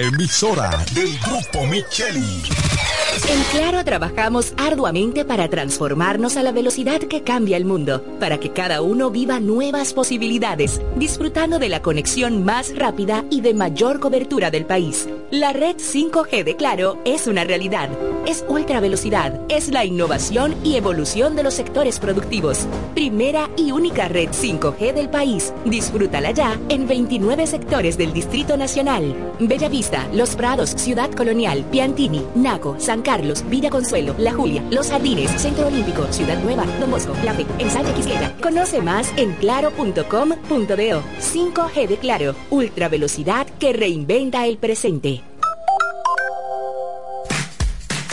emisora del Grupo Micheli. En Claro trabajamos arduamente para transformarnos a la velocidad que cambia el mundo, para que cada uno viva nuevas posibilidades, disfrutando de la conexión más rápida y de mayor cobertura del país. La red 5G de Claro es una realidad. Es ultra velocidad, es la innovación y evolución de los sectores productivos. Primera y única red 5G del país. Disfrútala ya en 29 sectores del Distrito Nacional. Bellavista, Los Prados, Ciudad Colonial, Piantini, Naco, San Carlos, Villa Consuelo, La Julia, Los Jardines, Centro Olímpico, Ciudad Nueva, Don Bosco, La Fe, en Sánchez Quisqueya. Conoce más en claro.com.do. 5G de Claro, ultra velocidad que reinventa el presente.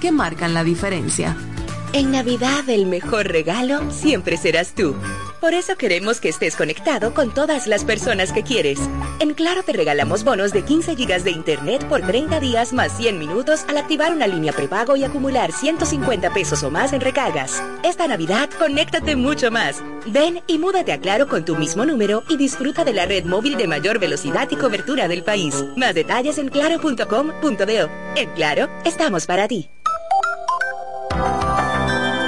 que marcan la diferencia. En Navidad el mejor regalo siempre serás tú. Por eso queremos que estés conectado con todas las personas que quieres. En Claro te regalamos bonos de 15 GB de Internet por 30 días más 100 minutos al activar una línea prepago y acumular 150 pesos o más en recargas. Esta Navidad, conéctate mucho más. Ven y múdate a Claro con tu mismo número y disfruta de la red móvil de mayor velocidad y cobertura del país. Más detalles en claro.com.do. En Claro, estamos para ti.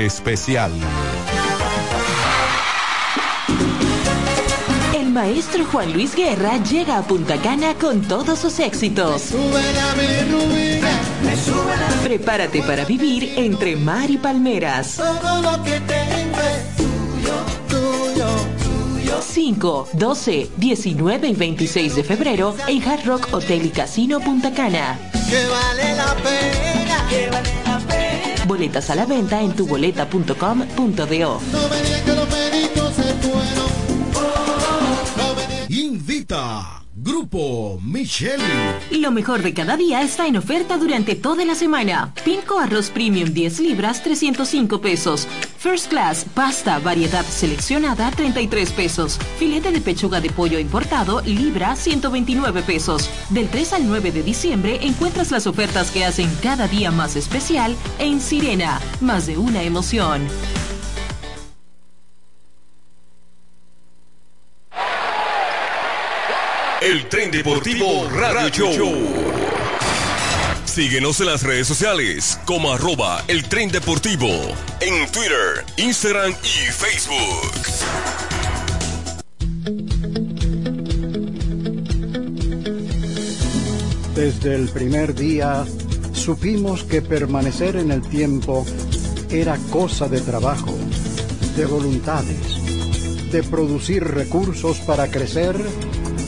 Especial. El maestro Juan Luis Guerra llega a Punta Cana con todos sus éxitos. Prepárate para vivir entre mar y palmeras. 5, 12, 19 y 26 de febrero en Hard Rock Hotel y Casino Punta Cana. Que vale la pena, que vale la pena. Boletas a la venta en tuboleta.com.do. Invita Grupo Micheli. Lo mejor de cada día está en oferta durante toda la semana. Pinco arroz premium 10 libras 305 pesos. First class pasta variedad seleccionada 33 pesos. Filete de pechuga de pollo importado libra 129 pesos. Del 3 al 9 de diciembre encuentras las ofertas que hacen cada día más especial en Sirena. Más de una emoción. El Tren Deportivo Radio Show. Síguenos en las redes sociales como arroba el tren deportivo en Twitter, Instagram y Facebook. Desde el primer día supimos que permanecer en el tiempo era cosa de trabajo, de voluntades, de producir recursos para crecer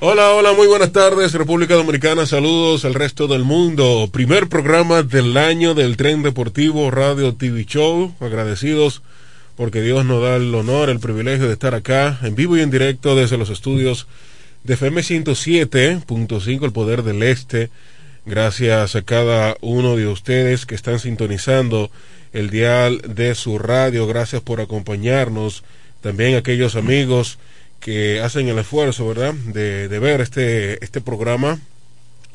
Hola, hola, muy buenas tardes, República Dominicana, saludos al resto del mundo. Primer programa del año del Tren Deportivo Radio TV Show. Agradecidos porque Dios nos da el honor, el privilegio de estar acá en vivo y en directo desde los estudios de FM 107.5, el poder del este. Gracias a cada uno de ustedes que están sintonizando el dial de su radio. Gracias por acompañarnos. También aquellos amigos que hacen el esfuerzo, ¿verdad?, de, de ver este, este programa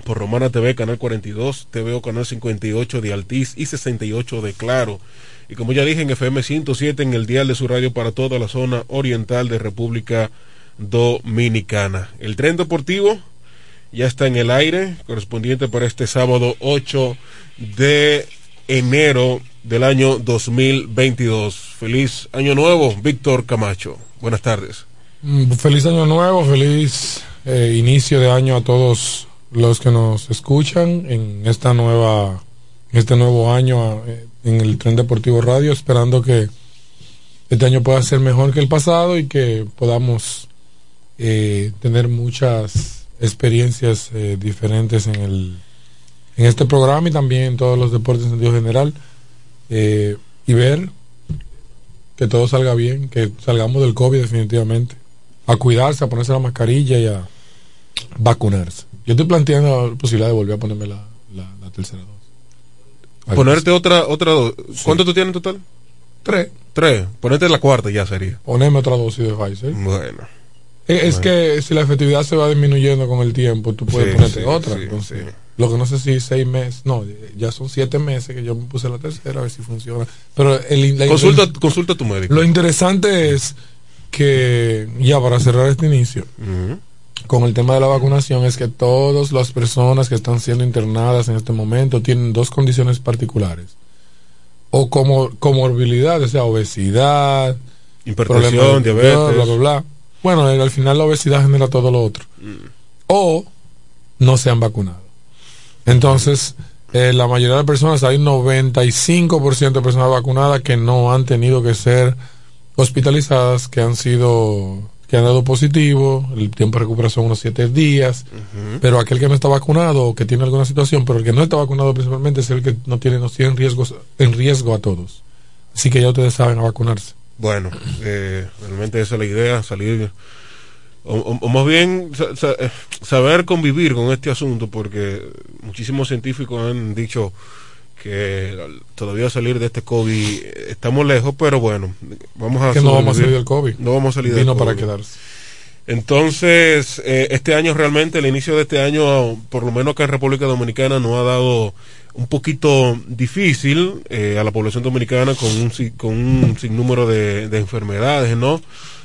por Romana TV, Canal 42, TVO Canal 58 de Altiz y 68 de Claro. Y como ya dije, en FM 107 en el dial de su radio para toda la zona oriental de República Dominicana. El tren deportivo ya está en el aire, correspondiente para este sábado 8 de enero del año 2022. Feliz año nuevo, Víctor Camacho. Buenas tardes. Mm, feliz año nuevo, feliz eh, inicio de año a todos los que nos escuchan en esta nueva, este nuevo año eh, en el Tren Deportivo Radio, esperando que este año pueda ser mejor que el pasado y que podamos eh, tener muchas experiencias diferentes en el en este programa y también en todos los deportes en sentido general y ver que todo salga bien, que salgamos del COVID definitivamente a cuidarse, a ponerse la mascarilla y a vacunarse. Yo estoy planteando la posibilidad de volver a ponerme la, la, tercera dosis. Ponerte otra, otra ¿Cuánto tú tienes en total? Tres. Tres. Ponerte la cuarta ya sería. Ponerme otra dosis de Pfizer. Bueno. Es, que si la efectividad se va disminuyendo con el tiempo, tú puedes ponerte otra. entonces, lo que no sé si seis meses, no, ya son siete meses que yo me puse la tercera, a ver si funciona. Pero el, consulta, consulta a tu médico. Lo interesante es que ya para cerrar este inicio, con el tema de la vacunación, es que todas las personas que están siendo internadas en este momento tienen dos condiciones particulares. O como comorbilidad, o sea, obesidad, hipertensión, diabetes, bla, bla, bla. Bueno, al final la obesidad genera todo lo otro. Mm. O no se han vacunado. Entonces, eh, la mayoría de personas, hay un 95% de personas vacunadas que no han tenido que ser hospitalizadas que han sido que han dado positivo, el tiempo de recuperación unos siete días, pero aquel que no está vacunado o que tiene alguna situación, pero el que no está vacunado principalmente es el que no tiene, no tiene riesgos, en riesgo a todos. Así que ya ustedes saben a vacunarse. Bueno, eh, realmente esa es la idea, salir, o, más bien eh, saber convivir con este asunto, porque muchísimos científicos han dicho que todavía salir de este COVID estamos lejos, pero bueno, vamos a... Que no vamos a salir del COVID. No vamos a salir del COVID. para quedarse. Entonces, eh, este año realmente, el inicio de este año, por lo menos acá en República Dominicana, nos ha dado un poquito difícil eh, a la población dominicana con un, con un sinnúmero de, de enfermedades, ¿no?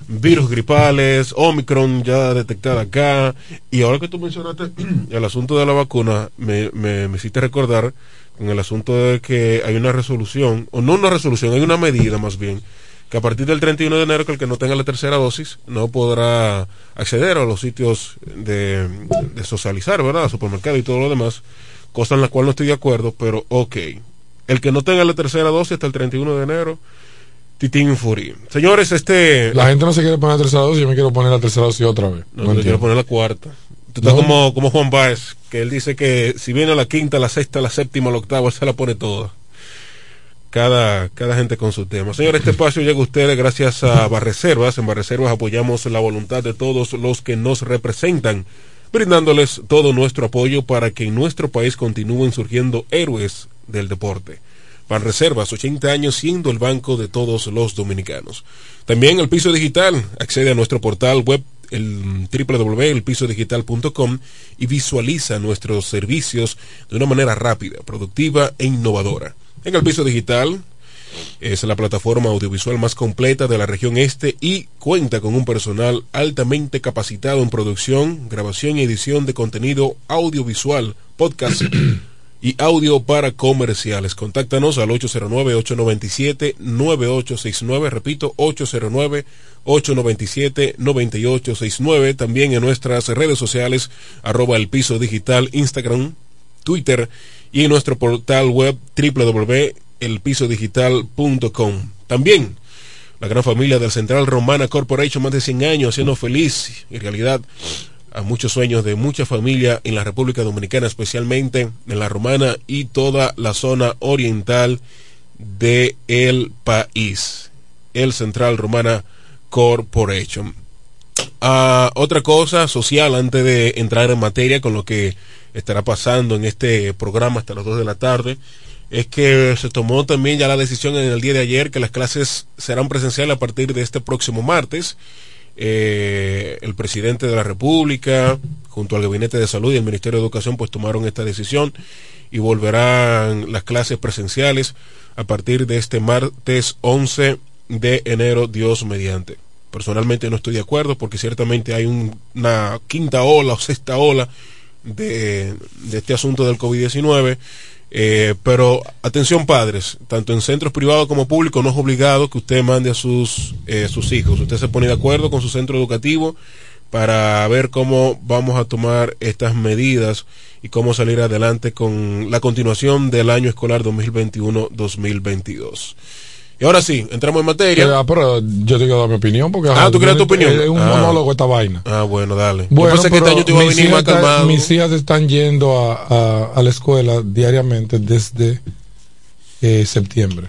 Virus gripales, Omicron ya detectada acá. Y ahora que tú mencionaste el asunto de la vacuna, me, me, me hiciste recordar en el asunto de que hay una resolución, o no una resolución, hay una medida más bien, que a partir del 31 de enero que el que no tenga la tercera dosis no podrá acceder a los sitios de, socializar, ¿verdad? A supermercado y todo lo demás, cosa en la cual no estoy de acuerdo, pero ok. El que no tenga la tercera dosis hasta el 31 de enero, Titín Fury. Señores, este... La gente no se quiere poner la tercera dosis, yo me quiero poner la tercera dosis otra vez. No, no quiero poner la cuarta. Tú estás como, como Juan Baez, que él dice que si viene la quinta, la sexta, la séptima, la octava, se la pone toda. Cada, cada gente con su tema. Señor, este espacio llega a ustedes gracias a Barreservas. En Barreservas apoyamos la voluntad de todos los que nos representan, brindándoles todo nuestro apoyo para que en nuestro país continúen surgiendo héroes del deporte. Banreservas, 80 años siendo el banco de todos los dominicanos. También el piso digital. Accede a nuestro portal web el www.elpisodigital.com y visualiza nuestros servicios de una manera rápida, productiva e innovadora. En el piso digital es la plataforma audiovisual más completa de la región este y cuenta con un personal altamente capacitado en producción, grabación y edición de contenido audiovisual, podcast y audio para comerciales. Contáctanos al 809-897-9869, repito, 809-897-9869, también en nuestras redes sociales, arroba el piso digital, Instagram, Twitter y en nuestro portal web www.elpisodigital.com. También la gran familia del Central Romana Corporation, más de 100 años, haciendo feliz, en realidad, a muchos sueños de mucha familia en la República Dominicana, especialmente en la Romana y toda la zona oriental del el país. El Central Romana Corporation. Ah, otra cosa social antes de entrar en materia con lo que estará pasando en este programa hasta las 2 de la tarde es que se tomó también ya la decisión en el día de ayer que las clases serán presenciales a partir de este próximo martes. Eh, el presidente de la República, junto al Gabinete de Salud y el Ministerio de Educación, pues tomaron esta decisión y volverán las clases presenciales a partir de este martes 11 de enero, Dios mediante. Personalmente no estoy de acuerdo porque ciertamente hay una quinta ola o sexta ola de, de este asunto del COVID-19 eh, pero atención padres, tanto en centros privados como públicos no es obligado que usted mande a sus, eh, sus hijos. Usted se pone de acuerdo con su centro educativo para ver cómo vamos a tomar estas medidas y cómo salir adelante con la continuación del año escolar 2021-2022. Y ahora sí, entramos en materia. Pero, pero yo te quiero dar mi opinión porque... Ah, ¿tú quieres tu opinión? Es un Ah. monólogo esta vaina. Ah, bueno, dale. Bueno, Yo pensé que este año te iba a venir más calmado. Mis hijas están yendo a, a- a la escuela diariamente desde eh, septiembre.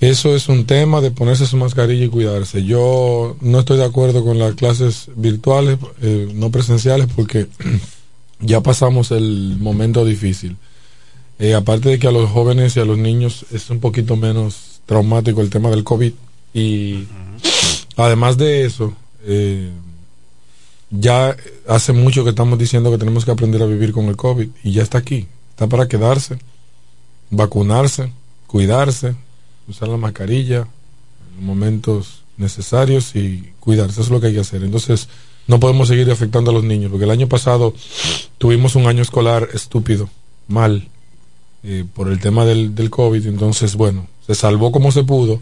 Eso es un tema de ponerse su mascarilla y cuidarse. Yo no estoy de acuerdo con las clases virtuales, eh, no presenciales, porque ya pasamos el momento difícil. Eh, aparte de que a los jóvenes y a los niños es un poquito menos traumático el tema del COVID. Y además de eso, eh, ya hace mucho que estamos diciendo que tenemos que aprender a vivir con el COVID y ya está aquí. Está para quedarse, vacunarse, cuidarse, usar la mascarilla en los momentos necesarios y cuidarse. Eso es lo que hay que hacer. Entonces, no podemos seguir afectando a los niños, porque el año pasado tuvimos un año escolar estúpido, mal, eh, por el tema del, del COVID. Entonces, bueno, se salvó como se pudo,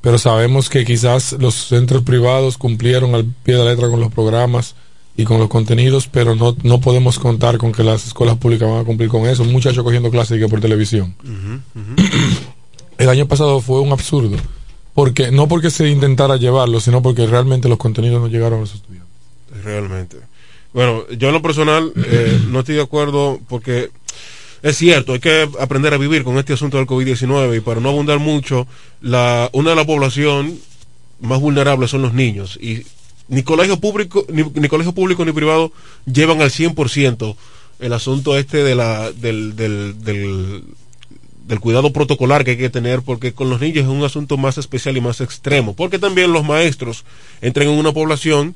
pero sabemos que quizás los centros privados cumplieron al pie de la letra con los programas y con los contenidos, pero no, no podemos contar con que las escuelas públicas van a cumplir con eso. Un muchacho cogiendo clases y que por televisión. El año pasado fue un absurdo, porque no porque se intentara llevarlo, sino porque realmente los contenidos no llegaron a los estudiantes. Realmente. Bueno, yo en lo personal eh, no estoy de acuerdo porque es cierto, hay que aprender a vivir con este asunto del COVID-19 y para no abundar mucho, la, una de la población más vulnerables son los niños. Y ni colegio público ni, ni colegio público ni privado llevan al 100% el asunto este de la del, del, del, del cuidado protocolar que hay que tener porque con los niños es un asunto más especial y más extremo. Porque también los maestros entran en una población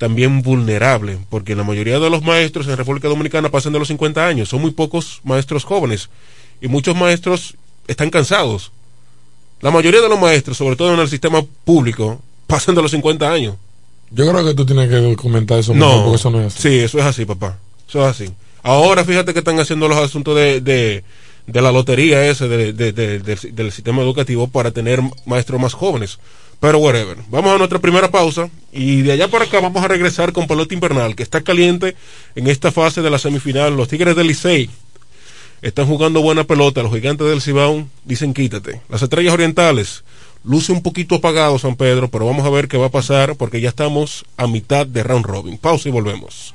también vulnerable, porque la mayoría de los maestros en República Dominicana pasan de los 50 años, son muy pocos maestros jóvenes y muchos maestros están cansados. La mayoría de los maestros, sobre todo en el sistema público, pasan de los 50 años. Yo creo que tú tienes que comentar eso, mejor, No, porque eso no es así. sí, eso es así, papá. Eso es así. Ahora fíjate que están haciendo los asuntos de, de, de la lotería ese de- de- de- del- del sistema educativo para tener maestros más jóvenes. Pero whatever. Vamos a nuestra primera pausa y de allá para acá vamos a regresar con pelota invernal que está caliente en esta fase de la semifinal. Los Tigres del Licey están jugando buena pelota. Los gigantes del Cibao dicen quítate. Las estrellas orientales luce un poquito apagado San Pedro, pero vamos a ver qué va a pasar porque ya estamos a mitad de round robin. Pausa y volvemos.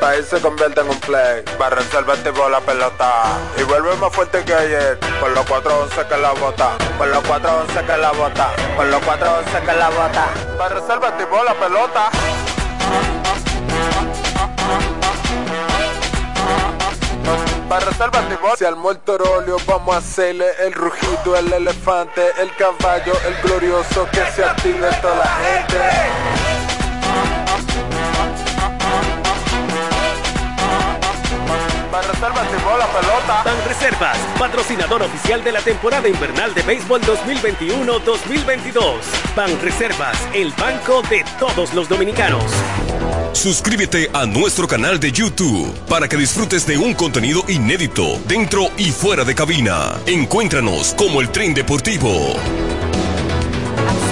País se convierte en un play, va reservarte por la pelota y vuelve más fuerte que ayer. Por los 411 que la bota, por los 411 que la bota, por los 411 que la bota. Va reservarte por la pelota. Para reservar Si al muerto rolio vamos a hacerle el rugido, el elefante, el caballo, el glorioso que se active toda la gente. Reservas la pelota. Ban Reservas, patrocinador oficial de la temporada invernal de béisbol 2021-2022. Ban Reservas, el banco de todos los dominicanos. Suscríbete a nuestro canal de YouTube para que disfrutes de un contenido inédito dentro y fuera de cabina. Encuéntranos como el tren deportivo.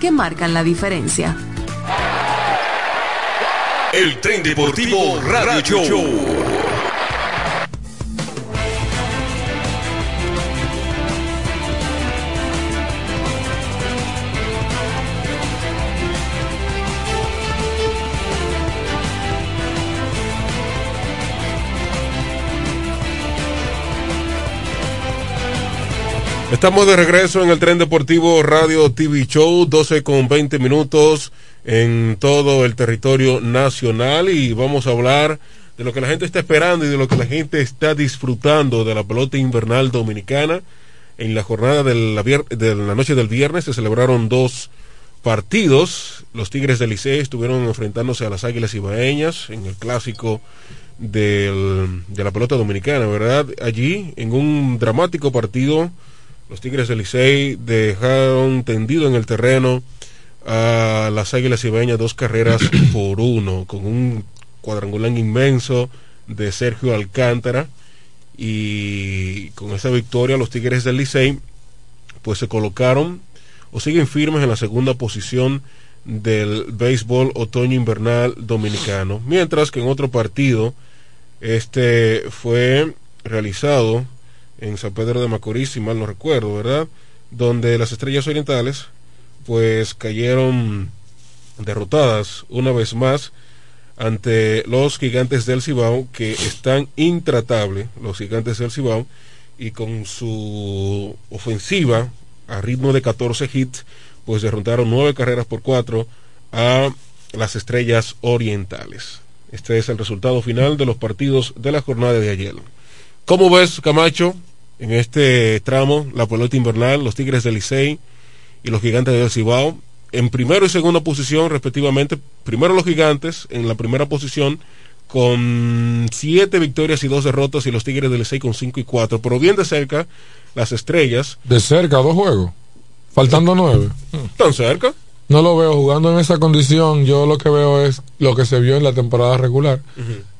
que marcan la diferencia. El tren deportivo Radio Show. Estamos de regreso en el tren deportivo Radio TV Show, 12 con 20 minutos en todo el territorio nacional y vamos a hablar de lo que la gente está esperando y de lo que la gente está disfrutando de la pelota invernal dominicana. En la jornada de la, de la noche del viernes se celebraron dos partidos. Los Tigres del Licey estuvieron enfrentándose a las Águilas Ibaeñas en el clásico del, de la pelota dominicana, ¿verdad? Allí, en un dramático partido, los Tigres del Licey dejaron tendido en el terreno a las Águilas Ibeñas dos carreras por uno, con un cuadrangular inmenso de Sergio Alcántara. Y con esa victoria los Tigres del Licey pues se colocaron o siguen firmes en la segunda posición del béisbol otoño invernal dominicano. Mientras que en otro partido, este fue realizado en San Pedro de Macorís, si mal no recuerdo, ¿verdad? Donde las estrellas orientales pues cayeron derrotadas una vez más ante los gigantes del Cibao que están intratables, los gigantes del Cibao, y con su ofensiva a ritmo de 14 hits, pues derrotaron nueve carreras por cuatro a las estrellas orientales. Este es el resultado final de los partidos de la jornada de ayer. ¿Cómo ves, Camacho? En este tramo, la pelota invernal, los Tigres del Licey y los Gigantes del Cibao, en primero y segunda posición respectivamente, primero los Gigantes en la primera posición con siete victorias y dos derrotas y los Tigres del Licey con cinco y cuatro, pero bien de cerca las estrellas. De cerca, dos juegos, faltando nueve. ¿Tan cerca? No lo veo jugando en esa condición. Yo lo que veo es lo que se vio en la temporada regular.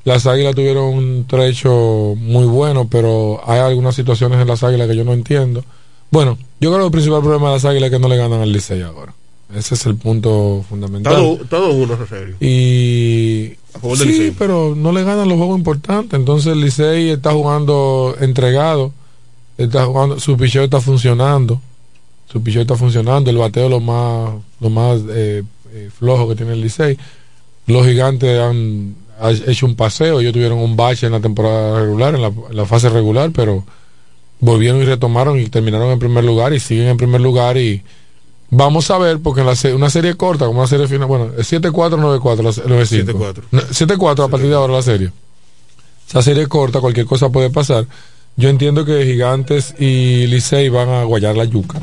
Las Águilas tuvieron un trecho muy bueno, pero hay algunas situaciones en las Águilas que yo no entiendo. Bueno, yo creo que el principal problema de las Águilas es que no le ganan al Licey ahora. Ese es el punto fundamental. Todo, todo uno. Y sí, pero no le ganan los juegos importantes. Entonces el Licey está jugando entregado, está jugando, su picheo está funcionando, su picheo está funcionando, el bateo lo más, lo más eh, eh, flojo que tiene el Licey. Los gigantes han, han hecho un paseo, ellos tuvieron un bache en la temporada regular, en la, en la fase regular, pero volvieron y retomaron y terminaron en primer lugar y siguen en primer lugar y Vamos a ver, porque en la una serie corta, como una serie final, bueno, es 7-4, 9-4, 9-5. 7-4 a partir de ahora la serie. Esa serie corta, cualquier cosa puede pasar. Yo entiendo que Gigantes y Licey van a guayar la yuca.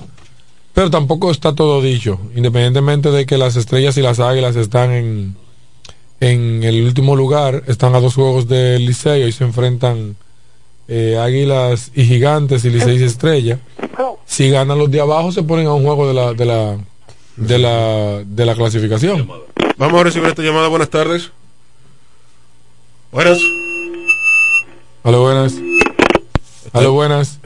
Pero tampoco está todo dicho. Independientemente de que las estrellas y las águilas están en, en el último lugar, están a dos juegos de Licey y se enfrentan eh, Águilas y Gigantes y Licey y Estrella. Si ganan los de abajo se ponen a un juego de la de la de la de la clasificación. Vamos a recibir esta llamada. Buenas tardes. Buenas. Hola, buenas. Hola, buenas.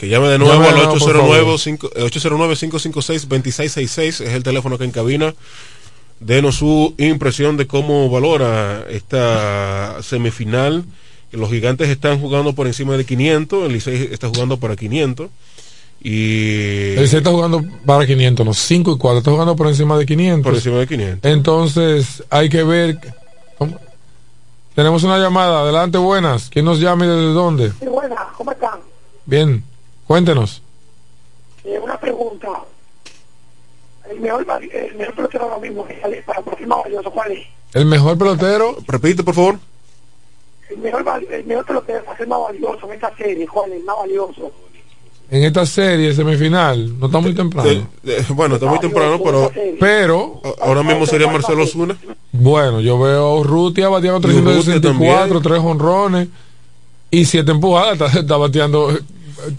Que llame de nuevo al 809-556-2666. Es el teléfono que encabina. Denos su impresión de cómo valora esta semifinal los gigantes están jugando por encima de 500, el Licey está jugando para 500. Y... El Licey está jugando para 500, no, 5 y 4, está jugando por encima de 500. Por encima de 500. Entonces, hay que ver... Tenemos una llamada, adelante, buenas. ¿Quién nos llama y desde dónde? Sí, buenas, ¿cómo están? Bien, cuéntenos. Eh, una pregunta. El mejor, el mejor pelotero ahora mismo para el próximo ¿cuál es? El mejor pelotero... Repite, por favor el mejor, el mejor pelotero va a ser más valioso en esta serie, Juan, el más valioso. En esta serie semifinal, no está muy temprano. Eh, eh, bueno, está muy temprano, pero pero ahora mismo sería Marcelo Zuna. Bueno, yo veo Rutia bateando 364, tres honrones y siete empujadas, está, bateando está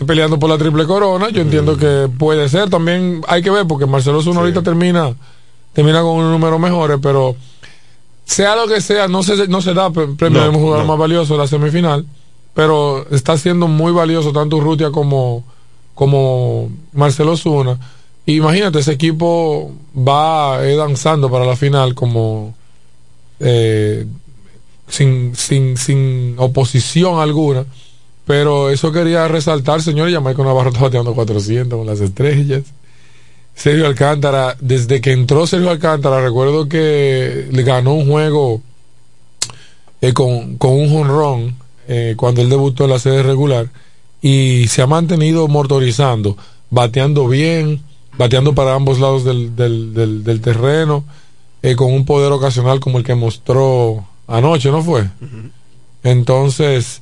peleando por la triple corona, yo entiendo que puede ser, también hay que ver porque Marcelo Zuna ahorita termina termina con unos números mejores, pero sea lo que sea, no se, no se da premio de jugador más valioso de la semifinal, pero está siendo muy valioso tanto Urrutia como, como Marcelo Zuna. Imagínate, ese equipo va eh, danzando para la final como eh, sin, sin, sin oposición alguna. Pero eso quería resaltar, señor, y Jamaica Navarro está bateando 400 con las estrellas. Sergio Alcántara, desde que entró Sergio Alcántara, recuerdo que le ganó un juego eh, con, un jonrón eh, cuando él debutó en la sede regular y se ha mantenido motorizando, bateando bien, bateando para ambos lados del, del, terreno, eh, con un poder ocasional como el que mostró anoche, ¿no fue? Entonces,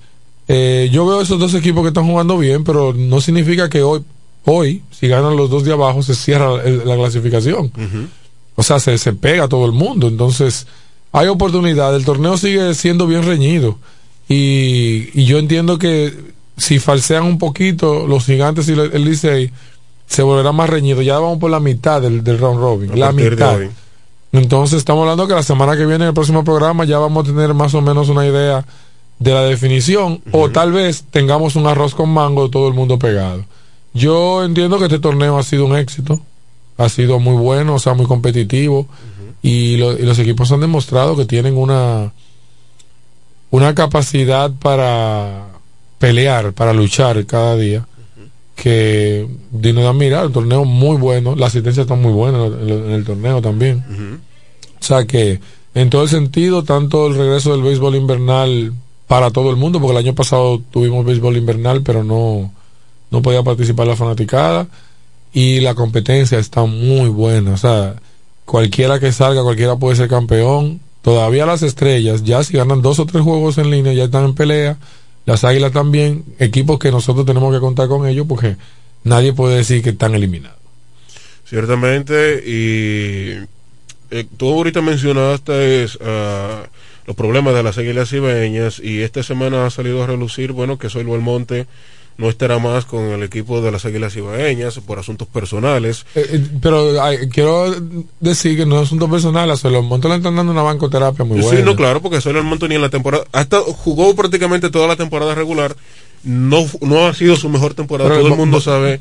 yo veo esos dos equipos que están jugando bien, pero no significa que hoy Hoy, si ganan los dos de abajo, se cierra la clasificación. O sea, se, se pega todo el mundo. Entonces, hay oportunidad. El torneo sigue siendo bien reñido. Y, yo entiendo que si falsean un poquito los gigantes y el Licey, se volverá más reñido. Ya vamos por la mitad del, del round robin. la mitad. Entonces, estamos hablando que la semana que viene, en el próximo programa, ya vamos a tener más o menos una idea de la definición. O tal vez tengamos un arroz con mango de todo el mundo pegado. Yo entiendo que este torneo ha sido un éxito, ha sido muy bueno, o sea, muy competitivo, y, los equipos han demostrado que tienen una, una capacidad para pelear, para luchar cada día, que digno de admirar, el torneo muy bueno, la asistencia está muy buena en el, torneo también. O sea que, en todo el sentido, tanto el regreso del béisbol invernal para todo el mundo, porque el año pasado tuvimos béisbol invernal, pero no no podía participar la fanaticada y la competencia está muy buena. O sea, cualquiera que salga, cualquiera puede ser campeón. Todavía las estrellas, ya si ganan dos o tres juegos en línea, ya están en pelea. Las águilas también, equipos que nosotros tenemos que contar con ellos porque nadie puede decir que están eliminados. Ciertamente, y eh, tú ahorita mencionaste uh, los problemas de las águilas cibeñas y esta semana ha salido a relucir, bueno, que soy Belmonte no estará más con el equipo de las Águilas Ibaeñas por asuntos personales. Eh, eh, pero ay, quiero decir que no es asunto personal, a Soler Monte le están dando una bancoterapia muy sí, buena. no, claro, porque Soler Monte ni en la temporada, hasta jugó prácticamente toda la temporada regular, no, no ha sido su mejor temporada, Pero todo el mundo sabe,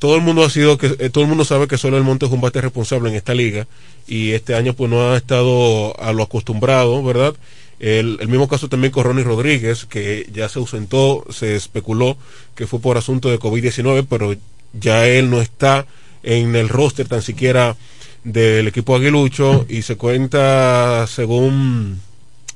todo el mundo ha sido que, eh, todo el mundo sabe que Soler Monte es un bate responsable en esta liga, y este año pues no ha estado a lo acostumbrado, ¿verdad? El, el mismo caso también con Ronnie Rodríguez, que ya se ausentó, se especuló que fue por asunto de COVID-19, pero ya él no está en el roster tan siquiera del equipo aguilucho y se cuenta, según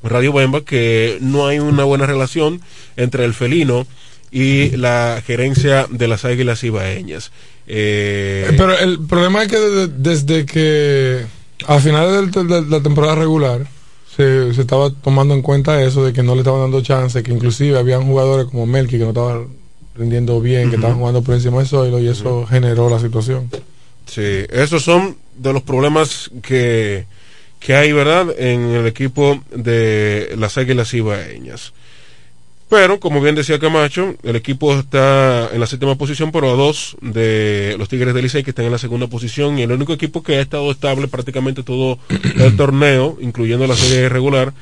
Radio Bemba, que no hay una buena relación entre el felino y la gerencia de las águilas ibaeñas. Eh, Eh, Pero el problema es que desde, desde que a finales del- de la temporada regular se, se estaba tomando en cuenta eso de que no le estaban dando chance, que inclusive habían jugadores como Melky que no estaban rindiendo bien, que estaban jugando por encima del suelo y eso generó la situación. Sí, esos son de los problemas que, que hay, ¿verdad?, en el equipo de las Águilas Ibaeñas. Pero, como bien decía Camacho, el equipo está en la séptima posición, pero a dos de los Tigres del Licey que están en la segunda posición. Y el único equipo que ha estado estable prácticamente todo el torneo, incluyendo la serie regular,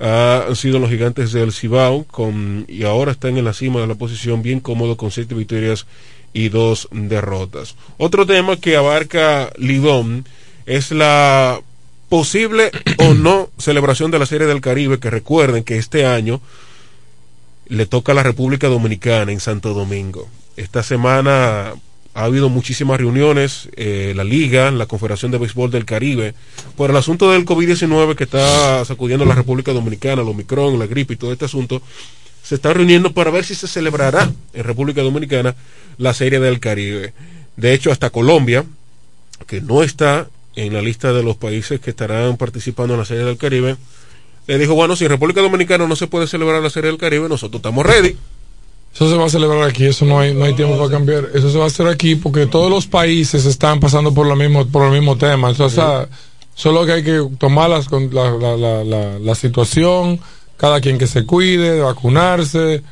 han sido los gigantes del Cibao, con, y ahora están en la cima de la posición bien cómodo con siete victorias y dos derrotas. Otro tema que abarca Lidón es la posible o no celebración de la Serie del Caribe, que recuerden que este año le toca a la República Dominicana en Santo Domingo. Esta semana ha habido muchísimas reuniones, eh, la Liga, la Confederación de Béisbol del Caribe, por el asunto del COVID-19 que está sacudiendo a la República Dominicana, el Omicron, la gripe y todo este asunto, se están reuniendo para ver si se celebrará en República Dominicana la Serie del Caribe. De hecho, hasta Colombia, que no está en la lista de los países que estarán participando en la Serie del Caribe, le dijo, bueno, si en República Dominicana no se puede celebrar la Serie del Caribe, nosotros estamos ready. Eso se va a celebrar aquí, eso no hay, no hay tiempo para cambiar. Eso se va a hacer aquí porque todos los países están pasando por, lo mismo, por el mismo tema. O sea, solo que hay que tomar las, la, la, la, situación, cada quien que se cuide, vacunarse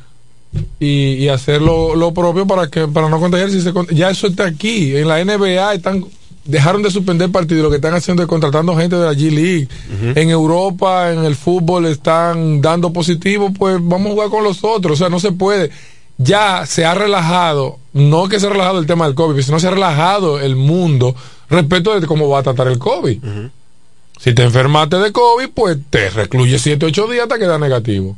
y, y hacer lo, lo propio para que para no contagiarse. Ya eso está aquí. En la NBA están dejaron de suspender partidos. Lo que están haciendo es contratando gente de la G League. En Europa, en el fútbol, están dando positivo. Pues vamos a jugar con los otros. O sea, no se puede. Ya se ha relajado, no que se ha relajado el tema del COVID, sino se ha relajado el mundo respecto de cómo va a tratar el COVID. Si te enfermaste de COVID, pues te recluye 7, 8 días hasta que da negativo.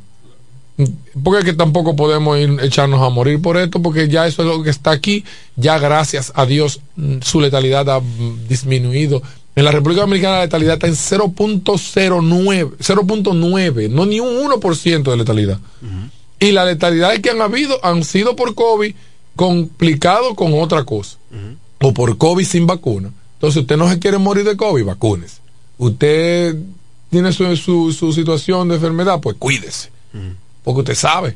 Porque es que tampoco podemos ir, echarnos a morir por esto, porque ya eso es lo que está aquí. Ya gracias a Dios mm, su letalidad ha mm, disminuido. En la República Dominicana la letalidad está en 0.09, 0.9, no ni un 1% de letalidad. Y las letalidades que han habido han sido por COVID complicado con otra cosa. O por COVID sin vacuna. Entonces usted no se quiere morir de COVID, vacúnese. Usted tiene su, su, su situación de enfermedad, pues cuídese. Porque usted sabe.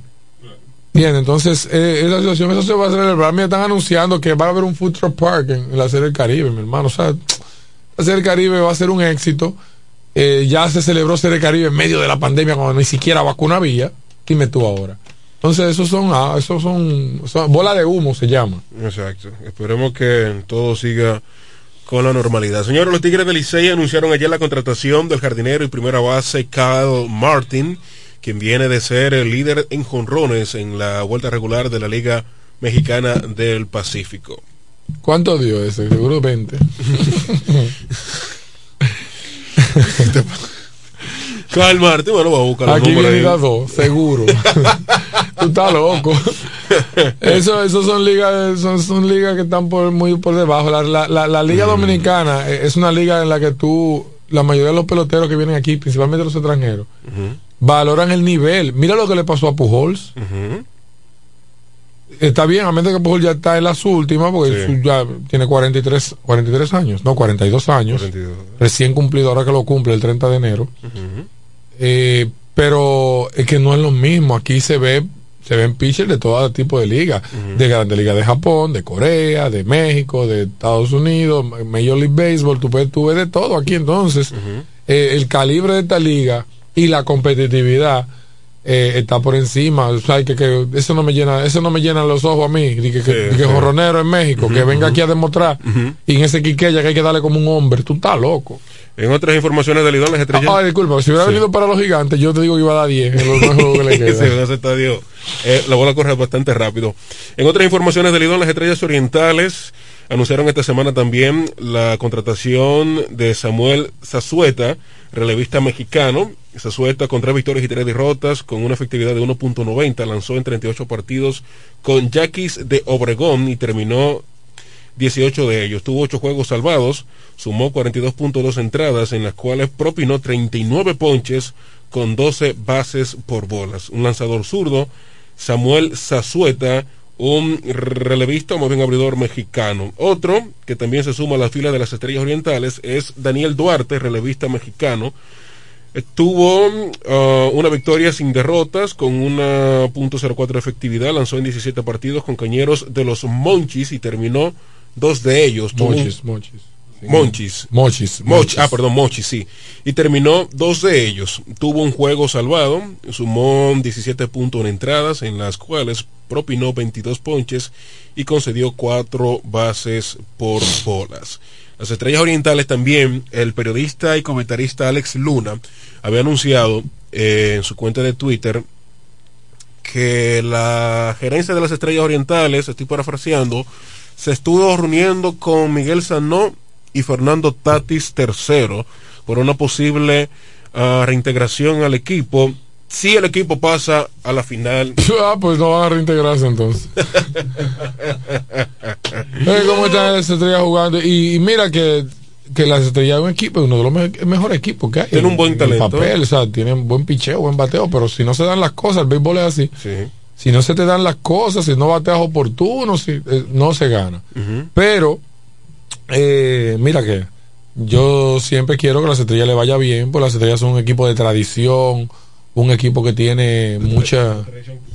Bien, entonces eh, esa situación, eso se va a celebrar. Me están anunciando que va a haber un food truck park en, la Serie del Caribe, mi hermano. O sea, la Serie del Caribe va a ser un éxito. Eh, ya se celebró Serie del Caribe en medio de la pandemia cuando ni siquiera vacuna había. Dime tú ahora. Entonces, esos son, ah, esos son, son bola de humo, se llama. Exacto. Esperemos que todo siga con la normalidad. Señores, los Tigres del Licey anunciaron ayer la contratación del jardinero y primera base Kyle Martin, quien viene de ser el líder en jonrones en la vuelta regular de la Liga Mexicana del Pacífico. ¿Cuánto dio ese? Seguro 20. Kyle Martin, bueno, va a buscar Aquí viene las dos, seguro. Tú estás loco. Eso, eso son ligas, son, son ligas que están por, muy por debajo. La, la, la, la liga dominicana eh, es una liga en la que tú, la mayoría de los peloteros que vienen aquí, principalmente los extranjeros, valoran el nivel. Mira lo que le pasó a Pujols. Está bien, a menos que Pujols ya está en las últimas, porque Sí. ya tiene 43, 43 años, no, 42 años. 42. Recién cumplido, ahora que lo cumple el 30 de enero. Eh, pero es que no es lo mismo. Aquí se ve se ven pitchers de todo tipo de ligas, de Grande Liga de Japón, de Corea, de México, de Estados Unidos, Major League Baseball, tú, ves- tú ves de todo aquí entonces. Eh, el calibre de esta liga y la competitividad eh, está por encima. O sea, que, que eso no me llena, eso no me llena los ojos a mí. Que, que, que, jorronero en México, que venga aquí a demostrar. Y en ese quiqueya que hay que darle como un hombre. Tú estás loco. En otras informaciones del Lidón, las estrellas. Ah, disculpa, si hubiera venido para los gigantes, yo te digo que iba a dar 10 en los juegos que le quedan. sí, eh, la bola corre bastante rápido. En otras informaciones del Lidón, las estrellas orientales anunciaron esta semana también la contratación de Samuel Zazueta, relevista mexicano. Zazueta con tres victorias y tres derrotas, con una efectividad de 1.90, lanzó en 38 partidos con Yaquis de Obregón y terminó 18 de ellos. Tuvo 8 juegos salvados, sumó 42.2 entradas, en las cuales propinó 39 ponches con 12 bases por bolas. Un lanzador zurdo, Samuel Zazueta, un relevista más bien abridor mexicano. Otro que también se suma a la fila de las estrellas orientales es Daniel Duarte, relevista mexicano. Tuvo uh, una victoria sin derrotas con una .04 de efectividad, lanzó en 17 partidos con cañeros de los Monchis y terminó dos de ellos. Monchis, Monchis. Monchis. Mochis. Mochis. Ah, perdón, Mochis, sí. Y terminó dos de ellos. Tuvo un juego salvado, sumó 17 puntos en entradas, en las cuales propinó 22 ponches y concedió cuatro bases por bolas. Las estrellas orientales también, el periodista y comentarista Alex Luna había anunciado eh, en su cuenta de Twitter que la gerencia de las estrellas orientales, estoy parafraseando, se estuvo reuniendo con Miguel Sanó y Fernando Tatis tercero por una posible uh, reintegración al equipo si el equipo pasa a la final. Ah, pues no van a reintegrarse entonces. ¿Cómo están las estrellas jugando? Y, y, mira que, que las estrellas es un equipo, uno de los me mejores equipos que hay. Tiene un buen talento. papel, o sea, tienen buen picheo, buen bateo, pero si no se dan las cosas, el béisbol es así. Sí. Si no se te dan las cosas, si no bateas oportuno, si, eh, no se gana. Uh -huh. Pero eh, mira que yo siempre quiero que las estrellas le vaya bien, porque las estrellas son un equipo de tradición, un equipo que tiene mucha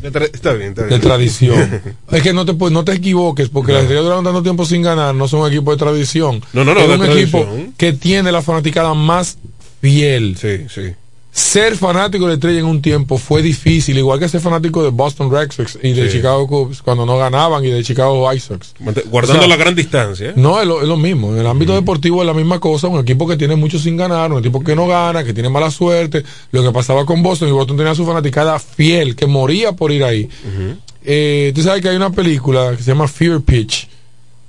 de, tra está bien, está bien. de tradición. es que no te no te equivoques, porque no. las estrellas duraron tanto tiempo sin ganar, no son un equipo de tradición. No, no, no, es un equipo que tiene la fanaticada más fiel. Sí, sí ser fanático de estrella en un tiempo fue difícil, igual que ser fanático de Boston Red Sox y de sí. Chicago Cubs cuando no ganaban y de Chicago White Sox. Guardando o sea, la gran distancia. ¿eh? No, es lo, es lo, mismo. En el ámbito mm. deportivo es la misma cosa. Un equipo que tiene mucho sin ganar, un equipo que no gana, que tiene mala suerte. Lo que pasaba con Boston y Boston tenía su fanaticada fiel, que moría por ir ahí. Uh -huh. eh, Tú sabes que hay una película que se llama Fear Pitch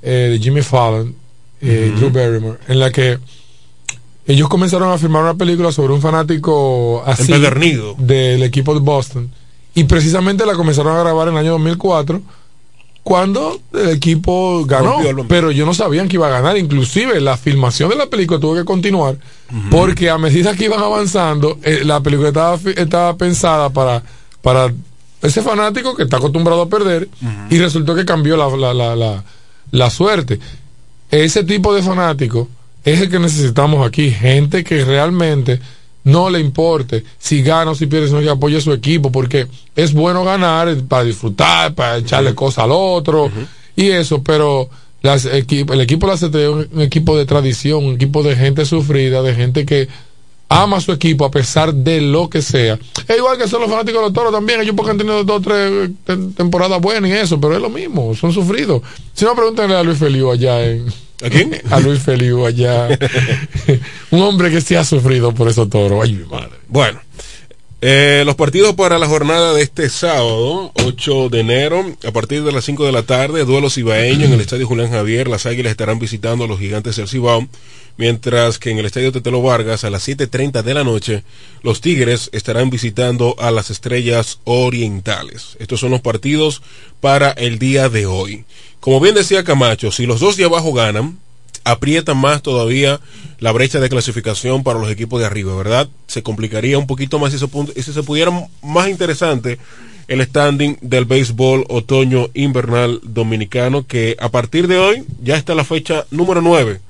eh, de Jimmy Fallon, uh -huh. Drew Barrymore, en la que ellos comenzaron a filmar una película sobre un fanático así Empedernido. del equipo de Boston y precisamente la comenzaron a grabar en el año 2004 cuando el equipo ganó pero yo no sabían que iba a ganar inclusive la filmación de la película tuvo que continuar uh -huh. porque a medida que iban avanzando eh, la película estaba, estaba pensada para para ese fanático que está acostumbrado a perder uh -huh. y resultó que cambió la, la, la, la, la suerte ese tipo de fanático es el que necesitamos aquí, gente que realmente no le importe si gana o si pierde, sino que apoye a su equipo, porque es bueno ganar para disfrutar, para echarle uh -huh. cosas al otro uh -huh. y eso, pero las, el equipo de la CT es un equipo de tradición, un equipo de gente sufrida, de gente que ama a su equipo a pesar de lo que sea. Es igual que son los fanáticos de los toros también, ellos porque han tenido dos o tres temporadas buenas y eso, pero es lo mismo, son sufridos. Si no, pregúntenle a Luis Feliu allá en... ¿A quién? A Luis Feliu allá. un hombre que sí ha sufrido por esos toros. Ay, mi madre. Bueno. Eh, los partidos para la jornada de este sábado, 8 de enero, a partir de las 5 de la tarde, duelos ibaeños en el Estadio Julián Javier. Las Águilas estarán visitando a los gigantes del Cibao, mientras que en el Estadio Tetelo Vargas, a las 7.30 de la noche, los Tigres estarán visitando a las Estrellas Orientales. Estos son los partidos para el día de hoy. Como bien decía Camacho, si los dos de abajo ganan, aprietan más todavía la brecha de clasificación para los equipos de arriba, ¿verdad? Se complicaría un poquito más si se, si se pudiera más interesante el standing del béisbol otoño invernal dominicano, que a partir de hoy ya está la fecha número 9.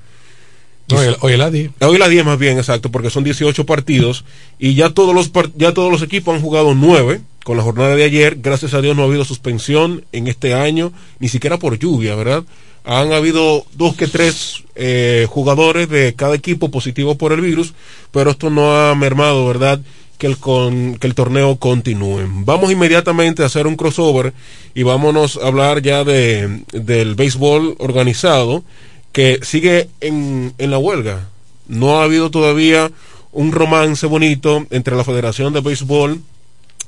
Hoy, hoy es la 10. Hoy es la 10 más bien, exacto, porque son 18 partidos y ya todos los, ya todos los equipos han jugado 9 con la jornada de ayer. Gracias a Dios no ha habido suspensión en este año, ni siquiera por lluvia, ¿verdad? Han habido dos que tres eh, jugadores de cada equipo positivos por el virus, pero esto no ha mermado, ¿verdad? que el, con, que el torneo continúe. Vamos inmediatamente a hacer un crossover y vámonos a hablar ya de, del béisbol organizado que sigue en, en la huelga. No ha habido todavía un romance bonito entre la Federación de Béisbol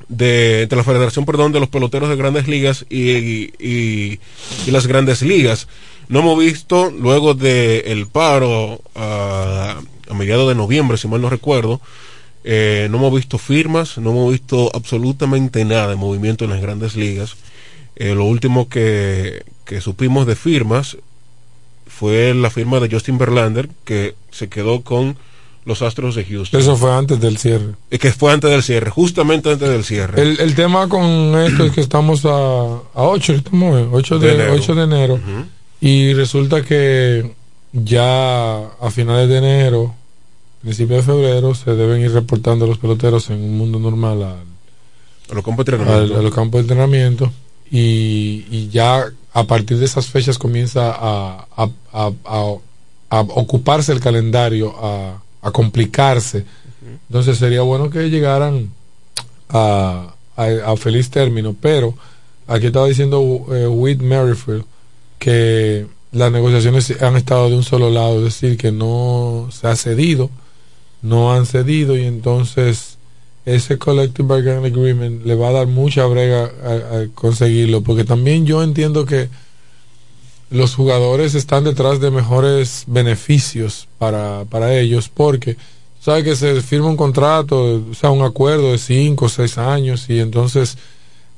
de, entre la Federación, perdón, de los peloteros de grandes ligas y, y, las grandes ligas. No hemos visto, luego del paro a, a mediados de noviembre, si mal no recuerdo, eh, no hemos visto firmas, no hemos visto absolutamente nada de movimiento en las grandes ligas. Eh, lo último que, que supimos de firmas fue la firma de Justin Verlander, que se quedó con los Astros de Houston. Eso fue antes del cierre. Y que fue antes del cierre, justamente antes del cierre. El, el tema con esto es que estamos a, a 8, estamos 8 de, De enero. 8 de enero y resulta que ya a finales de enero, principios de febrero, se deben ir reportando los peloteros en un mundo normal al, a los campos de entrenamiento. al- a los campos de entrenamiento y, y ya a partir de esas fechas comienza a, a- a- a- ocuparse el calendario, a, complicarse. Entonces sería bueno que llegaran a feliz término, pero aquí estaba diciendo eh, Whit Merrifield que las negociaciones han estado de un solo lado, es decir, que no se ha cedido, no han cedido y entonces ese collective bargaining agreement le va a dar mucha brega a, conseguirlo, porque también yo entiendo que los jugadores están detrás de mejores beneficios para, para ellos, porque sabe que se firma un contrato, o sea, un acuerdo de cinco o seis años y entonces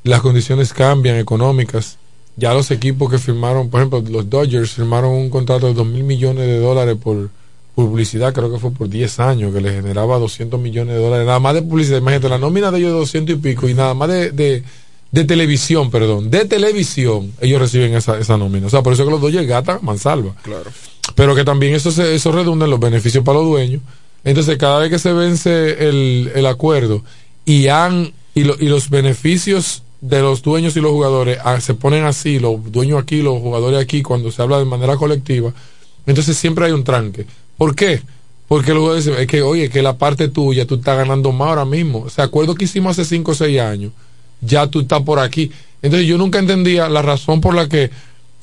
las condiciones cambian económicas. Ya los equipos que firmaron, por ejemplo, los Dodgers firmaron un contrato de dos mil millones de dólares por publicidad, creo que fue por 10 años, que le generaba 200 millones de dólares, nada más de publicidad. Imagínate, la nómina de ellos de 200 y pico y nada más de, de, de televisión, perdón, de televisión, ellos reciben esa, esa nómina. O sea, por eso que los Dodgers gatan mansalva. Claro. Pero que también eso, se, eso redunda en los beneficios para los dueños. Entonces, cada vez que se vence el, el acuerdo y, han, y, lo- y los beneficios de los dueños y los jugadores ah, se ponen así, los dueños aquí, los jugadores aquí, cuando se habla de manera colectiva, entonces siempre hay un tranque. ¿Por qué? Porque luego dicen, es que, oye, que la parte tuya, tú estás ganando más ahora mismo. O sea, acuerdo que hicimos hace 5 o 6 años, ya tú estás por aquí. Entonces yo nunca entendía la razón por la que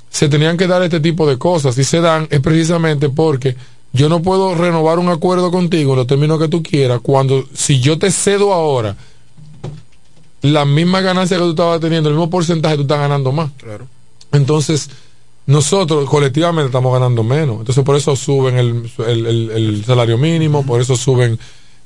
se tenían que dar este tipo de cosas. Y se dan es precisamente porque yo no puedo renovar un acuerdo contigo en los términos que tú quieras, cuando si yo te cedo ahora la misma ganancia que tú estabas teniendo, el mismo porcentaje, tú estás ganando más. Claro. Entonces, nosotros colectivamente estamos ganando menos. Entonces, por eso suben el, el- el- el salario mínimo, por eso suben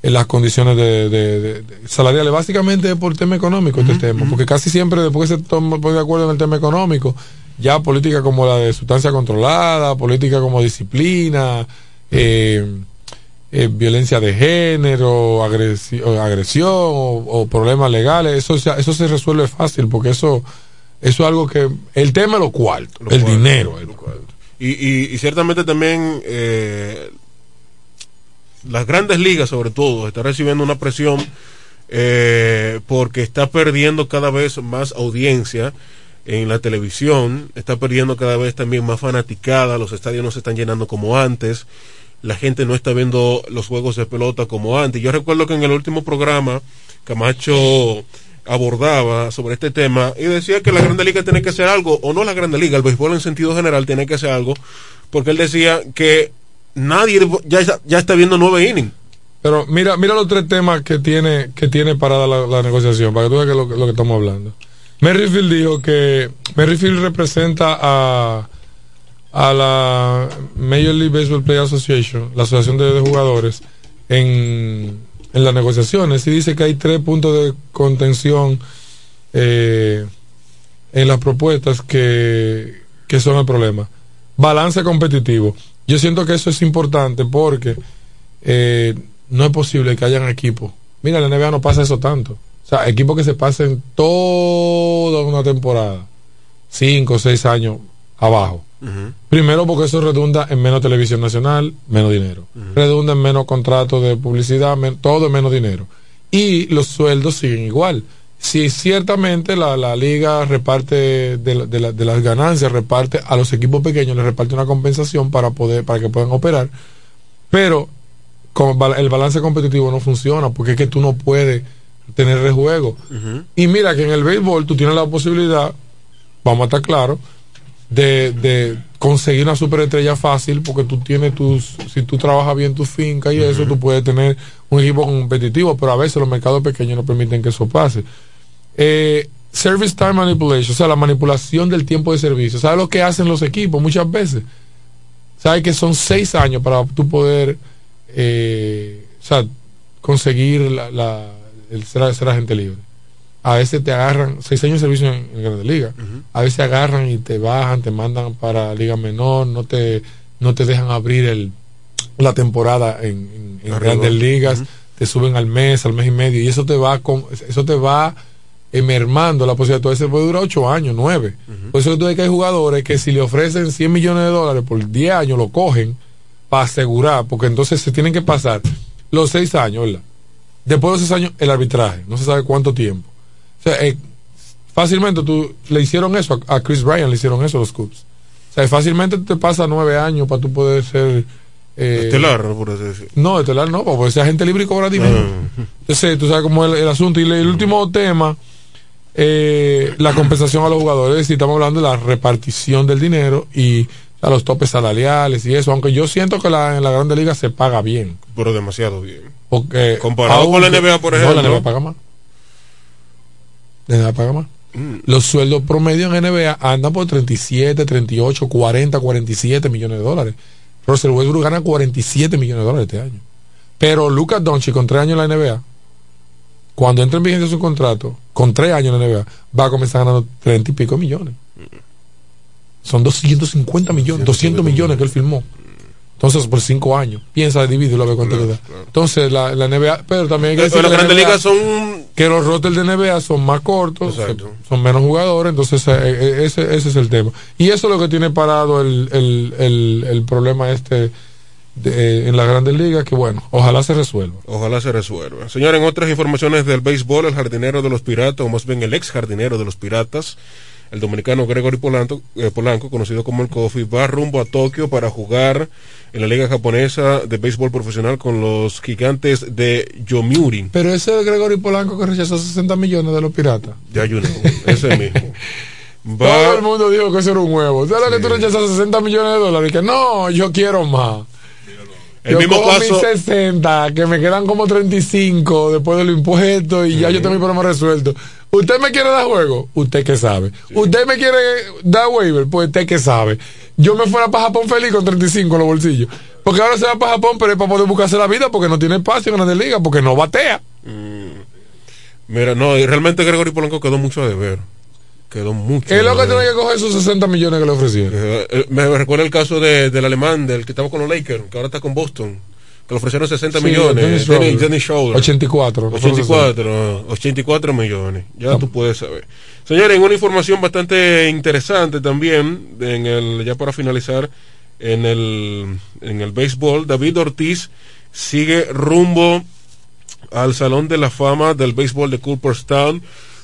eh, las condiciones de, de- de- salariales. Básicamente es por tema económico este tema, porque casi siempre después que se toma de acuerdo en el tema económico, ya política como la de sustancia controlada, política como disciplina, eh, eh, violencia de género, agresión o, o problemas legales, eso, eso se resuelve fácil porque eso, eso es algo que el tema es lo cual, Lo el dinero. Y, y, y ciertamente también eh, las grandes ligas, sobre todo, están recibiendo una presión eh, porque está perdiendo cada vez más audiencia en la televisión, está perdiendo cada vez también más fanaticada, los estadios no se están llenando como antes, la gente no está viendo los juegos de pelota como antes. Yo recuerdo que en el último programa Camacho abordaba sobre este tema y decía que la Grande Liga tiene que hacer algo, o no la Grande Liga, el béisbol en sentido general tiene que hacer algo, porque él decía que nadie ya, ya está viendo nueve innings. Pero mira, mira los tres temas que tiene, que tiene parada la, la negociación, para que tú veas lo, lo que estamos hablando. Merrifield dijo que Merrifield representa a, a la Major League Baseball Player Association, la asociación de jugadores, en, en las negociaciones y dice que hay tres puntos de contención eh, en las propuestas que, que son el problema. Balance competitivo. Yo siento que eso es importante porque eh, no es posible que hayan equipos. Mira, la NBA no pasa eso tanto. O sea, equipos que se pasen toda una temporada, cinco o seis años abajo. Primero porque eso redunda en menos televisión nacional, menos dinero. Redunda en menos contratos de publicidad, men- todo en menos dinero. Y los sueldos siguen igual. Si ciertamente la, la liga reparte de, la- de la- de las ganancias, reparte a los equipos pequeños, les reparte una compensación para poder, para que puedan operar. Pero el balance competitivo no funciona porque es que tú no puedes tener rejuego. Y mira que en el béisbol tú tienes la posibilidad, vamos a estar claros, de, de conseguir una superestrella fácil porque tú tienes tus, si tú trabajas bien tu finca y eso, tú puedes tener un equipo competitivo, pero a veces los mercados pequeños no permiten que eso pase. Eh, service time manipulation, o sea, la manipulación del tiempo de servicio. ¿Sabes lo que hacen los equipos muchas veces? ¿Sabes que son seis años para tú poder eh, o sea, conseguir la, el ser, agente libre? A veces te agarran, seis años de servicio en, Grandes Ligas, a veces agarran y te bajan, te mandan para Liga Menor, no te, no te dejan abrir el, la temporada en, Grandes Ligas, te suben al mes, al mes y medio, y eso te va con, eso te va mermando la posibilidad. Entonces puede durar 8 años, 9. Por eso que hay jugadores que si le ofrecen 100 millones de dólares por 10 años lo cogen para asegurar, porque entonces se tienen que pasar los 6 años, ¿verdad? Después de esos años, el arbitraje, no se sabe cuánto tiempo. O sea, eh, fácilmente tú le hicieron eso a, Chris Bryan, le hicieron eso a los Cubs. O sea, fácilmente te pasa 9 años para tú poder ser. Eh, estelar, por así decirlo. No, estelar no, porque ser agente libre y cobra dinero. Ah. Entonces, tú sabes cómo es el, asunto. Y el último tema eh, la compensación a los jugadores, si estamos hablando de la repartición del dinero y a los topes salariales y eso, aunque yo siento que la, en la Grande Liga se paga bien. Pero demasiado bien. Porque Comparado con la NBA, por ejemplo. la NBA paga más. NBA paga más. Mm. Los sueldos promedio en NBA andan por 37, 38, 40, 47 millones de dólares. Russell Westbrook gana 47 millones de dólares este año. Pero Lucas Doncic con tres años en la NBA cuando entre en vigencia su contrato, con tres años en la NBA, va a comenzar ganando 30 y pico millones. Son 250 millones, 200 millones que él firmó. Entonces, por cinco años, piensa dividirlo a ver cuánto le da. Entonces, la, la, NBA, pero también hay que decir que, son... que los rotes de NBA son más cortos, son menos jugadores, entonces eh, eh, ese, ese es el tema. Y eso es lo que tiene parado el, el, el, el problema este en la Grandes Ligas que bueno, ojalá se resuelva. Ojalá se resuelva. Señor, en otras informaciones del béisbol, el jardinero de los Piratas, o más bien el ex jardinero de los Piratas, el dominicano Gregory Polanco, eh, Polanco, conocido como el Kofi, va rumbo a Tokio para jugar en la liga japonesa de béisbol profesional con los gigantes de Yomiuri. Pero ese es Gregory Polanco que rechazó 60 millones de los Piratas. Ya, yo ese mismo. Todo el mundo dijo que eso era un huevo. ¿Sabes que tú rechazas 60 millones de dólares? Que no, yo quiero más. El yo mismo caso. 60, que me quedan como 35 después de los impuestos y ya yo tengo mi problema resuelto. ¿Usted me quiere dar juego? Usted que sabe. ¿Usted me quiere dar waiver? Pues usted que sabe. Yo me fuera para Japón feliz con 35 en los bolsillos. Porque ahora se va para Japón, pero es para poder buscarse la vida porque no tiene espacio en la liga, porque no batea. Mm. Mira, no, y realmente Gregory Polanco quedó mucho a deber quedó mucho. Es lo que tiene que coger esos 60 millones que le ofrecieron. Eh, eh, me recuerda el caso de, del alemán, del que estaba con los Lakers, que ahora está con Boston. Que le ofrecieron 60 millones. Dennis, 84. 84, 84 millones. Ya tú puedes saber. Señores, una información bastante interesante también, en el, ya para finalizar, en el, en el béisbol, David Ortiz sigue rumbo al Salón de la Fama del Béisbol de Cooperstown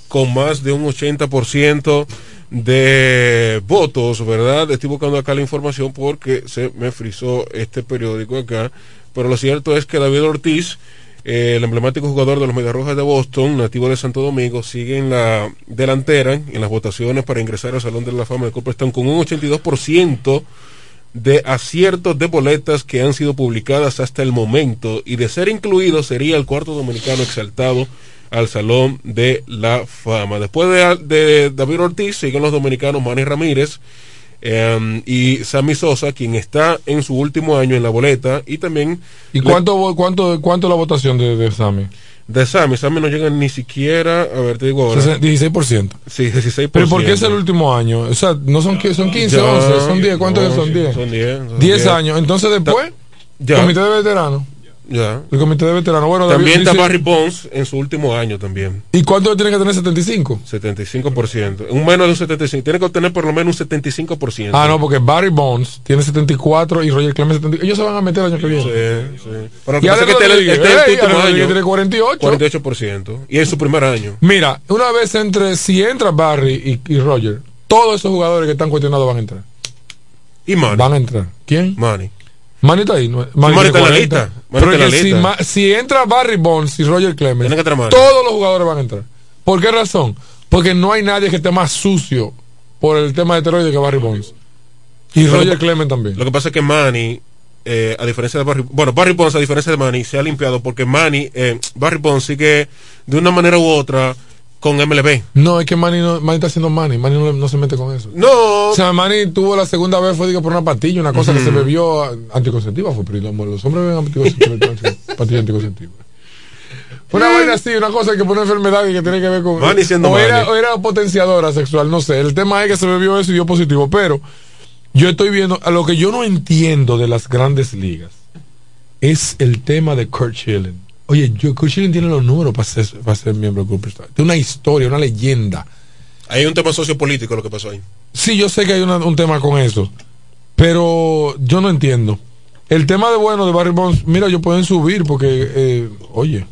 con más de un 80% de votos, ¿verdad? Estoy buscando acá la información porque se me frizó este periódico acá, pero lo cierto es que David Ortiz, eh, el emblemático jugador de los Mediarrojas de Boston, nativo de Santo Domingo, sigue en la delantera en las votaciones para ingresar al Salón de la Fama de Cooperstown con un 82% de aciertos de boletas que han sido publicadas hasta el momento y de ser incluido sería el cuarto dominicano exaltado al Salón de la Fama. Después de, David Ortiz siguen los dominicanos Manny Ramírez em, y Sammy Sosa, quien está en su último año en la boleta y también... ¿Y cuánto, cuánto, cuánto la votación de, de Sammy? De Sammy, Sammy no llega ni siquiera, a ver, te digo ahora. 16%. Sí, 16%. Pero ¿por qué es el último año? O sea, no son, son 15, 11, son 10, ¿cuántos son 10? Son 10. 10 años. Entonces después, ya. comité de veteranos. Ya. El comité de veteranos. Bueno, también está Barry Bonds en su último año también. ¿Y cuánto tiene que tener 75? 75%. Un menos de un 75. Tiene que obtener por lo menos un 75%. Ah, no, porque Barry Bonds tiene 74 y Roger Clemens 75. Ellos se van a meter el año que viene. Sí, sí. Pero y que este, este último año tiene 48. 48%. Y es su primer año. Mira, una vez entre, si entra Barry y, y Roger, todos esos jugadores que están cuestionados van a entrar. ¿Y Manny? Van a entrar. ¿Quién? Manny. Manita ahí. No, en la 40. lista. En que si, ma- si entra Barry Bonds y Roger Clemens, que todos los jugadores van a entrar. ¿Por qué razón? Porque no hay nadie que esté más sucio por el tema de esteroides que Barry Bonds. Y que- Roger Clemens también. Lo que pasa es que Manny, eh, a diferencia de Barry, bueno, Barry Bonds a diferencia de Manny, se ha limpiado porque Manny, eh, Barry Bonds sigue de una manera u otra con MLB. No, es que Manny, no, Manny está haciendo Manny. Manny no, no se mete con eso. No. O sea, Manny tuvo la segunda vez, fue digo, por una pastilla, una cosa que se bebió ah, anticonceptiva. Fue, pero los, los hombres beben anticonceptiva, pastilla anticonceptiva. Fue una vaina así, una cosa que por una enfermedad y que tiene que ver con. Manny siendo o, era, Manny. o era potenciadora sexual, no sé. El tema es que se bebió eso y dio positivo. Pero yo estoy viendo, a lo que yo no entiendo de las grandes ligas es el tema de Kurt Schilling. Oye, yo, Kurt Schilling tiene los números para ser, para ser miembro del Club. Tiene una historia, una leyenda. Hay un tema sociopolítico lo que pasó ahí. Sí, yo sé que hay una- un tema con eso, pero yo no entiendo. El tema de bueno de Barry Bonds, mira, ellos pueden subir porque, eh, oye,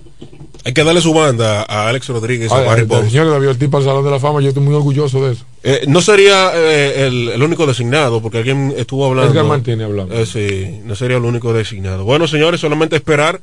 Hay que darle su banda a Alex Rodríguez y a Barry Bonds. señores, David Ortiz para el Salón de la Fama, yo estoy muy orgulloso de eso. Eh, no sería eh, el, el único designado, porque alguien estuvo hablando. Edgar Martínez hablando. Eh, sí, no sería el único designado. Bueno, señores, solamente esperar,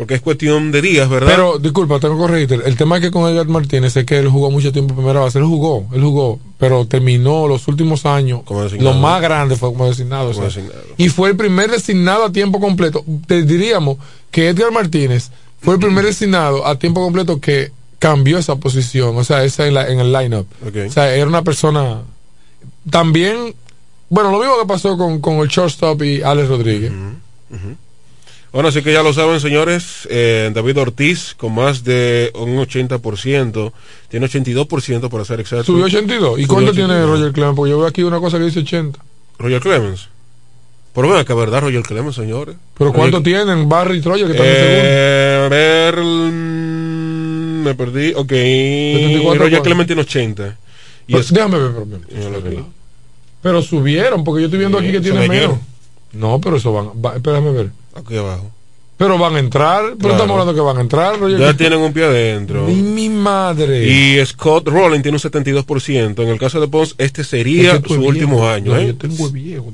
porque es cuestión de días, ¿verdad? Pero, disculpa, tengo que corregirte. El tema es que con Edgar Martínez es que él jugó mucho tiempo en primera base. Él jugó, él jugó, pero terminó los últimos años. Como designado. Lo más grande fue como designado. o Como sea. designado. Y fue el primer designado a tiempo completo. Te diríamos que Edgar Martínez fue el primer designado a tiempo completo que cambió esa posición, o sea, esa en, la- en el lineup. Ok. O sea, era una persona. También, bueno, lo mismo que pasó con, con el shortstop y Alex Rodríguez. Bueno, así que ya lo saben, señores. eh, David Ortiz, con más de un 80%, tiene 82% para ser exacto. Subió 82. ¿Y Subió cuánto tiene 82? Roger Clemens? Porque yo veo aquí una cosa que dice 80. Roger Clemens. Pero ven acá, ¿verdad, Roger Clemens, señores? ¿Pero cuánto Roger- tienen Barry y Troya que están en segundo? Eh, a ver, me perdí. Ok. 74 Roger. Clemens tiene 80. Y Pero es- déjame ver, pero, pero, subieron, porque yo estoy viendo Sí, aquí que son tiene menos. No, pero eso van. Va, espérame ver. Aquí abajo. Pero van a entrar. Pero Claro. estamos hablando que van a entrar. Roger Ya tienen un pie adentro. Ni mi madre. Y Scott Rowland tiene un 72%. En el caso de Pons, este sería Es su último año. No, ¿eh? Yo tengo viejo.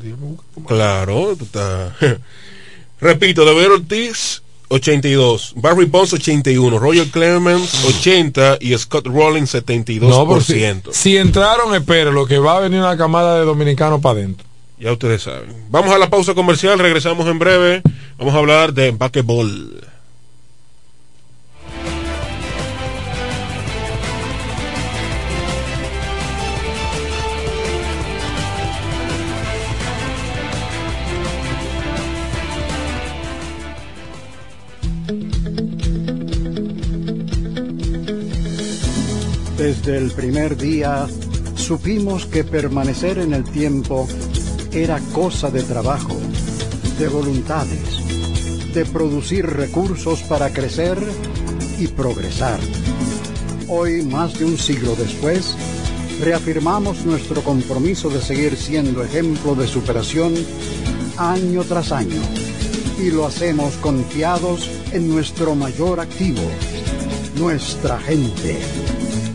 Claro, tú estás. Repito, David Ortiz, 82. Barry Bonds, 81. Roger Clemens, 80. Y Scott Rowland, 72%. No, si, si entraron, espere, lo que va a venir una camada de dominicanos para adentro. Ya ustedes saben. Vamos a la pausa comercial, regresamos en breve. Vamos a hablar de basquetbol. Desde el primer día supimos que permanecer en el tiempo era cosa de trabajo, de voluntades, de producir recursos para crecer y progresar. Hoy, más de un siglo después, reafirmamos nuestro compromiso de seguir siendo ejemplo de superación año tras año y lo hacemos confiados en nuestro mayor activo, nuestra gente.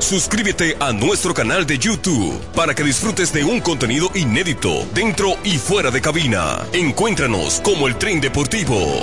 Suscríbete a nuestro canal de YouTube para que disfrutes de un contenido inédito dentro y fuera de cabina. Encuéntranos como el tren deportivo.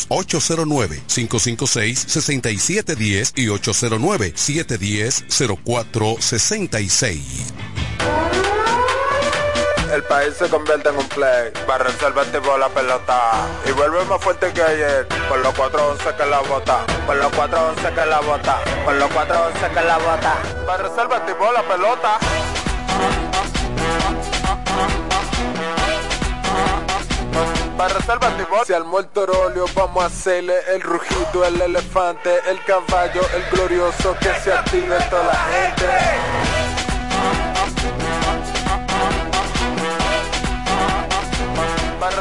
809-556-6710 y 809-710-0466. El país se convierte en un play. Para resolver tipo la pelota. Y vuelve más fuerte que ayer. Por los 411 que la bota. Por los 411 que la bota. Por los 411 que la bota. Para resolver tipo la pelota. Para resolver tipo. Si al muerto rolio vamos a hacerle el rugido, el elefante, el caballo, el glorioso que se active toda la gente.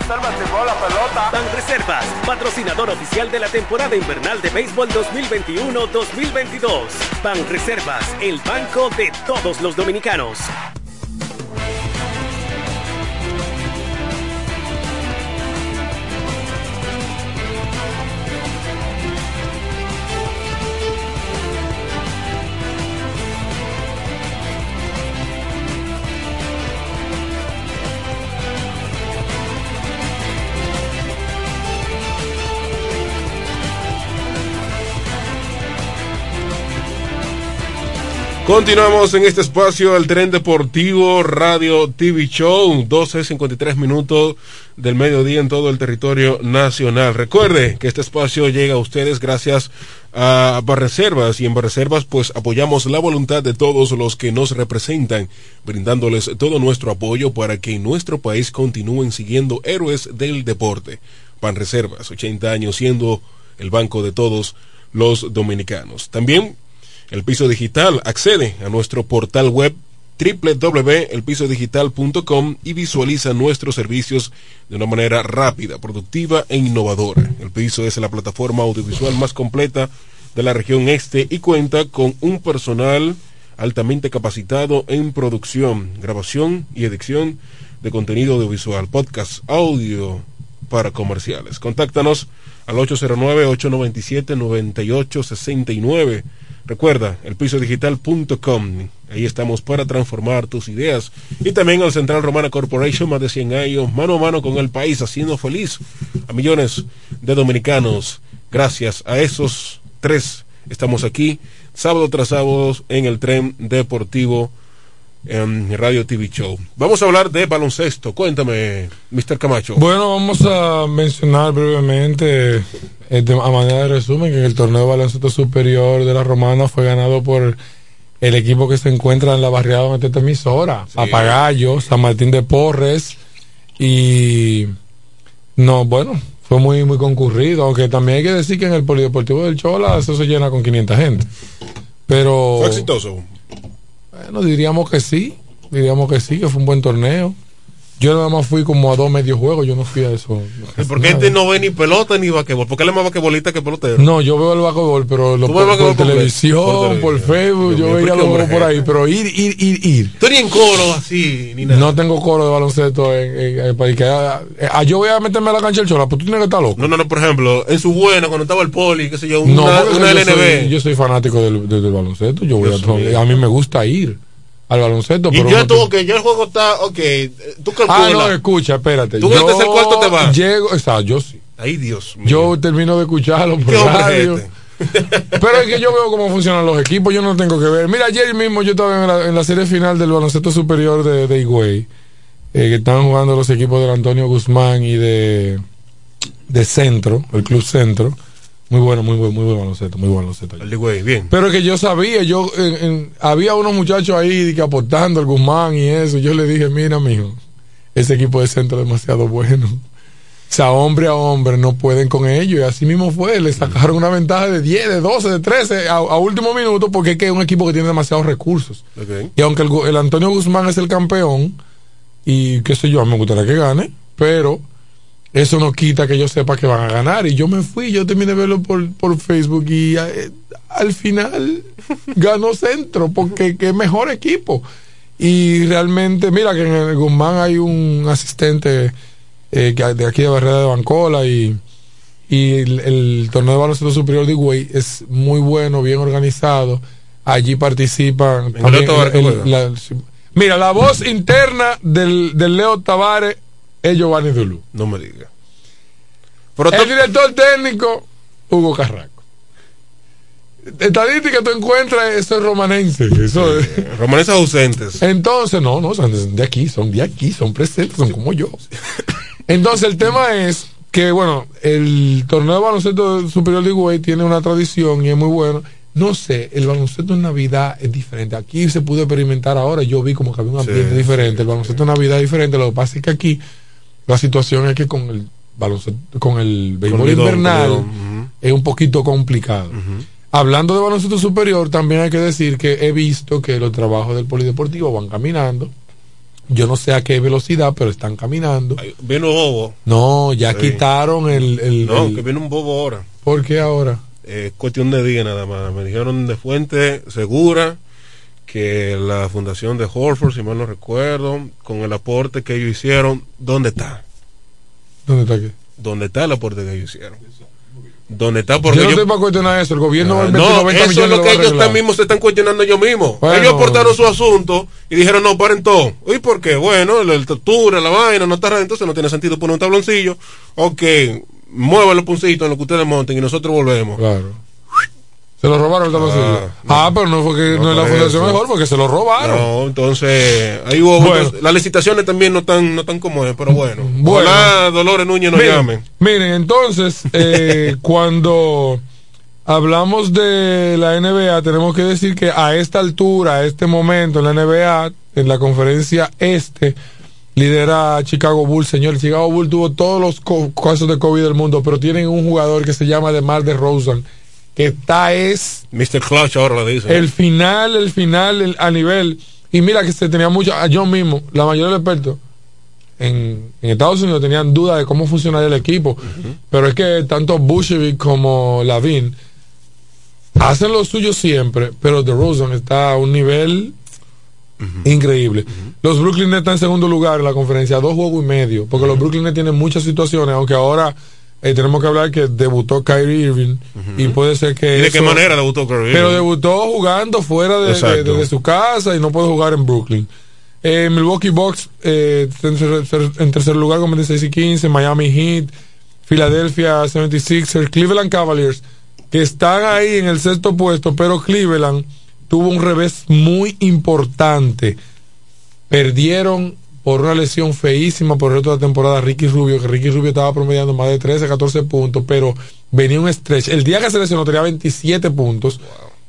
Reservas llegó la pelota. Ban Reservas, patrocinador oficial de la temporada invernal de béisbol 2021-2022. Ban Reservas, el banco de todos los dominicanos. Continuamos en este espacio, el tren deportivo Radio TV Show, 12.53 minutos del mediodía en todo el territorio nacional. Recuerde que este espacio llega a ustedes gracias a Barreservas y en Barreservas pues apoyamos la voluntad de todos los que nos representan, brindándoles todo nuestro apoyo para que en nuestro país continúen siguiendo héroes del deporte. Banreservas, 80 años siendo el banco de todos los dominicanos. También el Piso Digital. Accede a nuestro portal web www.elpisodigital.com y visualiza nuestros servicios de una manera rápida, productiva e innovadora. El Piso es la plataforma audiovisual más completa de la región este y cuenta con un personal altamente capacitado en producción, grabación y edición de contenido audiovisual, podcast, audio para comerciales. Contáctanos al 809-897-9869 Recuerda, elpisodigital.com. Ahí estamos para transformar tus ideas. Y también al Central Romana Corporation, más de 100 años, mano a mano con el país, haciendo feliz a millones de dominicanos. Gracias a esos tres, estamos aquí, sábado tras sábado, en el tren deportivo en Radio TV Show. Vamos a hablar de baloncesto. Cuéntame, Mr. Camacho. Bueno, vamos a mencionar brevemente, eh, a manera de resumen, que el torneo de baloncesto superior de la Romana fue ganado por el equipo que se encuentra en la barriada donde está emisora, Papagayo, San Martín de Porres y no, bueno, fue muy muy concurrido, aunque también hay que decir que en el Polideportivo del Chola eso se llena con 500 gente. Pero fue exitoso. Bueno, diríamos que sí, diríamos que sí, que fue un buen torneo. Yo nada más fui como a dos medios juegos, yo no fui a eso. ¿Y por qué este no ve ni pelota ni vaquebol? ¿Por qué le más vaquebolista que pelotero? No, yo veo el vaquebol, pero lo por, por, televisión, por, Facebook, yo veía los por ahí, pero ir, ir, ir, ir. ¿Tú ni en coro así, ni nada? No tengo coro de baloncesto en, el país. Que, ah, yo voy a meterme a la cancha del chola, pues tú tienes que estar loco. No, no, no, por ejemplo, en su buena, cuando estaba el poli, qué sé yo, una, no, una yo LNB. Soy, yo soy fanático del, del, baloncesto, yo voy a, a mí me gusta ir al baloncesto. Y pero tú, te- ok, ya el juego está, ok, tú calculas. Ah, no, escucha, espérate. Tú el cuarto te vas. Llego, sea, yo sí. Ay, Dios mío. Yo termino de escucharlo por ¿Qué hombre es radio. Pero es que yo veo cómo funcionan los equipos, yo no tengo que ver. Mira, ayer mismo yo estaba en la, en la serie final del baloncesto superior de, de Higüey, eh, que estaban jugando los equipos del Antonio Guzmán y de, de Centro, el Club Centro. Muy bueno, muy buen, muy buen baloncesto, muy buen baloncesto. El de güey, bien. Pero es que yo sabía, yo en- en- había unos muchachos ahí que aportando el Guzmán y eso. Yo le dije, mira, mijo, ese equipo de centro es demasiado bueno. O sea, hombre a hombre no pueden con ellos. Y así mismo fue. Le sacaron una ventaja de 10, de 12, de 13 a, a último minuto porque es que es un equipo que tiene demasiados recursos. Y aunque el Antonio Guzmán es el campeón, y qué sé yo, me gustaría que gane, pero eso no quita que yo sepa que van a ganar. Y yo me fui, yo terminé de verlo por, por Facebook y eh, al final ganó Centro porque que es mejor equipo. Y realmente, mira que en el Guzmán hay un asistente eh, que de aquí de Barrera de Bancola y, y el, el torneo de baloncesto superior de Higüey es muy bueno, bien organizado. Allí participan. ¿qué la- mira, la voz interna del, del Leo Tavares es Giovanni Dulú. No me digas. el director técnico, Hugo Carraco. Estadística tú encuentras, eso es romanense. Eso es- Romaneses ausentes. Entonces, no, no, son de aquí, son de aquí, son presentes, son como yo. Entonces, el tema es que, bueno, el torneo de baloncesto superior de Higüey tiene una tradición y es muy bueno. No sé, el baloncesto en Navidad es diferente. Aquí se pudo experimentar ahora, yo vi como que había un ambiente Sí, diferente. El baloncesto en Navidad es diferente. Lo que pasa es que aquí la situación es que con el baloncesto, con el béisbol invernal es un poquito complicado. Hablando de baloncesto superior, también hay que decir que he visto que los trabajos del polideportivo van caminando. Yo no sé a qué velocidad, pero están caminando. Viene un bobo. No, ya Sí. quitaron el... el- No, el- que viene un bobo ahora. ¿Por qué ahora? Es cuestión de día nada más. Me dijeron de fuente segura que la fundación de Horford, si mal no recuerdo, con el aporte que ellos hicieron, ¿dónde está? ¿Dónde está aquí? ¿Dónde está el aporte que ellos hicieron? ¿Dónde está? Porque yo no ellos- estoy para cuestionar eso. El gobierno va a Ah, invertir no, 90 eso es lo que ellos también mismos se están cuestionando ellos mismos. Bueno. ellos aportaron su asunto y dijeron, no, paren todo. ¿Y por qué? Bueno, la altura, la vaina, no está entonces no tiene sentido poner un tabloncillo. Ok, muevan los puncitos en lo que ustedes monten y nosotros volvemos. Claro. Se lo robaron el tabloncillo. Ah, Ah, pero no fue que no, no es la fundación mejor, porque se lo robaron. No, entonces, ahí hubo Bueno. las licitaciones también no están, no tan como es, pero bueno. Bueno. Ojalá Dolores Núñez nos Miren, llame. Miren, entonces, eh, cuando hablamos de la NBA, tenemos que decir que a esta altura, a este momento en la NBA, en la conferencia este, lidera Chicago Bulls. Señor, Chicago Bulls tuvo todos los casos de COVID del mundo, pero tienen un jugador que se llama DeMar DeRozan, que está es Mr. Clutch ahora lo dice. el final, el final el- a nivel. Y mira que se tenía mucho, yo mismo, la mayoría de los expertos en, en Estados Unidos tenían dudas de cómo funcionaría el equipo. Pero es que tanto Bushevich como Lavin hacen lo suyo siempre, pero DeRozan está a un nivel increíble. Los Brooklyn Nets están en segundo lugar en la conferencia, dos juegos y medio, porque los Brooklyn Nets tienen muchas situaciones, aunque ahora eh, tenemos que hablar que debutó Kyrie Irving y puede ser que ¿Y de qué manera debutó Kyrie pero Irving? debutó jugando fuera de, Exacto. de- de su casa y no puede jugar en Brooklyn. Eh, Milwaukee Bucks eh, está en, tercer, en tercer lugar con 26 y 15, Miami Heat, Philadelphia 76ers, Cleveland Cavaliers, que están ahí en el sexto puesto, pero Cleveland tuvo un revés muy importante. Perdieron por una lesión feísima por el resto de la temporada Ricky Rubio, que Ricky Rubio estaba promediando más de 13, 14 puntos, pero venía un stretch. El día que se lesionó tenía 27 puntos.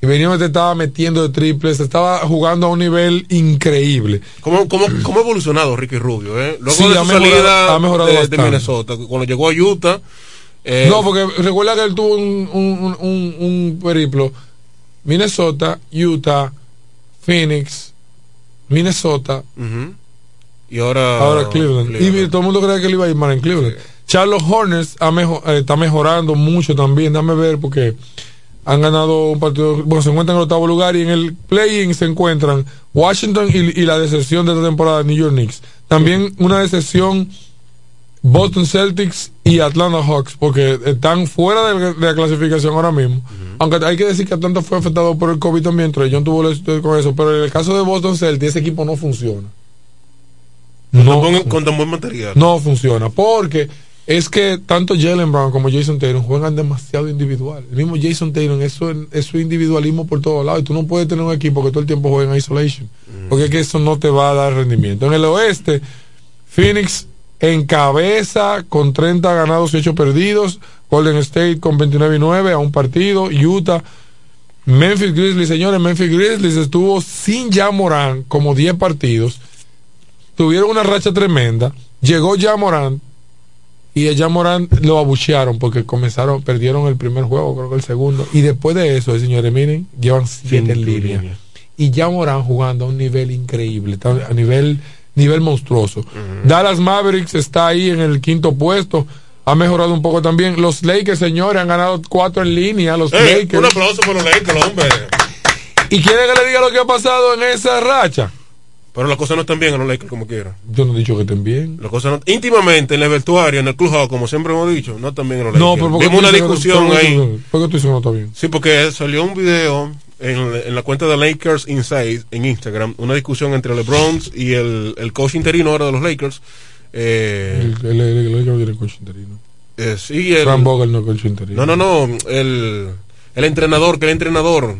Y venía te estaba metiendo de triples, estaba jugando a un nivel increíble. ¿Cómo, cómo, cómo ha evolucionado Ricky Rubio? Eh? Luego Sí, de su ha mejorado- salida ha mejorado de. Minnesota, cuando llegó a Utah. eh, no, porque recuerda que él tuvo un, un, un, un periplo. Minnesota, Utah, Phoenix, Minnesota. Y ahora. ahora Cleveland. Y todo el mundo creía que él iba a ir mal en Cleveland. Charles Hornets ha eh, está mejorando mucho también. Dame ver porque han ganado un partido. Bueno, se encuentran en el octavo lugar y en el play-in se encuentran Washington y, y la decepción de esta temporada, New York Knicks. También una decepción Boston Celtics y Atlanta Hawks, porque están fuera de, la clasificación ahora mismo. Aunque hay que decir que Atlanta fue afectado por el COVID también, John tuvo el con eso, pero en el caso de Boston Celtics, ese equipo no funciona. No, con tan buen material. No funciona, porque es que tanto Jalen Brown como Jason Taylor juegan demasiado individual. El mismo Jason Taylor eso es su individualismo por todos lados. Y tú no puedes tener un equipo que todo el tiempo juegue en isolation. Porque es que eso no te va a dar rendimiento. En el oeste, Phoenix encabeza con 30 ganados y 8 perdidos. Golden State con 29 y 9 a un partido. Utah. Memphis Grizzlies, señores, Memphis Grizzlies estuvo sin ya Morán como 10 partidos. Tuvieron una racha tremenda. Llegó ya Morán y ya Morán lo abuchearon porque comenzaron, perdieron el primer juego, creo que el segundo. Y después de eso, señores, miren, llevan 7 en línea. Y ya Morán jugando a un nivel increíble, a nivel nivel monstruoso. Dallas Mavericks está ahí en el quinto puesto. Ha mejorado un poco también. Los Lakers, señores, han ganado cuatro en línea. Los Lakers. Un aplauso por los Lakers, hombre. ¿Y quieren que le diga lo que ha pasado en esa racha? Pero las cosas no están bien en los Lakers como quiera. Yo no he dicho que estén bien. Las cosas no, íntimamente en el vestuario, en el clubhouse, como siempre hemos dicho, no están bien en los Lakers. No, pero Vimos una discusión ahí. ¿Por qué tú dices que no está bien? Sí, porque salió un video en, la cuenta de Lakers Inside en Instagram una discusión entre LeBron y el, el coach interino ahora de los Lakers. Eh, el, el, Lakers tiene coach interino. Eh, sí, el, Fran Vogel no coach interino. No, no, no. El, el entrenador, que el entrenador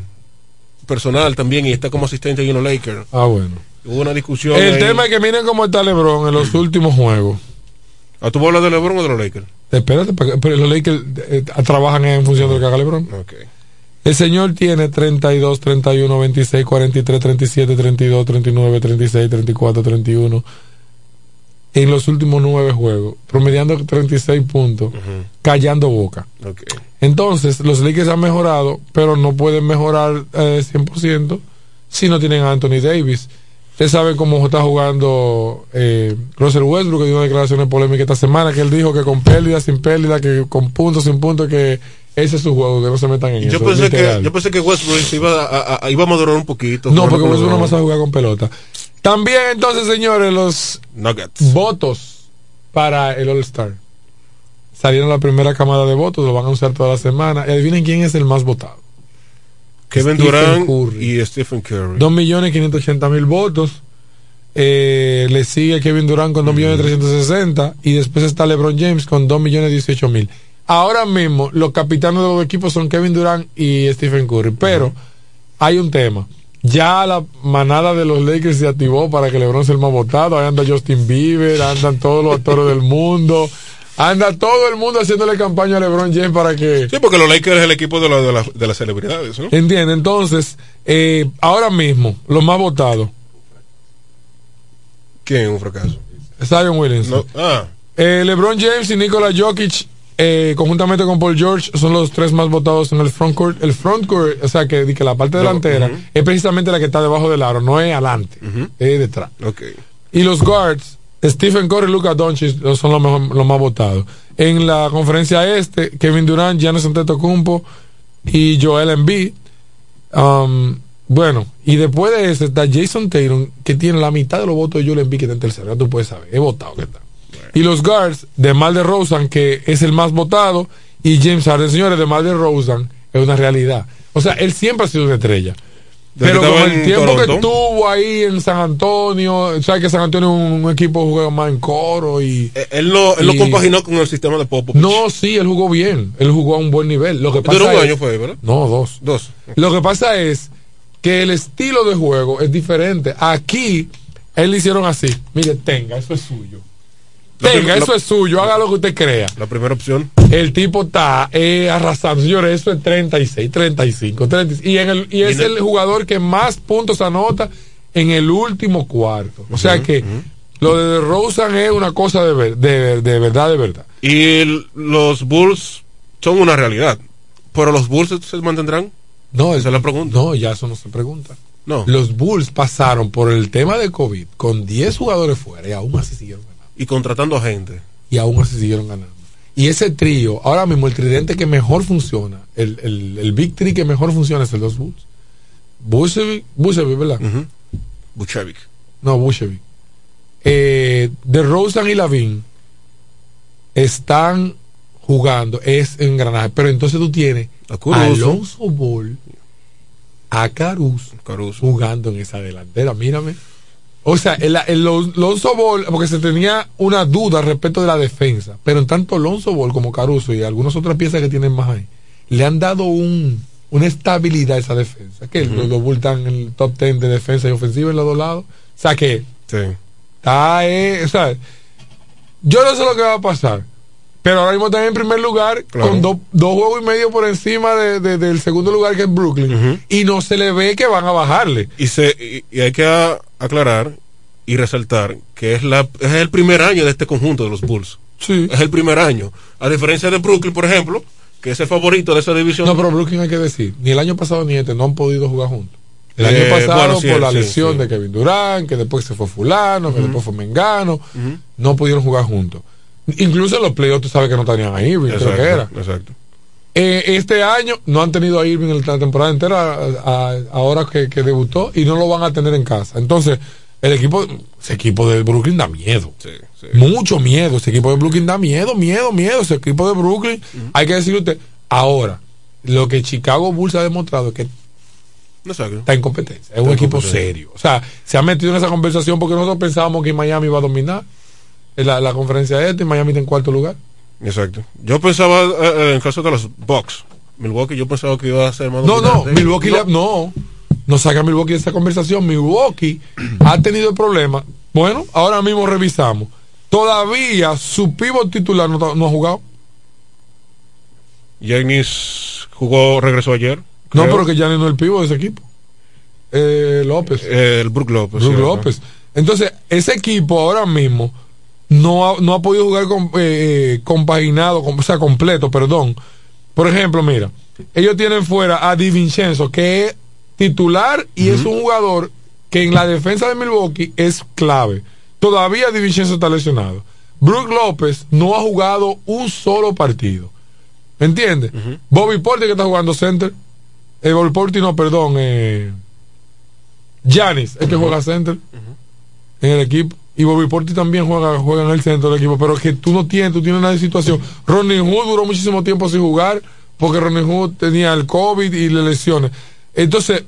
personal también y está como asistente en los Lakers. Ah, bueno. Hubo una discusión. El tema es que miren cómo está LeBron en los últimos juegos. ¿A ¿Ah, tú hablas de LeBron o de los Lakers? Espérate, pero los Lakers eh, trabajan en función de lo que haga LeBron. Okay. El señor tiene 32, 31, 26, 43, 37, 32, 39, 36, 34, 31 en los últimos nueve juegos, promediando 36 puntos, callando boca. Entonces, los Lakers han mejorado, pero no pueden mejorar eh, 100% si no tienen a Anthony Davis. Ustedes saben cómo está jugando eh, Russell Westbrook, que dio una declaración polémica esta semana, que él dijo que con pérdida, sin pérdida, que con puntos, sin puntos, que ese es su juego, que no se metan en yo eso. Pensé que, yo pensé que Westbrook iba a, iba a madurar un poquito. No, porque Westbrook no más a jugar con pelota. También entonces, señores, los Nuggets. votos para el All-Star. Salieron la primera camada de votos, lo van a usar toda la semana. Y adivinen quién es el más votado. Kevin Durant y Stephen Curry. 2.580.000 votos. Eh, le sigue Kevin Durant con 2.360.000 y después está LeBron James con 2.018.000 ahora mismo los capitanes de los equipos son Kevin Durant y Stephen Curry, pero hay un tema. Ya la manada de los Lakers se activó para que LeBron sea el más votado. Ahí anda Justin Bieber, andan todos los actores del mundo. Anda todo el mundo haciéndole campaña a LeBron James para que. Sí, porque los Lakers es el equipo de, de, las celebridades, ¿no? Entiende, entonces, eh, ahora mismo, los más votados. ¿Quién es un fracaso? Zion Williamson. ah. Eh, LeBron James y Nikola Jokic eh, conjuntamente con Paul George, son los tres más votados en el frontcourt. El frontcourt, o sea, que, que la parte delantera es precisamente la que está debajo del aro, no es adelante, es detrás. Y los guards, Stephen Curry y Luca Doncic son los, los más votados. En la conferencia este, Kevin Durant, Giannis Antetokounmpo y Joel Embiid. Um, bueno, y después de eso está Jason Taylor, que tiene la mitad de los votos de Joel Embiid que está en tercero. Ya tú puedes saber, he votado que está. Y los guards de Mal de Rosen, que es el más votado, y James Harden, señores, de Mal de Rosen es una realidad. O sea, él siempre ha sido una estrella. Pero como el tiempo que estuvo ahí en San Antonio, sabes que San Antonio es un, equipo que juega más en coro y eh, él no él compaginó con el sistema de Popovich. No, sí, él jugó bien, él jugó a un buen nivel. Lo que pasa un año fue, ¿verdad? No, dos. Dos. Lo que pasa es que el estilo de juego es diferente. Aquí él le hicieron así, mire, tenga, eso es suyo. Venga, eso es suyo, haga lo que usted crea. La primera opción. El tipo está eh, arrasando, señores, eso es 36, 35, 35. Y, en el, y es el, jugador que más puntos anota en el último cuarto. O sea que lo de Rosen es una cosa de, de, de, verdad, de verdad. Y los Bulls son una realidad. Pero los Bulls se mantendrán. No, esa es la pregunta. No, ya eso no se pregunta. No. Los Bulls pasaron por el tema de COVID con 10 jugadores fuera y aún así siguieron y contratando a gente. Y aún así siguieron ganando. Y ese trío, ahora mismo el tridente que mejor funciona, el, el, el Big Three que mejor funciona es el dos Bulls. Bucevic, Bucevic, ¿verdad? Uh No, Bucevic. Eh, de Rosen y Lavin están jugando es engranaje. Pero entonces tú tienes a, Alonso Ball, a Caruso, jugando en esa delantera. Mírame. O sea, el, el, Alonso Ball, porque se tenía una duda respecto de la defensa, pero en tanto Alonso Ball como Caruso y algunas otras piezas que tienen más ahí, le han dado un, una estabilidad a esa defensa. Que los, Bulls están en el top 10 de defensa y ofensiva en los dos lados. O sea que está, eh, o sea, yo no sé lo que va a pasar. Pero ahora mismo están en primer lugar con dos juegos y medio por encima de, del segundo lugar que es Brooklyn. Y no se le ve que van a bajarle. Y, se, y, hay que aclarar y resaltar que es, la, es el primer año de este conjunto de los Bulls. Sí. Es el primer año. A diferencia de Brooklyn, por ejemplo, que es el favorito de esa división. No, pero Brooklyn hay que decir, ni el año pasado ni este no han podido jugar juntos. El año eh, pasado por la lesión de Kevin Durant, que después se fue fulano, que después fue Mengano, no pudieron jugar juntos. Incluso en los playoffs tú sabes que no tenían a Irving, creo que era. Exacto. Eh, este año no han tenido a Irving en la temporada entera, ahora que, debutó, y no lo van a tener en casa. Entonces, el equipo, ese equipo de Brooklyn da miedo. Mucho miedo. Ese equipo de Brooklyn da miedo, miedo, miedo. Ese equipo de Brooklyn, hay que decirle usted, ahora, lo que Chicago Bulls ha demostrado es que está en competencia. Es un equipo serio. O sea, se ha metido en esa conversación porque nosotros pensábamos que Miami iba a dominar la, la conferencia esta y Miami está en cuarto lugar. Exacto. Yo pensaba, eh, eh, en caso de los Bucks, Milwaukee, yo pensaba que iba a ser más No, no, Milwaukee, no. no, saca Milwaukee de esa conversación. Milwaukee ha tenido el problema. Bueno, ahora mismo revisamos. Todavía su pivot titular no, ha jugado. Janis jugó, regresó ayer. No, pero que Janis no es el pivot de ese equipo. Eh, López. el Brook López. Brook López. Entonces, ese equipo ahora mismo no ha, no ha podido jugar con, eh, eh, compaginado, o sea, completo, perdón. Por ejemplo, mira, ellos tienen fuera a Di Vincenzo, que es titular y es un jugador que en la defensa de Milwaukee es clave. Todavía Di Vincenzo está lesionado. Brook López no ha jugado un solo partido. ¿Me entiendes? Bobby Porti que está jugando center. Eh, Bobby Porti no, perdón. Eh, Giannis, el que juega center en el equipo. Y Bobby Porti también juega, juega en el centro del equipo, pero que tú no tienes, tú tienes una situación. Ronnie Hood duró muchísimo tiempo sin jugar porque Ronnie Hood tenía el COVID y le lesiones. Entonces,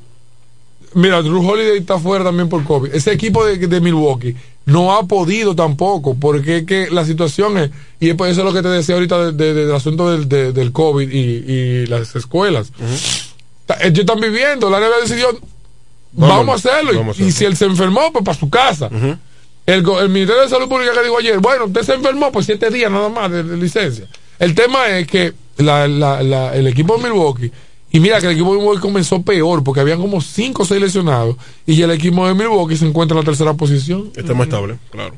mira, Drew Holiday está fuera también por COVID. Ese equipo de, Milwaukee no ha podido tampoco, porque que la situación es, y eso es lo que te decía ahorita del asunto del, COVID y, las escuelas. Ellos están viviendo, la NBA decidió, vamos, a hacerlo, y, si él se enfermó, pues para su casa. El, Ministerio de Salud Pública que dijo ayer, bueno, usted se enfermó por siete días nada más de, licencia. El tema es que el equipo de Milwaukee, y mira que el equipo de Milwaukee comenzó peor, porque habían como cinco o seis lesionados, y el equipo de Milwaukee se encuentra en la tercera posición. Está más estable, claro.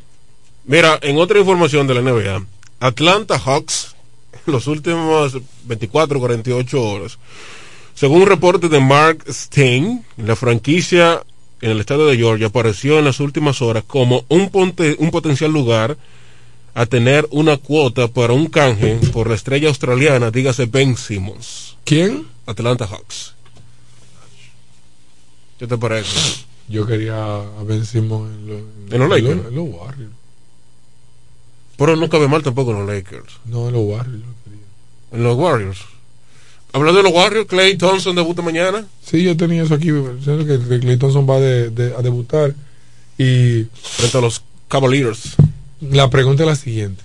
Mira, en otra información de la NBA, Atlanta Hawks, los últimos 24, 48 horas, según un reporte de Mark Stein, la franquicia en el estado de Georgia apareció en las últimas horas como un, un potencial lugar a tener una cuota para un canje por la estrella australiana, dígase Ben Simmons. ¿Quién? Atlanta Hawks. ¿Qué te parece? Yo quería a Ben Simmons en, los Lakers. En los, Warriors. Pero no cabe mal tampoco en los Lakers. No, en los Warriors yo quería. En los Warriors. Hablando de los Warriors, Clay Thompson debuta mañana. Sí, yo tenía eso aquí. que Clay Thompson va a debutar. Y. Frente a los Cavaliers. La pregunta es la siguiente: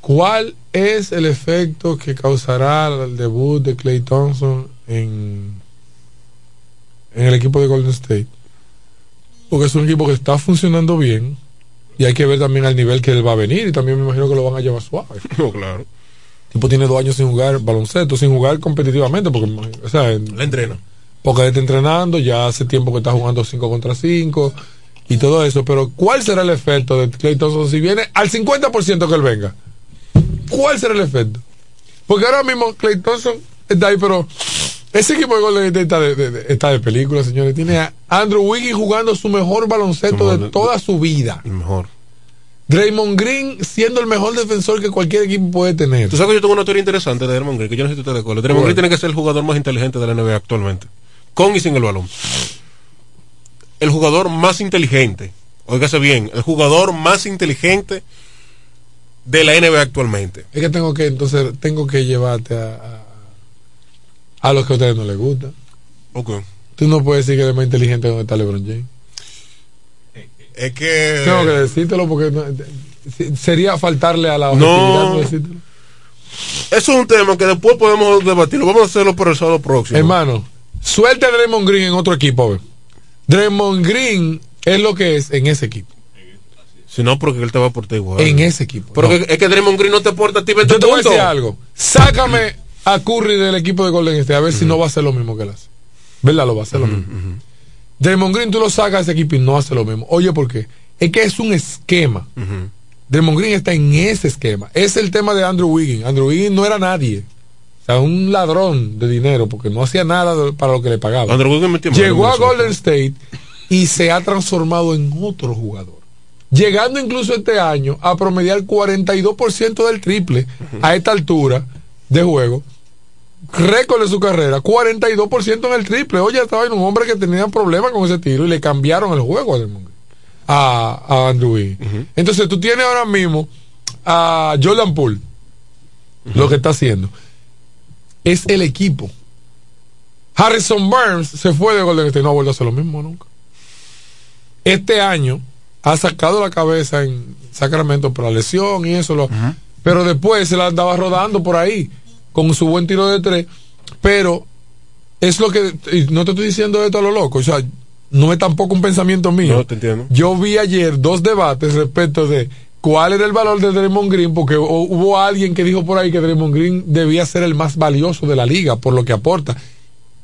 ¿Cuál es el efecto que causará el debut de Clay Thompson en, en el equipo de Golden State? Porque es un equipo que está funcionando bien. Y hay que ver también al nivel que él va a venir. Y también me imagino que lo van a llevar suave. No, claro tipo tiene dos años sin jugar baloncesto, sin jugar competitivamente, porque, o sea, la entrena. Porque está entrenando, ya hace tiempo que está jugando 5 contra 5 y todo eso, pero ¿cuál será el efecto de Clay Thompson si viene al 50% que él venga? ¿Cuál será el efecto? Porque ahora mismo Clay Thompson está ahí, pero ese equipo de Golden está de, está de película, señores. Tiene a Andrew Wiggins jugando su mejor baloncesto de toda su vida. El mejor. Draymond Green siendo el mejor defensor que cualquier equipo puede tener. Tú sabes que yo tengo una teoría interesante de Draymond Green, que yo no sé si te de acuerdo. Draymond Green tiene que ser el jugador más inteligente de la NBA actualmente. Con y sin el balón. El jugador más inteligente. Óigase bien, el jugador más inteligente de la NBA actualmente. Es que tengo que, entonces, tengo que llevarte a, a, a los que a ustedes no les gusta. Ok. Tú no puedes decir que es más inteligente donde está LeBron James. Es que. Tengo que decírtelo porque no- sería faltarle a la No. objetividad no decírtelo. Eso es un tema que después podemos debatirlo. Vamos a hacerlo por el sábado próximo. Hermano, suelte a Draymond Green en otro equipo. ver. Draymond Green es lo que es en ese equipo. Si no, porque él te va a aportar igual. En ese equipo. Pero No. que- es que Draymond Green no te aporta a ti 20 Yo te voy a decir algo. Sácame a Curry del equipo de Golden State a ver si no va a hacer lo mismo que él hace. ¿Verdad? Lo va a hacer lo mismo. Draymond Green tú lo sacas de ese equipo y no hace lo mismo. Oye, ¿por qué? Es que es un esquema. Draymond Green está en ese esquema. Es el tema de Andrew Wiggins. Andrew Wiggins no era nadie. O sea, un ladrón de dinero porque no hacía nada para lo que le pagaban. Andrew Wiggins Llegó a. Golden State y se ha transformado en otro jugador. Llegando incluso este año a promediar 42% del triple a esta altura de juego. Récord de su carrera, 42% en el triple. Oye, estaba en un hombre que tenía problemas con ese tiro y le cambiaron el juego a a, Andrew Wiggins. Entonces tú tienes ahora mismo a Jordan Poole, lo que está haciendo. Es el equipo. Harrison Burns se fue de Golden State no ha vuelto a hacer lo mismo nunca. Este año ha sacado la cabeza en Sacramento por la lesión y eso, lo, pero después se la andaba rodando por ahí con su buen tiro de tres. Pero es lo que, no te estoy diciendo esto a lo loco, o sea, no es tampoco un pensamiento mío. No, te entiendo. Yo vi ayer dos debates respecto de cuál era el valor de Draymond Green, porque hu- hubo alguien que dijo por ahí que Draymond Green debía ser el más valioso de la liga por lo que aporta.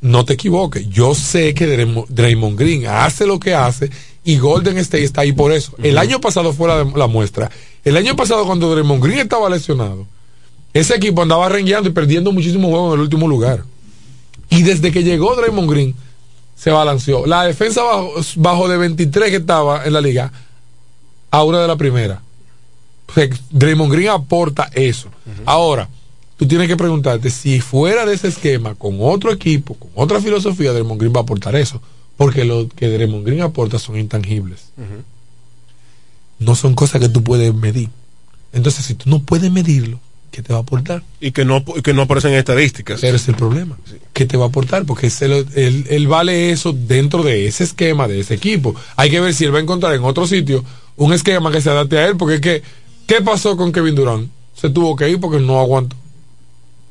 No te equivoques, yo sé que Draymo- Draymond Green hace lo que hace y Golden State está ahí por eso. El año pasado fue la, la muestra. El año pasado cuando Draymond Green estaba lesionado, ese equipo andaba rengueando y perdiendo muchísimos juegos en el último lugar. Y desde que llegó Draymond Green, se balanceó. La defensa bajo, bajo de 23 que estaba en la liga, a una de la primera. O sea, Draymond Green aporta eso. Ahora, tú tienes que preguntarte si fuera de ese esquema, con otro equipo, con otra filosofía, Draymond Green va a aportar eso. Porque lo que Draymond Green aporta son intangibles. No son cosas que tú puedes medir. Entonces, si tú no puedes medirlo, ¿qué te va a aportar? Y que no, que no aparecen en estadísticas. Ese es el problema. ¿Qué te va a aportar? Porque lo- él, él vale eso dentro de ese esquema, de ese equipo. Hay que ver si él va a encontrar en otro sitio un esquema que se adapte a él. Porque es que, ¿qué pasó con Kevin Durant? Se tuvo que ir porque no aguantó.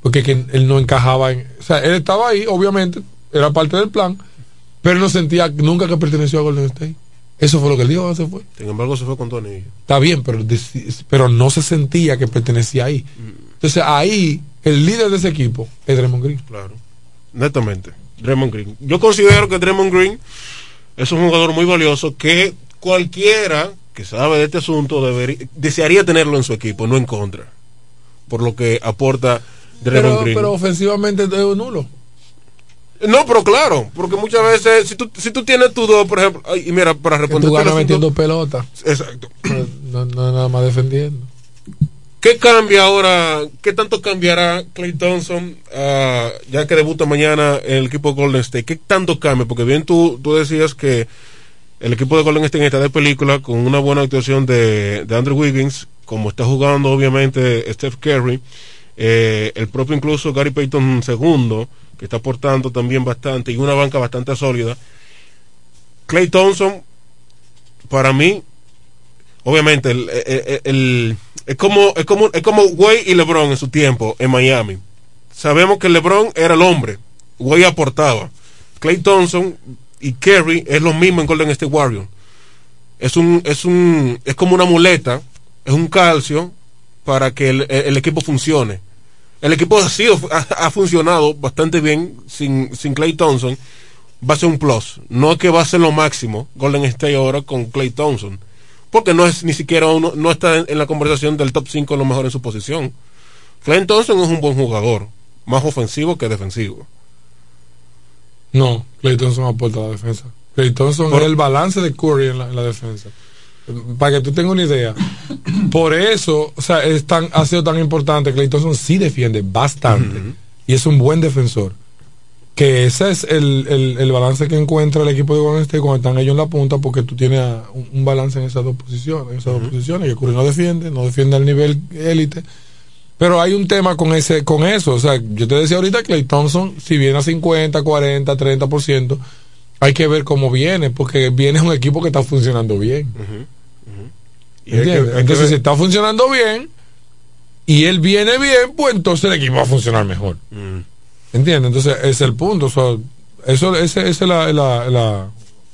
Porque es que él no encajaba en. O sea, él estaba ahí, obviamente, era parte del plan, pero él no sentía nunca que perteneció a Golden State. Eso fue lo que él dijo se fue. Sin embargo, se fue con anillos. Está bien, pero, pero no se sentía que pertenecía ahí. Entonces ahí, el líder de ese equipo es Draymond Green. Claro. Netamente. Draymond Green. Yo considero que Draymond Green es un jugador muy valioso que cualquiera que sabe de este asunto debería, desearía tenerlo en su equipo, no en contra. Por lo que aporta Draymond Pero, Green. pero ofensivamente es nulo. No, pero claro, porque muchas veces, si tú, si tú tienes tu dos, por ejemplo, y mira, para responder tú ganas metiendo pelota. Exacto. No, no nada más defendiendo. ¿Qué cambia ahora? ¿Qué tanto cambiará Clay Thompson ah, ya que debuta mañana en el equipo de Golden State? ¿Qué tanto cambia? Porque bien tú, tú decías que el equipo de Golden State está de película con una buena actuación de, de Andrew Wiggins, como está jugando obviamente Steph Curry, eh, el propio incluso Gary Payton II, que está aportando también bastante y una banca bastante sólida. Clay Thompson, para mí, obviamente, el, el- es como es como es como Wade y LeBron en su tiempo en Miami. Sabemos que LeBron era el hombre, Wade aportaba. Clay Thompson y Kerry es lo mismo en Golden State Warriors. Es un es un es como una muleta, es un calcio para que el, el equipo funcione. El equipo ha sido ha, ha funcionado bastante bien sin sin Clay Thompson. Va a ser un plus. No es que va a ser lo máximo Golden State ahora con Clay Thompson porque no es ni siquiera uno, no está en, en la conversación del top 5 lo mejor en su posición. Clay Thompson es un buen jugador, más ofensivo que defensivo. No, Clay Thompson aporta a la defensa. Clay Thompson Por- es el balance de Curry en la, en la defensa. Para que tú tengas una idea. Por eso, o sea, es tan, ha sido tan importante. Clay Thompson sí defiende bastante. Y es un buen defensor. que ese es el, el, el, balance que encuentra el equipo de Golden State cuando están ellos en la punta, porque tú tienes un, un balance en esas dos posiciones, en esas dos posiciones, que Curry no defiende, no defiende al nivel élite. Pero hay un tema con ese, con eso. O sea, yo te decía ahorita Clay Thompson, si viene a 50, 40, 30%, hay que ver cómo viene, porque viene un equipo que está funcionando bien. Entonces, si está funcionando bien y él viene bien, pues entonces el equipo va a funcionar mejor. ¿Entiendes? Entonces, ese es el punto. O sea, eso, esa es la, la, la,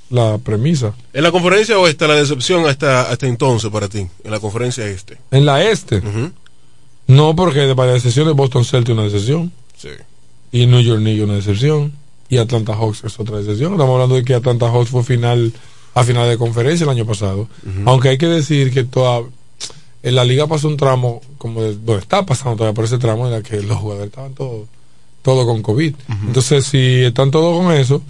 la, premisa. ¿En la conferencia oeste la decepción hasta, hasta entonces para ti? En la conferencia este. En la este. No, porque para la decepción de Boston Celtics una decepción. Sí. Y New York Knicks una decepción. Y Atlanta Hawks es otra decepción. Estamos hablando de que Atlanta Hawks fue final a final de conferencia el año pasado. Aunque hay que decir que toda en la liga pasó un tramo, como de, está pasando todavía por ese tramo en el que los jugadores estaban todos todo con COVID. Entonces, si están todos con eso,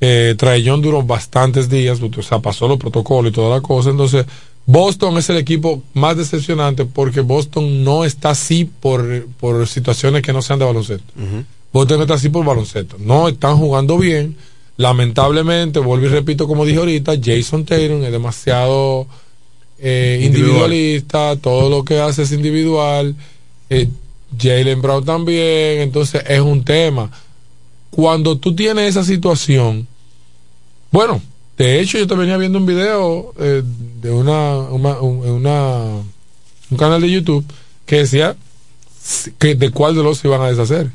eh, duró bastantes días, o sea, pasó los protocolos y toda la cosa. Entonces, Boston es el equipo más decepcionante porque Boston no está así por, por situaciones que no sean de baloncesto. Boston está así por baloncesto. No están jugando bien. Lamentablemente, vuelvo y repito como dije ahorita, Jason Taylor es demasiado eh, individualista, todo lo que hace es individual. Eh, Jalen Brown también, entonces es un tema. Cuando tú tienes esa situación, bueno, de hecho yo te venía viendo un video eh, de una, una, un canal de YouTube que decía que de cuál de los se iban a deshacer.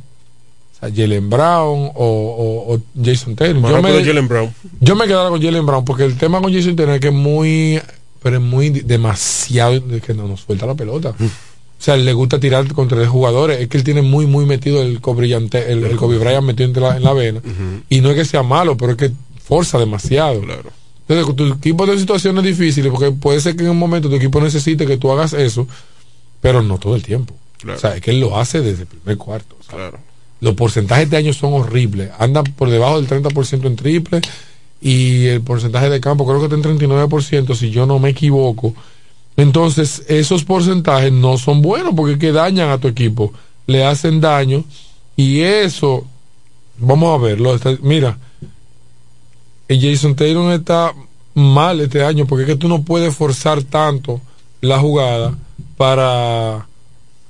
Jalen Brown o, Jason Taylor. Yo me, Brown. yo me quedara con Jalen Brown porque el tema con Jason Taylor es que es muy, pero es muy demasiado, que no nos suelta la pelota. Mm. O sea, le gusta tirar con tres jugadores. Es que él tiene muy, muy metido el cobrillante, el, el Kobe Bryant metido en la, en la vena. Y no es que sea malo, pero es que forza demasiado. Claro. Entonces, tu equipo de situaciones difíciles, porque puede ser que en un momento tu equipo necesite que tú hagas eso, pero no todo el tiempo. O sea, es que él lo hace desde el primer cuarto. claro. Los porcentajes de años son horribles. Andan por debajo del 30% en triple y el porcentaje de campo creo que está en 39%, si yo no me equivoco. Entonces, esos porcentajes no son buenos porque que dañan a tu equipo, le hacen daño y eso, vamos a verlo, mira, el Jason Taylor está mal este año porque es que tú no puedes forzar tanto la jugada para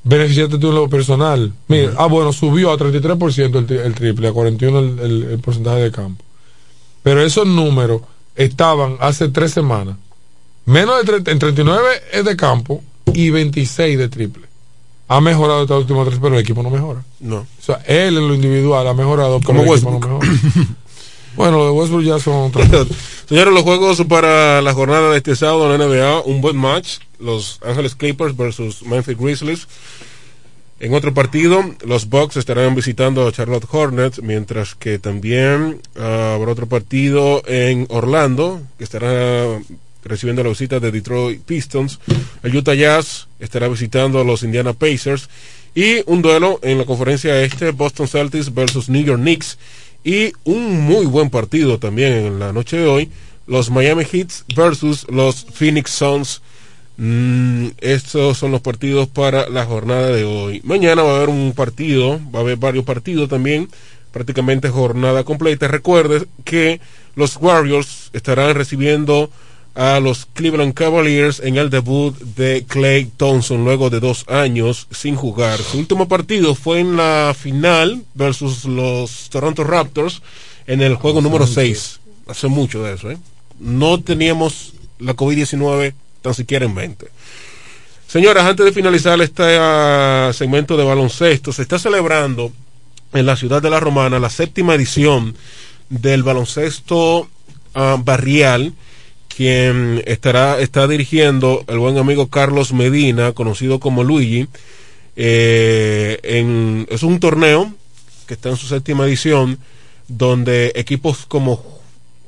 beneficiarte tú en lo personal. Mira, ah, bueno, subió a 33% el, triple, a 41% el, el porcentaje de campo. Pero esos números estaban hace tres semanas Menos de en 39 es de campo y 26 de triple. Ha mejorado estos últimos tres, pero el equipo no mejora. No. O sea, él en lo individual ha mejorado, pero Como el equipo no mejora. bueno, lo de Westbrook ya son Señores, los juegos para la jornada de este sábado en la NBA, un buen match. Los Ángeles Clippers versus Memphis Grizzlies. En otro partido, los Bucks estarán visitando a Charlotte Hornets, mientras que también ah, habrá otro partido en Orlando, que estará recibiendo la visita de Detroit Pistons. El Utah Jazz estará visitando a los Indiana Pacers. Y un duelo en la conferencia este, Boston Celtics versus New York Knicks. Y un muy buen partido también en la noche de hoy, los Miami Heat versus los Phoenix Suns. Mm, estos son los partidos para la jornada de hoy. Mañana va a haber un partido, va a haber varios partidos también, prácticamente jornada completa. Recuerde que los Warriors estarán recibiendo a los Cleveland Cavaliers en el debut de Clay Thompson luego de dos años sin jugar. Su último partido fue en la final versus los Toronto Raptors en el juego número 6. Hace mucho de eso, ¿eh? No teníamos la COVID-19 tan siquiera en mente. Señoras, antes de finalizar este ah, segmento de baloncesto, se está celebrando en la ciudad de La Romana la séptima edición del baloncesto ah, barrial quien estará está dirigiendo el buen amigo Carlos Medina, conocido como Luigi. Eh, es un torneo que está en su séptima edición, donde equipos como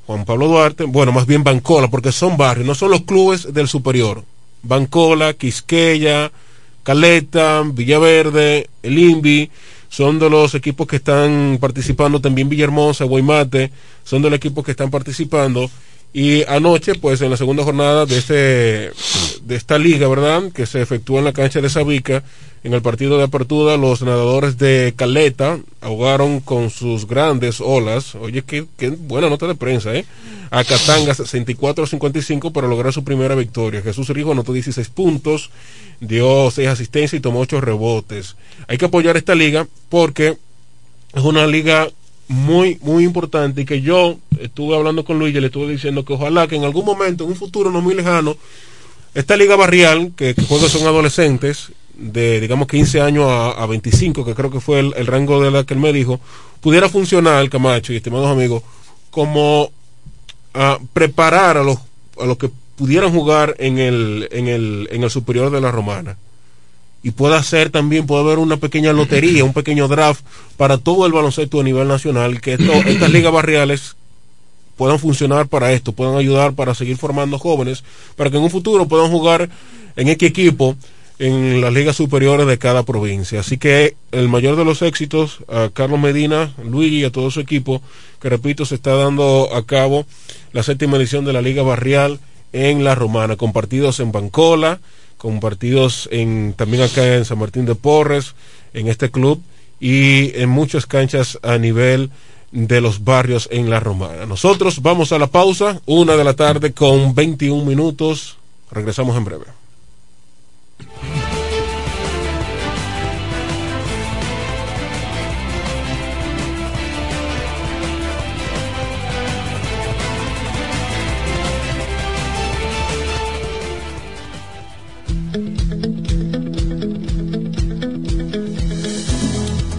Juan Pablo Duarte, bueno, más bien Bancola, porque son barrios, no son los clubes del superior. Bancola, Quisqueya, Caleta, Villaverde, el INVI, son de los equipos que están participando, también Villahermosa, Guaymate, son de los equipos que están participando y anoche, pues en la segunda jornada de, este, de esta liga, ¿verdad? Que se efectúa en la cancha de Sabica, En el partido de apertura, los nadadores de Caleta ahogaron con sus grandes olas. Oye, qué, qué buena nota de prensa, ¿eh? A Catanga 64-55 para lograr su primera victoria. Jesús Rijo anotó 16 puntos, dio 6 asistencias y tomó 8 rebotes. Hay que apoyar esta liga porque es una liga muy, muy importante y que yo estuve hablando con Luis y le estuve diciendo que ojalá que en algún momento, en un futuro no muy lejano, esta liga barrial, que, que juega son adolescentes, de digamos 15 años a, 25, que creo que fue el, rango de la que él me dijo, pudiera funcionar, Camacho y estimados amigos, como a preparar a los, a los que pudieran jugar en el, en el, en el superior de la romana. Y pueda ser también, puede haber una pequeña lotería, un pequeño draft para todo el baloncesto a nivel nacional, que estas ligas barriales puedan funcionar para esto, puedan ayudar para seguir formando jóvenes, para que en un futuro puedan jugar en X equipo en las ligas superiores de cada provincia. Así que el mayor de los éxitos a Carlos Medina, Luis y a todo su equipo, que repito, se está dando a cabo la séptima edición de la Liga Barrial en La Romana, con partidos en Bancola, con partidos en, también acá en San Martín de Porres, en este club, y en muchas canchas a nivel de los barrios en La Romana. Nosotros vamos a la pausa, una de la tarde con 21 minutos. Regresamos en breve.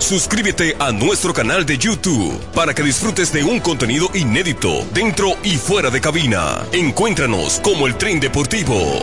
Suscríbete a nuestro canal de YouTube para que disfrutes de un contenido inédito dentro y fuera de cabina. Encuéntranos como el tren deportivo.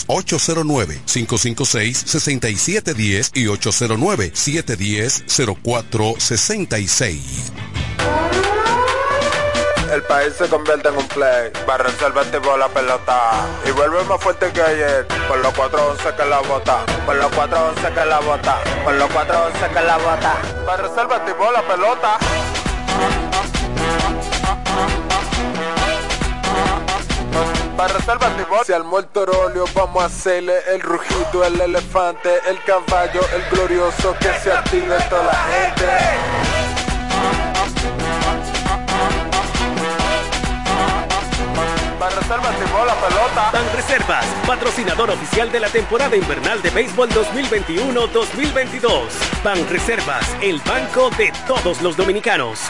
809-556-6710 y 809-710-0466. El país se convierte en un play. Barra reserva tipo la pelota. Y vuelve más fuerte que ayer. Por los 411 que la bota. Por los 411 que la bota. Por los 411 que la bota. Barra reserva tipo la pelota. Para reservar tu Si al muerto óleo vamos a hacerle el rugido, el elefante, el caballo, el glorioso que se active toda la gente. Reservas la pelota. Ban Reservas, patrocinador oficial de la temporada invernal de béisbol 2021-2022. Ban Reservas, el banco de todos los dominicanos.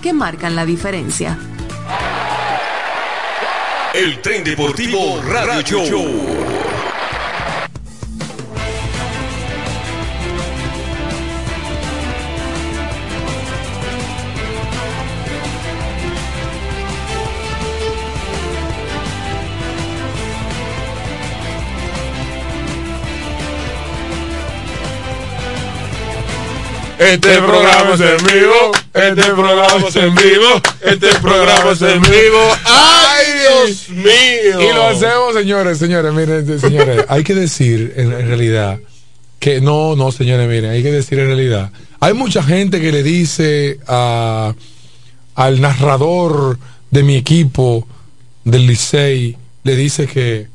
que marcan la diferencia. El tren deportivo Radio, Show. Este programa es en vivo. Este programa es en vivo. Este programa es en vivo. ¡Ay, Dios mío! Y lo hacemos, señores, señores, miren, señores. hay que decir, en, realidad, que no, no, señores, miren, hay que decir en realidad. Hay mucha gente que le dice a, al narrador de mi equipo del Licey, le dice que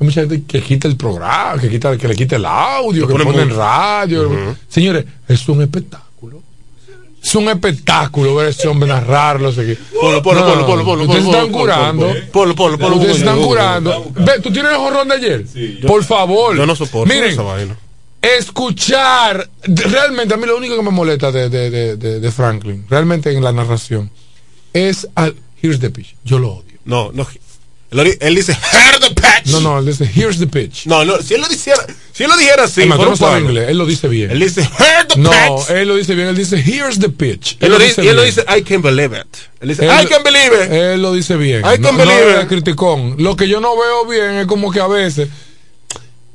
hay mucha gente que quita el programa, que, quita, que le quita el audio, que pone en radio. Señores, es un espectáculo. Es un espectáculo ver a ese hombre narrarlo. Polo, polo, polo, polo, polo. Ustedes están curando. Polo, polo, polo. Ustedes están curando. Ve, ¿tú tienes el jorrón de ayer? Por favor. Yo no soporto Miren, esa vaina. Escuchar, realmente a mí lo único que me molesta de, de, de, de Franklin, realmente en la narración, es al Here's the pitch. Yo lo odio. No, no. Él, dice, here's the pitch. No, no, él dice, here's the pitch. No, no, si él lo dijera, si él lo dijera así, Además, no sabe inglés, él lo dice bien. Él dice, here's the no, pitch. No, él lo dice bien, él dice, here's the pitch. Él, él lo, dice, y él lo dice, I can't believe it. Él dice, I can't believe it. Él lo dice bien. I can't believe no it. criticón. Lo que yo no veo bien es como que a veces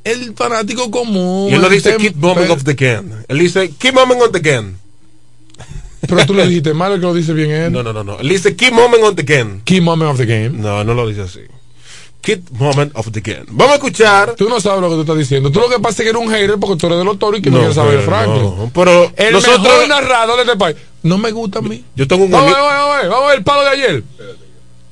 el fanático común. Y él lo dice, keep moving off the game. Él dice, keep moving on the game. Pero tú le dijiste mal el que lo dice bien él. No, no, no, no. Él dice, keep moving on the game. Keep moment of the game. No, no lo dice así. Keep moment of the game. Vamos a escuchar. Tú no sabes lo que tú estás diciendo. Tú lo que pasa es que eres un hater porque tú eres de los toros y que no, no quieres saber Franklin. No, pero el nosotros... mejor narrador de este país. No me gusta a mí. Yo tengo un vamos, vamos, vamos, vamos a ver el palo de ayer.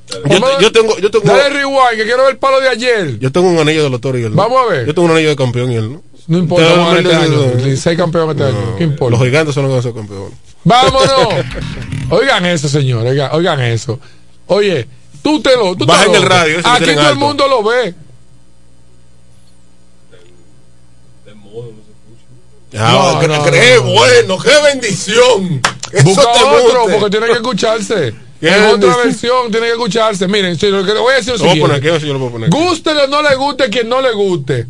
Yo, yo, tengo, yo tengo. Dale rewind, que quiero ver el palo de ayer. Yo tengo un anillo de los toros y él. ¿no? Vamos a ver. Yo tengo un anillo de campeón y él, ¿no? No importa, vamos a ver este año. Seis campeones este año. ¿Qué importa? Los gigantes son los que van a ser campeones. ¡Vámonos! oigan eso, señores. Oigan, oigan, eso. Oye, tú te lo. Tú Baja te en el radio. Aquí todo el mundo lo ve. No, no, qué no, bueno, qué bendición. Busca otro, porque tiene que escucharse. En otra versión tiene que escucharse. Miren, si lo que le voy a decir es lo poner yo lo puedo poner aquí. Guste o no le guste, quien no le guste.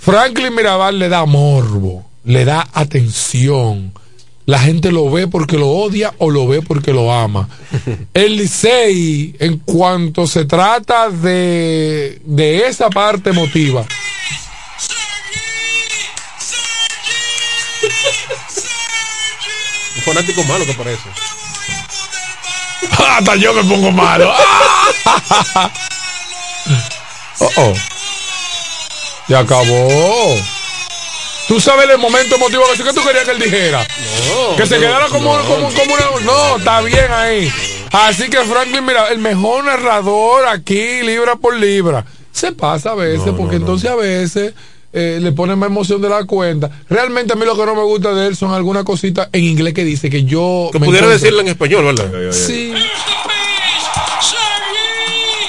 Franklin Mirabal le da morbo, le da atención. La gente lo ve porque lo odia o lo ve porque lo ama. El Licey, en cuanto se trata de, de esa parte emotiva, Un fanático malo que parece. Hasta yo me pongo malo. oh, oh. Y acabó. Tú sabes el momento emotivo que tú querías que él dijera. que se quedara como, como, como una. No, está bien ahí. Así que Franklin, mira, el mejor narrador aquí, libra por libra. Se pasa a veces, porque entonces a veces eh, le pone más emoción de la cuenta. Realmente a mí lo que no me gusta de él son algunas cositas en inglés que dice que yo. Que pudiera decirlo en español, ¿verdad? Sí.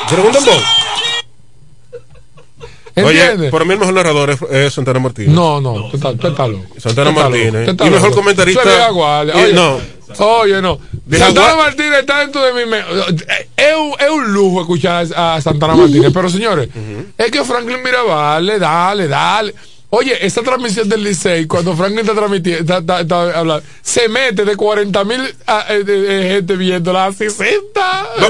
Preguntan Oye, para mí el mejor narrador es, Santana Martínez. No, no, tú estás, loco. Santana Martínez. Y mejor comentarista. Oye, no. Oye, no. Santana Martínez está dentro de mi. Es un, es un lujo escuchar a Santana Martínez. Pero señores, es que Franklin Mirabal le dale, dale. Oye, esa transmisión del Licey, cuando Franklin está transmitiendo, está, está, hablando, se mete de 40 mil ah, eh, gente viéndola a 60.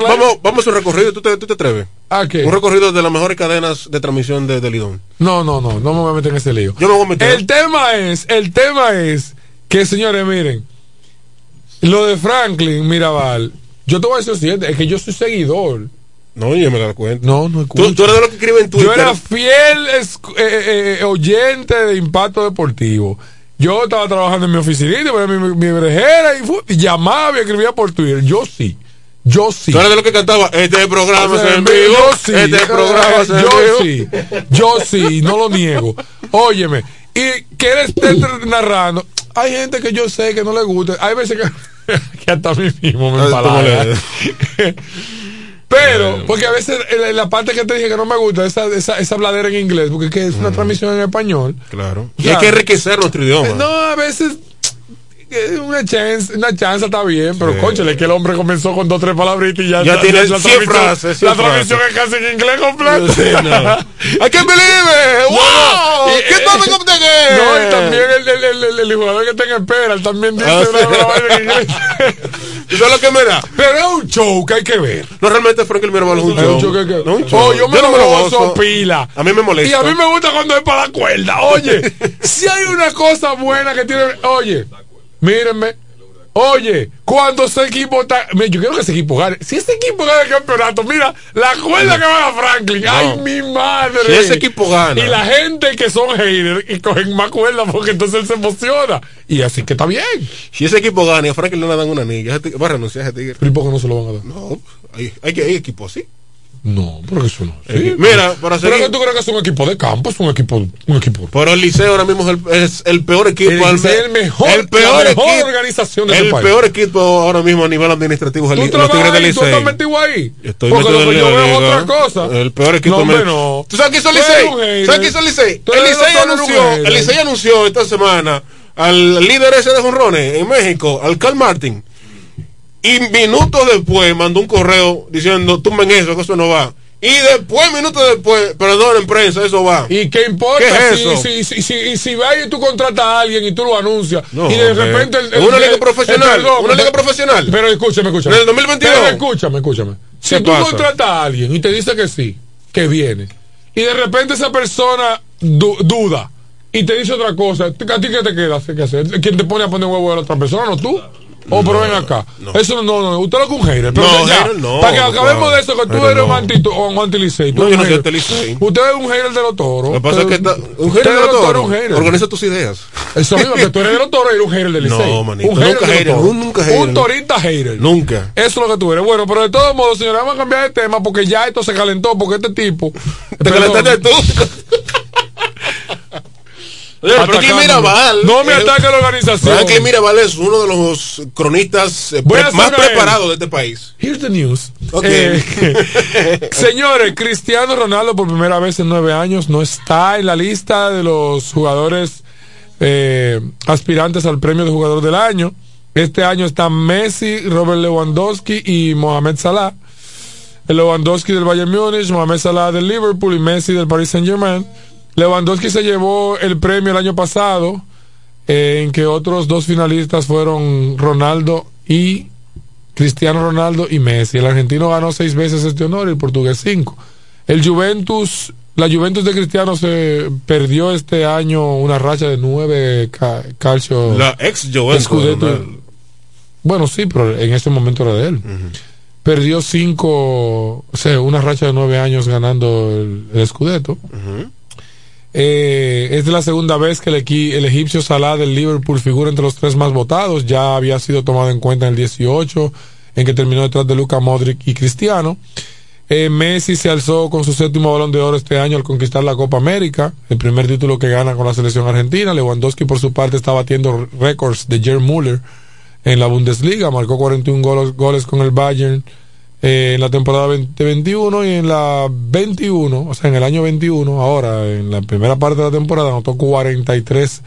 vamos, vamos a un recorrido, ¿tú te, tú te atreves? ¿A qué? Un recorrido de las mejores cadenas de transmisión de, de Lidón. No, no, no, no me voy a meter en ese lío. Yo me voy a meter. El tema es, el tema es que, señores, miren, lo de Franklin Mirabal, yo te voy a decir lo siguiente, es que yo soy seguidor no, yo me da cuenta. No, no ¿Tú, tú eres de lo que escribe en Twitter. Yo era fiel eh, eh, eh, oyente de Impacto Deportivo. Yo estaba trabajando en mi oficinita, mi, mi, mi brejera y, llamaba y escribía por Twitter. Yo sí. Yo sí. ¿Tú eres de lo que cantaba? Este programa es en vivo. Yo sí. Este programa es en Yo sí. Yo sí, no lo niego. Óyeme. Y que él esté narrando. Hay gente que yo sé que no le gusta. Hay veces que, que hasta a mí mismo me empalaga. Pero, porque a veces la parte que te dije que no me gusta, esa, esa, esa habladera en inglés, porque es una transmisión en español. Claro. Y hay que enriquecer nuestro idioma. No, a veces una chance, una chance está bien, pero sí. es que el hombre comenzó con dos tres palabritas y ya, ya tiene la, 100 frases. La transmisión es casi en inglés completo. Sí, no. I can't believe it. ¡Wow! No, ¿Qué game? No, y también el, el, el, el, jugador que está en espera también dice ah, una broma en inglés. Eso es lo que me da. Pero es un show que hay que ver. No, realmente Frank Mirabal es un show. Show que hay que ver. No, un show. Oh, yo me yo lo, no me lo gozo pila. A mí me molesta. Y a mí me gusta cuando es para la cuerda. Oye, si hay una cosa buena que tiene. Oye, mírenme. Oye, cuando ese equipo está. Yo quiero que ese equipo gane. Si ese equipo gana el campeonato, mira, la cuerda que va a Franklin. ¡Ay, mi madre! Si ese equipo gana. Y la gente que son haters y cogen más cuerda porque entonces él se emociona. Y así que está bien. Si ese equipo gana y a Franklin no le dan una anilla, va a renunciar a ese tigre. ¿Y por qué no se lo van a dar? No, hay, hay, hay equipos así. No, porque eso no. Sí, Mira, para seguir. ¿Pero tú crees que es un equipo de campo? Es un equipo. Un equipo. Pero el Liceo ahora mismo es el, es el peor equipo. El, al, el mejor, el peor equipo, organización de El este país. peor equipo ahora mismo a nivel administrativo es el, ¿Tú los Tigres del Liceo. ¿Tú estás metido ahí? Estoy porque metido lo que en yo veo es otra cosa. El peor equipo. No, me... no. ¿Tú sabes qué hizo el hater. ¿Sabes qué hizo el Licey? Tú El doctor, anunció, el Licey anunció esta semana al líder ese de jonrones en México, al Carl Martin. Y minutos después mandó un correo diciendo, tumben eso, que eso no va. Y después, minutos después, perdón, en prensa, eso va. ¿Y qué importa ¿Qué es si, eso? si, si, si, si vas y tú contratas a alguien y tú lo anuncias No, y de repente... El, En una el- liga el- profesional, el perdón, una liga profesional. Pero escúchame, escúchame. En el 2022. Pero escúchame, escúchame. Si ¿Qué tú pasa? contratas a alguien y te dice que sí, que viene, y de repente esa persona du- duda y te dice otra cosa, ¿a ti qué te queda? ¿Qué hacer? ¿Quién te pone a poner huevo a la otra persona? ¿No tú? O pero ven acá. Eso no, no, no. Usted lo un hater. Pero No, ya, no, para que acabemos de eso, que tú eres no. un anti, un anti-licey. No, yo no soy anti-licey. Usted es un hater de los toros. Lo que pasa es que un hater de los toros. Organiza tus ideas. Eso mismo, que tú eres de los toros y eres un hater del No, licey. manito, Un hater nunca un- nunca hater. Un torista hater. Nunca. Eso es lo que tú eres. Bueno, pero de todos modos, señores, vamos a cambiar de tema porque ya esto se calentó, porque este tipo. Te calentaste tú. Franklin. Mirabal. No me ataque la organización. Franklin Mirabal es uno de los cronistas eh, pre- más preparados de este país. Here's the news. Eh, señores, Cristiano Ronaldo por primera vez en nueve años no está en la lista de los jugadores eh, aspirantes al premio de jugador del año. Este año están Messi, Robert Lewandowski y Mohamed Salah. El Lewandowski del Bayern Múnich, Mohamed Salah del Liverpool y Messi del Paris Saint Germain. Lewandowski se llevó el premio el año pasado, eh, en que otros dos finalistas fueron Ronaldo y Cristiano Ronaldo y Messi. El argentino ganó seis veces este honor y el portugués cinco. El Juventus, la Juventus de Cristiano se perdió este año una racha de nueve ca- calcio. La ex Juventus. Bueno, sí, pero en este momento era de él. Perdió cinco, o sea, una racha de nueve años ganando el, el Scudetto. Eh, es la segunda vez que el, egipcio Salah del Liverpool figura entre los tres más votados. Ya había sido tomado en cuenta en el 18, en que terminó detrás de Luca Modric y Cristiano. Eh, Messi se alzó con su séptimo balón de oro este año al conquistar la Copa América, el primer título que gana con la selección argentina. Lewandowski, por su parte, está batiendo récords de Gerd Müller en la Bundesliga, marcó 41 goles, goles con el Bayern eh, en la temporada 2021 y en la 21, o sea, en el año 21, ahora en la primera parte de la temporada, anotó 43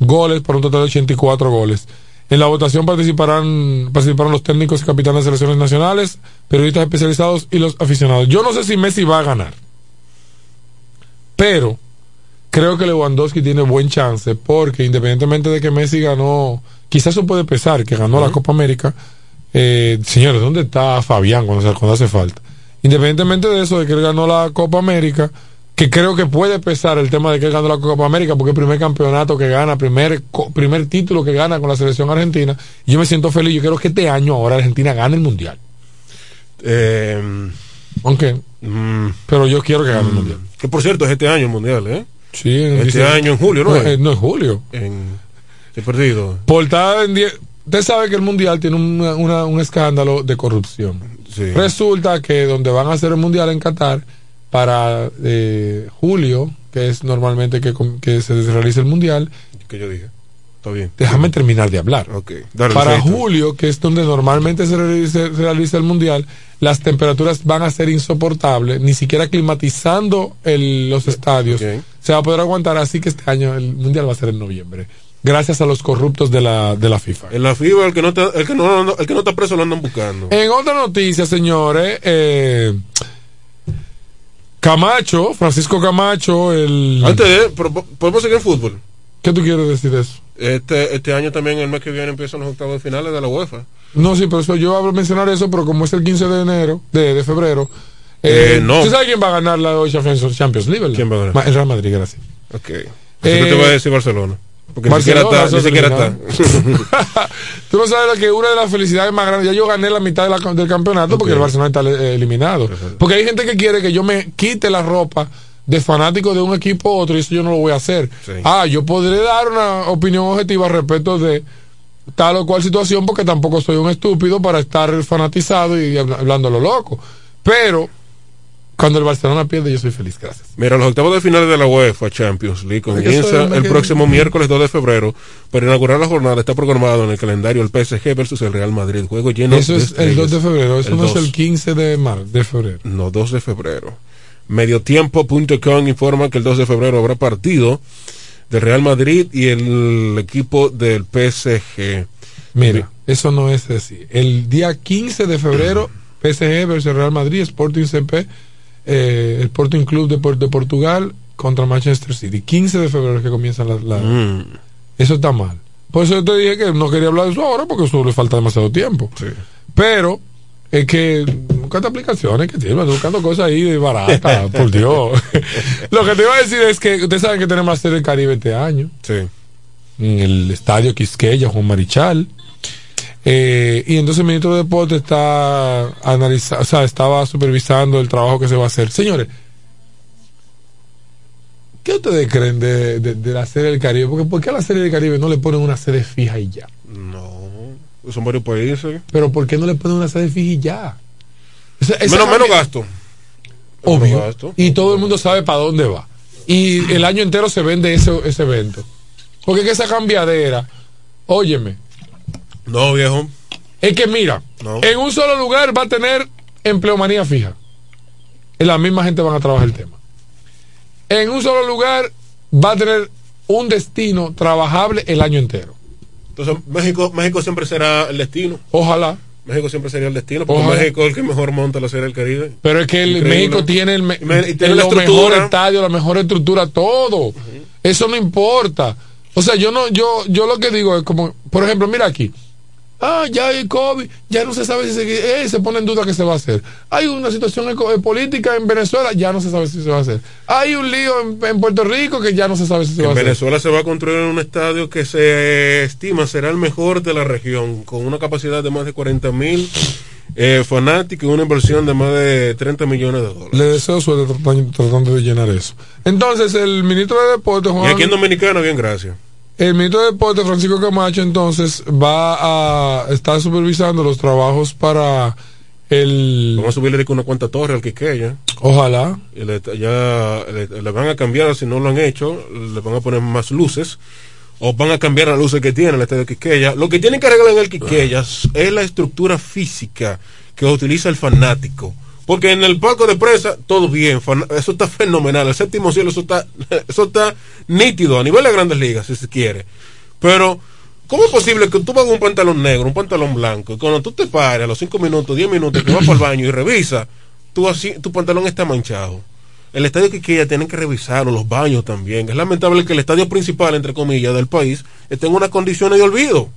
goles por un total de 84 goles. En la votación participarán, participarán los técnicos y capitanes de selecciones nacionales, periodistas especializados y los aficionados. Yo no sé si Messi va a ganar, pero creo que Lewandowski tiene buen chance porque independientemente de que Messi ganó, quizás eso puede pesar, que ganó la Copa América. Eh, señores, ¿dónde está Fabián cuando, cuando hace falta? Independientemente de eso, de que él ganó la Copa América, que creo que puede pesar el tema de que él ganó la Copa América, porque es el primer campeonato que gana, primer, primer título que gana con la selección argentina. Y yo me siento feliz. Yo quiero que este año ahora Argentina gane el mundial. Eh, Aunque, mm, pero yo quiero que gane el mm, mundial. Que por cierto, es este año el mundial, ¿eh? Sí, en este año en julio, ¿no? No, es? eh, no es julio. En, he perdido. Portada en die- Usted sabe que el mundial tiene una- una- un escándalo de corrupción. Sí. Resulta que donde van a hacer el mundial en Qatar, para eh, julio, que es normalmente que, que se realiza el mundial, Que yo dije. Está bien. déjame terminar de hablar. Ok. Dale, Para julio, que es donde normalmente se realiza, el mundial, las temperaturas van a ser insoportables, ni siquiera climatizando el- los estadios se va a poder aguantar, así que este año el mundial va a ser en noviembre. Gracias a los corruptos de la, de la FIFA. En la FIBA, el que no está, el que no, el que no está preso lo andan buscando. En otra noticia, señores, eh, Camacho, Francisco Camacho, el... Antes de, podemos seguir en fútbol. ¿Qué tú quieres decir de eso? Este, este año también, el mes que viene, empiezan los octavos de finales de la UEFA. No, sí, pero eso, yo voy a mencionar eso, pero como es el 15 de enero, de, de febrero, Eh, eh, no. ¿Usted sabe quién va a ganar la Champions, Champions League? verdad? ¿Quién va a ganar? El Real Madrid, gracias. Ok. Eh, Así te voy a decir Barcelona. Porque ni siquiera está. Ni siquiera está. Tú no sabes que una de las felicidades más grandes. Ya yo gané la mitad de la- del campeonato porque Ok. el Barcelona está eh, eliminado. Porque hay gente que quiere que yo me quite la ropa de fanático de un equipo u otro y eso yo no lo voy a hacer. Sí. Ah, yo podré dar una opinión objetiva respecto de tal o cual situación porque tampoco soy un estúpido para estar fanatizado y habla- hablando lo loco. Pero cuando el Barcelona pierde yo soy feliz, gracias. Mira, los octavos de finales de la UEFA Champions League comienza el que- próximo miércoles 2 de febrero. Para inaugurar la jornada está programado en el calendario el PSG versus el Real Madrid. Juego lleno Eso de es el 2 de febrero, eso El no es 2. el 15 de marzo, de febrero. No, 2 de febrero. Mediotiempo.com informa que el 2 de febrero habrá partido del Real Madrid y el equipo del PSG. Mira, eso no es así. El día 15 de febrero, PSG versus Real Madrid, Sporting CP, eh, el Sporting Club de, de Portugal contra Manchester City. 15 de febrero es que comienzan las... las- Mm, Eso está mal. Por eso yo te dije que no quería hablar de eso ahora porque eso le falta demasiado tiempo. sí. Pero es que buscando aplicaciones que tienen, buscando cosas ahí de baratas, por Dios. Lo que te iba a decir es que ustedes saben que tenemos la Serie del Caribe este año Sí. en el estadio Quisqueya, Juan Marichal. Eh, y entonces el ministro de Deportes está analizando, o sea, estaba supervisando el trabajo que se va a hacer. Señores, ¿qué ustedes creen de, de- de la Serie del Caribe? Porque ¿por qué a la Serie del Caribe no le ponen una sede fija y ya? No. Son varios países. Pero ¿por qué no le ponen una sede fija y ya? Esa Menos, menos gasto. Obvio. Menos gasto. Y todo el mundo sabe para dónde va. Y el año entero se vende ese, ese evento. Porque que esa cambiadera, óyeme, No, viejo. es que mira, No. en un solo lugar va a tener empleomanía fija. En la misma gente van a trabajar el tema. En un solo lugar va a tener un destino trabajable el año entero. Entonces, México, México siempre será el destino. Ojalá. México siempre sería el destino. Porque Ojalá. México es el que mejor monta la Serie del Caribe. Pero es que el. México tiene, el me- Y me- y tiene la mejor estadio, la mejor estructura, todo. Eso no importa. O sea, yo no, yo, yo lo que digo es como, por ejemplo, mira aquí. Ah, ya hay COVID, ya no se sabe si se, eh, se pone en duda que se va a hacer. Hay una situación eh, política en Venezuela, ya no se sabe si se va a hacer. Hay un lío en, en Puerto Rico que ya no se sabe si se va a en hacer. Venezuela se va a construir un estadio que se estima será el mejor de la región, con una capacidad de más de 40 mil eh, Fanatic una inversión de más de 30 millones de dólares. Le deseo suerte tratando, tratando de llenar eso. Entonces, el ministro de Deportes, Y aquí en Dominicana, bien, gracias. El ministro de Deportes, Francisco Camacho, entonces va a estar supervisando los trabajos para el. Vamos a subirle una cuenta torre al Quiqueya. Ojalá. Y le, ya le, le van a cambiar, si no lo han hecho, le van a poner más luces. O van a cambiar las luces que tiene el estadio Quiqueya. Lo que tienen que arreglar en el Quiqueya es la estructura física que utiliza el fanático. Porque en el palco de prensa, todo bien, eso está fenomenal. El séptimo cielo, eso está, eso está nítido a nivel de grandes ligas, si se quiere. Pero, ¿cómo es posible que tú vas un pantalón negro, un pantalón blanco, y cuando tú te pares a los 5 minutos, 10 minutos, que vas para el baño y revisa, tú así, tu pantalón está manchado? El estadio Quiqueya tienen que revisarlo, los baños también. Es lamentable que el estadio principal, entre comillas, del país esté en unas condiciones de olvido.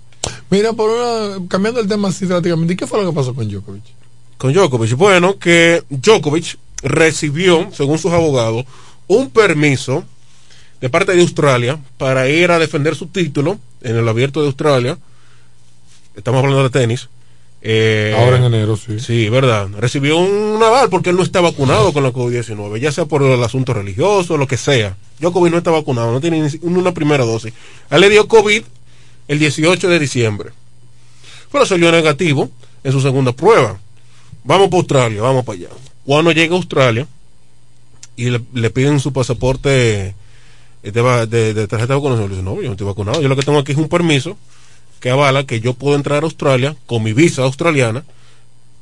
Mira, por una, cambiando el tema así ¿y qué fue lo que pasó con Djokovic? Con Djokovic. Bueno, que Djokovic recibió, según sus abogados, un permiso de parte de Australia para ir a defender su título en el abierto de Australia. Estamos hablando de tenis. Eh, Ahora en enero, sí. Sí, verdad. Recibió un aval porque él no está vacunado con la COVID-19, ya sea por el asunto religioso, lo que sea. Djokovic no está vacunado, no tiene una primera dosis. A él le dio COVID el 18 de diciembre. Pero salió negativo en su segunda prueba. Vamos para Australia, vamos para allá. Cuando llega a Australia y le, piden su pasaporte eh, de, de- de tarjeta de vacunación, le dice, no, yo no estoy vacunado. Yo lo que tengo aquí es un permiso que avala que yo puedo entrar a Australia con mi visa australiana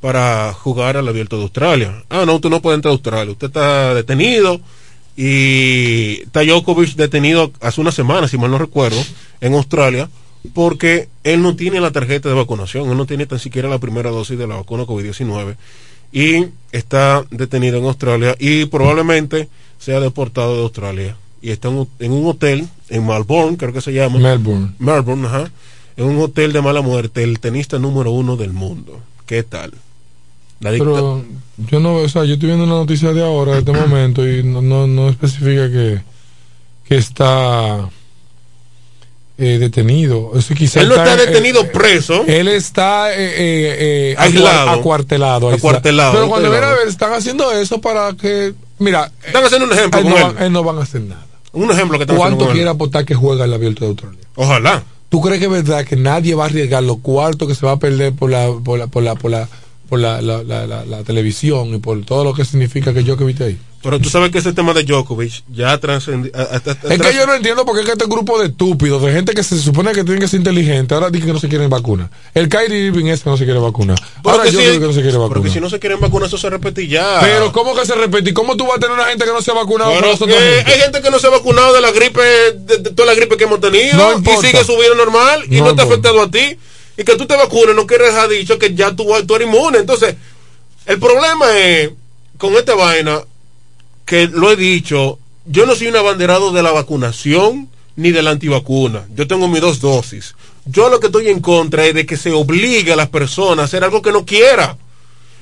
para jugar al abierto de Australia. Ah, no, usted no puede entrar a Australia. Usted está detenido y está Djokovic detenido hace una semana, si mal no recuerdo, en Australia porque él no tiene la tarjeta de vacunación, él no tiene tan siquiera la primera dosis de la vacuna COVID-19 y está detenido en Australia y probablemente sea deportado de Australia y está en un- hotel en Melbourne, creo que se llama. Melbourne. Melbourne, ajá. En un hotel de mala muerte, el tenista número uno del mundo. ¿Qué tal? La Pero yo no, o sea, yo estoy viendo una noticia de ahora, de este momento, y no, no, no especifica que, que está eh, detenido. Eso quizá Él no está eh, detenido eh, preso. Él está eh, eh, Aislado. acuar- acuartelado. Acuartelado, Pero cuando viene a ver, están haciendo eso para que. Mira, Están haciendo un ejemplo él con no, él. van, él no van a hacer nada. Un ejemplo que están haciendo ¿Cuánto él. quiere apostar que juega el abierto de Australia? Ojalá. ¿Tú crees que es verdad que nadie va a arriesgar los cuartos que se va a perder por la por la por la por la, por la, la, la- la- televisión y por todo lo que significa que viste ahí? Pero tú sabes que ese tema de Djokovic ya trascendió. Es que yo no entiendo por qué es que este grupo de estúpidos, de gente que se supone que tiene que ser inteligente, ahora dicen que no se quieren vacunar. El Kyrie Irving es que no se quiere vacunar. Ahora yo si- digo que no se quiere vacunar. Porque si no se quieren vacunar, eso se repite ya. Pero ¿cómo que se repite? ¿Y cómo tú vas a tener una gente que no se ha vacunado Pero que gente? hay gente que no se ha vacunado de la gripe, de, de toda la gripe que hemos tenido, No y sigue su vida normal y No no, te ha afectado a ti. Y que tú te vacunes no quiere dejar dicho que ya tú, tú eres inmune. Entonces, el problema es con esta vaina, que lo he dicho, yo no soy un abanderado de la vacunación ni de la antivacuna. Yo tengo mis dos dosis. Yo lo que estoy en contra es de que se obligue a las personas a hacer algo que no quiera.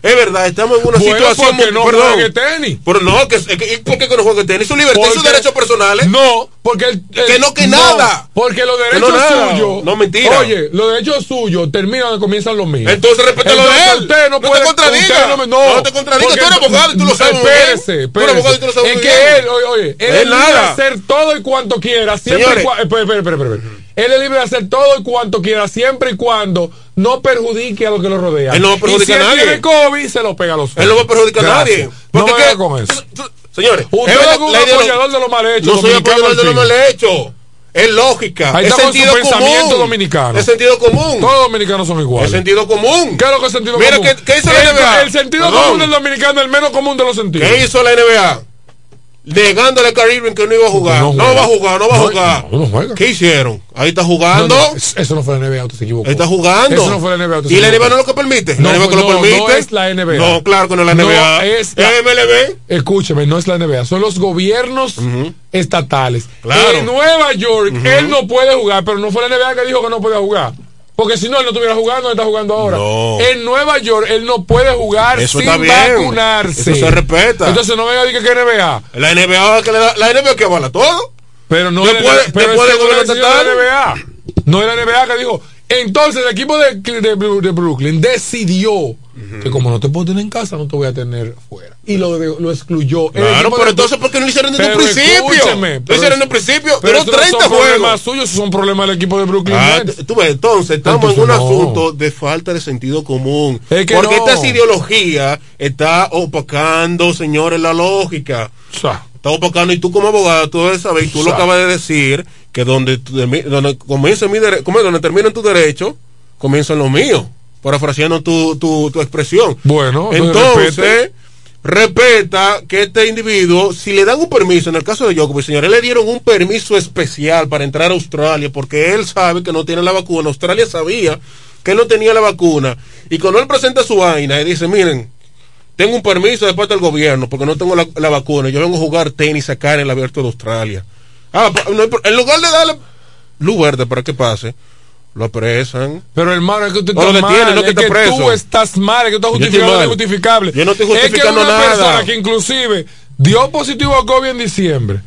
Es verdad, estamos en una Bueno, situación porque muy- no perdón. juegue tenis. Pero no, que, que- ¿y ¿por qué que no juegue tenis? Su libertad y sus Porque- derechos personales. No, porque el, el- Que no, que nada. Porque los derechos no suyos. No, mentira. Oye, los derechos suyos terminan donde comienzan los míos. Entonces respeta lo de él. Usted no, No te puede contradiga. no, no, No te contradiga. porque- Tú eres abogado y tú lo sabes. Espérese, espérese. tú lo sabes Es que él, oye, oye, él Es libre de hacer todo y cuanto quiera. Siempre y cua- espera, espera, espera, espera, espera. Él es libre de hacer todo y cuanto quiera, siempre y cuando no perjudique a los que lo rodean. Él no va a Y si a él nadie. tiene COVID, se lo pega a los Él no va a perjudicar a nadie. No Porque que- haga con eso. Señores, Usted es un no- apoyador de lo mal hecho. No soy apoyador de al lo fin. mal hecho. Es lógica. Ahí es está con su sentido pensamiento común. dominicano. Es sentido común. Todos los dominicanos son iguales. Es sentido común. ¿Qué es lo que es sentido Mira, común? ¿qué- qué hizo la el, NBA? el sentido Perdón. común del dominicano es el menos común de los sentidos. ¿Qué hizo la NBA? Negándole a Kyrie Irving que no iba a jugar. No va a jugar, no va a jugar. no, no juega. ¿Qué hicieron? Ahí está jugando. eso no fue la NBA, usted se equivocó. Ahí está jugando. Eso no fue la NBA. usted ¿Y la NBA no es lo que permite? No, la NBA que no, lo permite. no es la NBA. No, claro que no es la NBA. es la- ¿Es MLB? Escúcheme, no es la NBA, son los gobiernos estatales. Claro. En Nueva York, él no puede jugar, pero no fue la NBA que dijo que no podía jugar. Porque si no, él no estuviera jugando, él está jugando ahora. No. En Nueva York, él no puede jugar Eso sin vacunarse. Eso se respeta. Entonces no venga a decir que es NBA. La NBA que le da, la NBA que avala todo. Pero no pero después es que no la NBA. No era la NBA que dijo, Entonces el equipo de, de- de Brooklyn decidió que como no te puedo tener en casa, no te voy a tener fuera. Y lo, de- lo excluyó. El Claro, pero de- entonces, ¿por qué no lo hicieron desde un Pero principio? Lo pero hicieron desde un principio. Pero Duró esos no 30 son problemas juegos. suyos, esos son problemas del equipo de Brooklyn Ah, tú ves, entonces estamos Entonces, en un no. asunto de falta de sentido común. Es que porque no. esta ideología está opacando, señores, la lógica. Está opacando y tú como abogado, tú debes saber, y tú lo acabas de decir, que donde, donde comienza mi dere- donde terminan tus derechos, comienzan los míos. Parafraseando tu, tu, tu expresión. Bueno, entonces, respeta que este individuo, si le dan un permiso, en el caso de Djokovic, señores, le dieron un permiso especial para entrar a Australia, porque él sabe que no tiene la vacuna. Australia sabía que él no tenía la vacuna. Y cuando él presenta su vaina y dice, miren, tengo un permiso de parte del gobierno porque no tengo la, la vacuna, yo vengo a jugar tenis acá en el abierto de Australia. Ah, en lugar de darle luz verde para que pase, lo apresan. Pero hermano, es que usted está mal, no que es que preso. tú estás mal, es que tú estás justificando lo injustificable. Yo no estoy Es que una nada. persona que inclusive dio positivo a COVID en diciembre,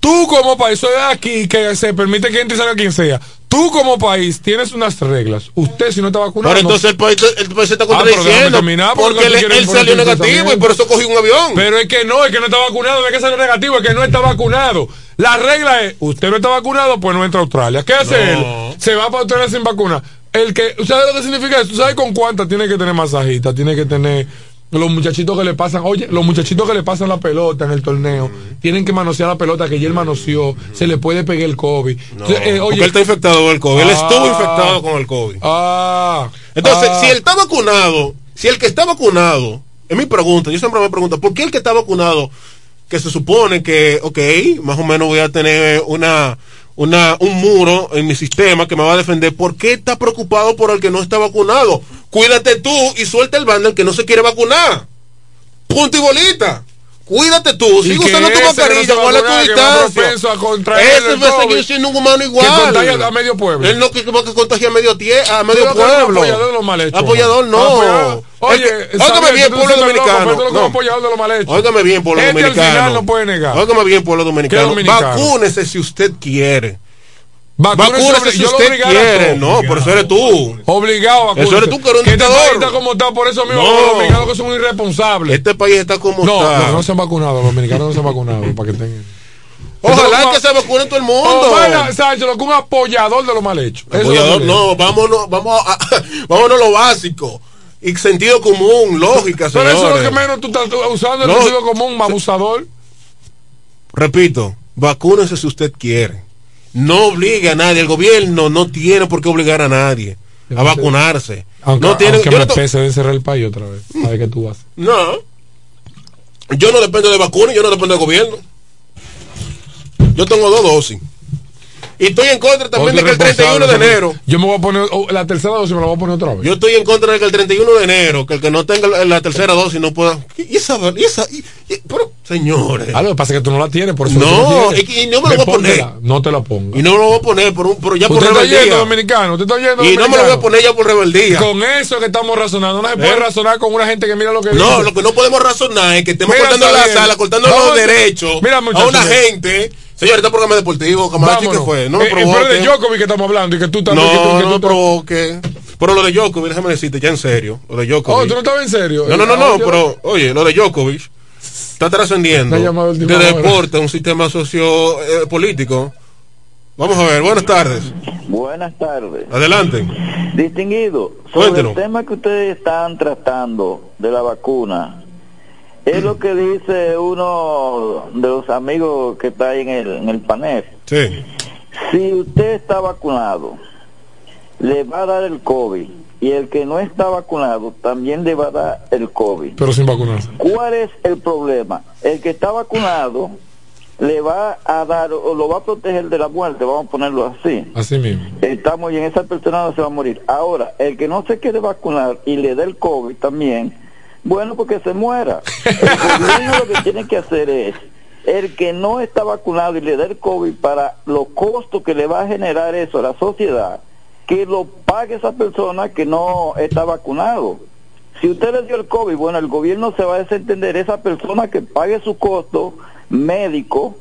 tú como país, soy de aquí que se permite que entre y salga quien sea, tú como país tienes unas reglas. Usted si no está vacunado... Pero no- entonces el país, el país se está Ah, contradiciendo porque él, él salió negativo y por eso cogió un avión. Pero es que no, es que no está vacunado, no es que salió negativo, es que no está vacunado. La regla es, usted no está vacunado, pues no entra a Australia. ¿Qué hace No. él? Se va para Australia sin vacuna. El que, ¿sabes lo que significa eso? ¿Tú sabes con cuántas tiene que tener masajista? Tiene que tener los muchachitos que le pasan, oye, los muchachitos que le pasan la pelota en el torneo, tienen que manosear la pelota que ya él manoseó, se le puede pegar el COVID. No, eh, porque él está infectado con el COVID. Él Ah. estuvo infectado con el COVID. Ah. Entonces, Ah. si él está vacunado, si el que está vacunado, es mi pregunta, yo siempre me pregunto, ¿por qué el que está vacunado, que se supone que, ok, más o menos voy a tener una, una, un muro en mi sistema que me va a defender, ¿por qué está preocupado por el que no está vacunado? Cuídate tú y suelta el bando el que no se quiere vacunar. Punto y bolita. Cuídate tú, sigue que usando tu que mascarilla, guarda tu que es distancia. Ese a seguir COVID, siendo un humano igual. que contagia a medio pueblo. Él no que, que contagia a medio, tie, a medio que pueblo. apoyador Apoyador no. Oye, que- está óigame bien, pueblo dominicano. pero. Óigame bien, pueblo Este al dominicano. final no puede negar. Óigame bien, pueblo dominicano. Vacúnese si usted quiere. Vacúnese si usted quiere. No, por eso eres tú. Obligado a Eso eres tú que eres un este dictador. país está como está, por eso mismo No. los dominicanos que son irresponsables. Este país está como no, está. no, no se han vacunado, los dominicanos no se han vacunado, para que tengan. Ojalá Entonces, que se vacune todo el mundo. Omar Sánchez, lo que un apoyador de lo mal hecho. Apoyador, no, vámonos, vamos a, vámonos a lo básico. Y sentido común, lógica, Pero eso es lo que menos tú estás usando el No. sentido común, abusador. Repito, vacúnese si usted quiere. No obligue a nadie. El gobierno no tiene por qué obligar a nadie a vacunarse. Aunque, no tiene, aunque me no, pese de cerrar el país otra vez. ¿Sabes qué tú haces? no. Yo no dependo de vacunas, yo no dependo del gobierno. Yo tengo dos dosis. Y estoy en contra también de que el 31 de enero. Yo me voy a poner, oh, la tercera dosis me la voy a poner otra vez. Yo estoy en contra de que el 31 de enero, que el que no tenga la, la tercera dosis no pueda. ¿Y esa? Y esa y- y- pero, señores. Ah, lo que pasa es que tú no la tienes, por eso No, y no me lo voy a poner. No te la pongo. Y no me lo voy a poner por un, pero ya por usted está rebeldía. yendo dominicano, usted está yendo Y no me lo voy a poner ya por rebeldía. Con eso que estamos razonando, no se puede ¿Eh? razonar con una gente que mira lo que No, lo que no podemos razonar es que estemos Mira, cortando la sala, cortando los derechos a una gente. Señor, este programa deportivo, Camacho, ¿qué fue? No me Eh, eh, pero provoque. de Djokovic que estamos hablando y que tú también. que tú- No, que no tú- me provoque. Pero lo de Djokovic, déjame decirte ya en serio. Lo de Djokovic. Oh, tú no estabas en serio. No, no, no, Ah, no, pero oye, lo de Djokovic está trascendiendo Me ha llamado de deporte a un sistema sociopolítico. Vamos a ver, buenas tardes. Buenas tardes. Adelante. Distinguido, sobre Cuéntenos. el tema que ustedes están tratando de la vacuna, es lo que dice uno de los amigos que está ahí en el, en el panel. Sí. Si usted está vacunado, le va a dar el COVID y el que no está vacunado también le va a dar el COVID. Pero sin vacunarse. ¿Cuál es el problema? El que está vacunado le va a dar o lo va a proteger de la muerte, vamos a ponerlo así. Así mismo. Estamos y en esa persona no se va a morir. Ahora, el que no se quiere vacunar y le dé el COVID también, bueno, porque se muera. El gobierno lo que tiene que hacer es, el que no está vacunado y le dé el COVID para los costos que le va a generar eso a la sociedad, que lo pague esa persona que no está vacunado. Si usted le dio el COVID, bueno, el gobierno se va a desentender esa persona que pague su costo médico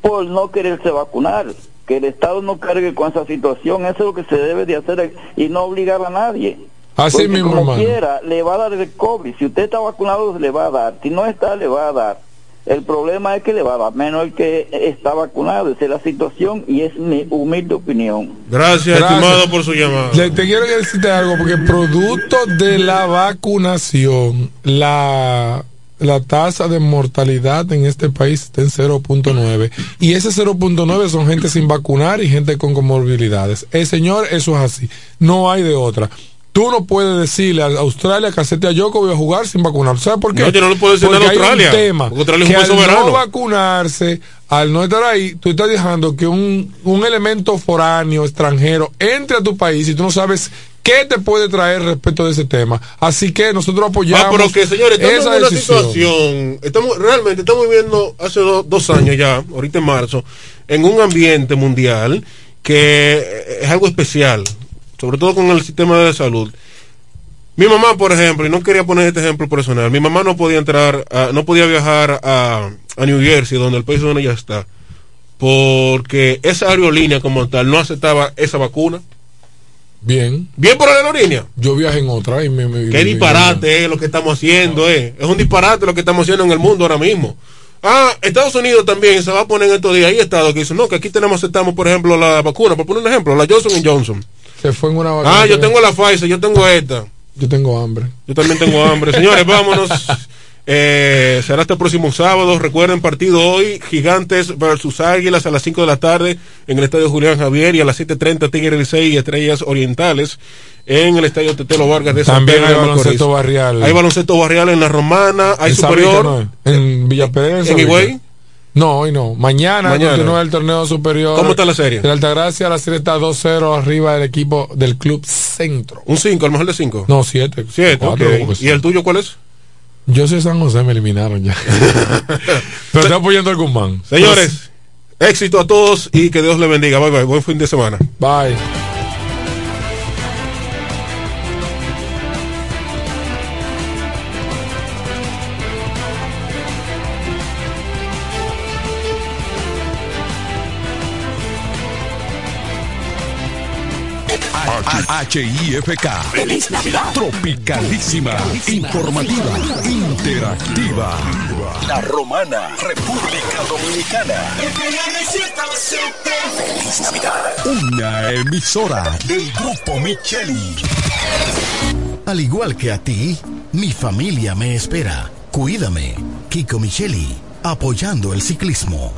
por no quererse vacunar. que el Estado no cargue con esa situación, eso es lo que se debe de hacer y no obligar a nadie. Así Porque mismo, como hermano. quiera, le va a dar el COVID. Si usted está vacunado, le va a dar. Si no está, le va a dar. El problema es que le va a dar menos el que está vacunado. Esa es la situación y es mi humilde opinión. Gracias, Gracias. estimado, por su llamada. Le- te quiero decirte algo, porque producto de la vacunación, la, la tasa de mortalidad en este país está en 0.9. Y ese 0.9 son gente sin vacunar y gente con comorbilidades. El señor, eso es así. No hay de otra. Tú no puedes decirle a Australia que acepte a Yoko voy a jugar sin vacunar. ¿Sabes por qué? No, yo no le puedo decir Porque a hay un Australia, tema porque Australia es un que al soberano. no vacunarse, al no estar ahí, tú estás dejando que un, un elemento foráneo, extranjero, entre a tu país y tú no sabes qué te puede traer respecto de ese tema. Así que nosotros apoyamos Ah, pero que señores, estamos esa en una decisión. situación, estamos realmente estamos viviendo hace do- dos años ya, ahorita en marzo, en un ambiente mundial que es algo especial, sobre todo con el sistema de salud. Mi mamá, por ejemplo, y no quería poner este ejemplo personal, mi mamá no podía entrar, a- no podía viajar a, a New Jersey, donde el país donde ella está, porque esa aerolínea como tal no aceptaba esa vacuna. Bien. Bien por la aerolínea. Yo viajé en otra y me... me- Qué me- disparate es lo que estamos haciendo, eh. Es un disparate lo que estamos haciendo en el mundo ahora mismo. Ah, Estados Unidos también se va a poner en estos días. Hay estados que dicen, no, que aquí tenemos, aceptamos, por ejemplo, la vacuna. Por poner un ejemplo, la Johnson Johnson. Se fue en una Ah, vacuna. yo tengo la Pfizer, yo tengo esta. Yo tengo hambre. Yo también tengo hambre. Señores, vámonos. Eh, será este próximo sábado. Recuerden, partido hoy: Gigantes versus Águilas a las 5 de la tarde en el estadio Julián Javier y a las 7:30 Tigres del 6 y Estrellas Orientales en el estadio Tetelo Vargas de San También Pedro hay baloncesto barrial. Hay baloncesto barrial en la Romana, hay En superior. ¿no? En Villa Pedro. ¿En Higüey? No, hoy no. Mañana, Mañana. continúa el torneo superior. ¿Cómo está la serie? De Altagracia, la serie está 2-0 arriba del equipo del Club Centro. Un 5, a lo mejor de 5. No, 7. 7, ¿Y el tuyo cuál es? Yo soy San José, me eliminaron ya. Pero estoy apoyando al Guzmán. Señores, éxito a todos y que Dios les bendiga. Bye bye. Buen fin de semana. Bye. HIFK. Feliz Navidad. Tropicalísima. Informativa. Interactiva. La Romana, República Dominicana. Feliz Navidad. Una emisora del Grupo Micheli. Al igual que a ti, mi familia me espera. Cuídame. Kiko Micheli, apoyando el ciclismo.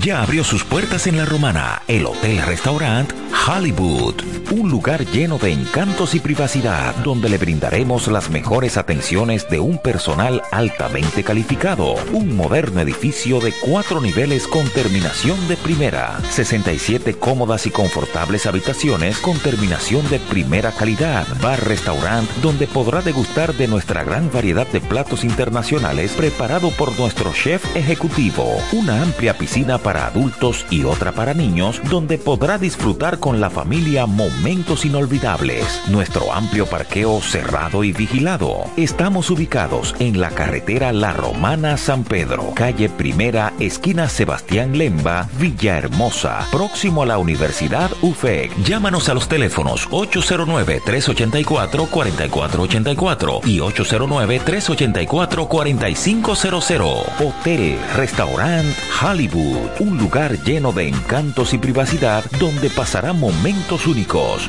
Ya abrió sus puertas en La Romana, el Hotel Restaurant Hollywood, un lugar lleno de encantos y privacidad, donde le brindaremos las mejores atenciones de un personal altamente calificado. Un moderno edificio de cuatro niveles con terminación de primera, 67 cómodas y confortables habitaciones con terminación de primera calidad, bar-restaurant donde podrá degustar de nuestra gran variedad de platos internacionales preparado por nuestro chef ejecutivo, una amplia piscina para adultos y otra para niños, donde podrá disfrutar con la familia momentos inolvidables. Nuestro amplio parqueo cerrado y vigilado. Estamos ubicados en la carretera La Romana San Pedro, calle Primera, esquina Sebastián Lemba, Villahermosa, próximo a la Universidad UFEC. Llámanos a los teléfonos 809-384-4484 y 809-384-4500. Hotel, restaurant Hollywood, un lugar lleno de encantos y privacidad donde pasará momentos únicos.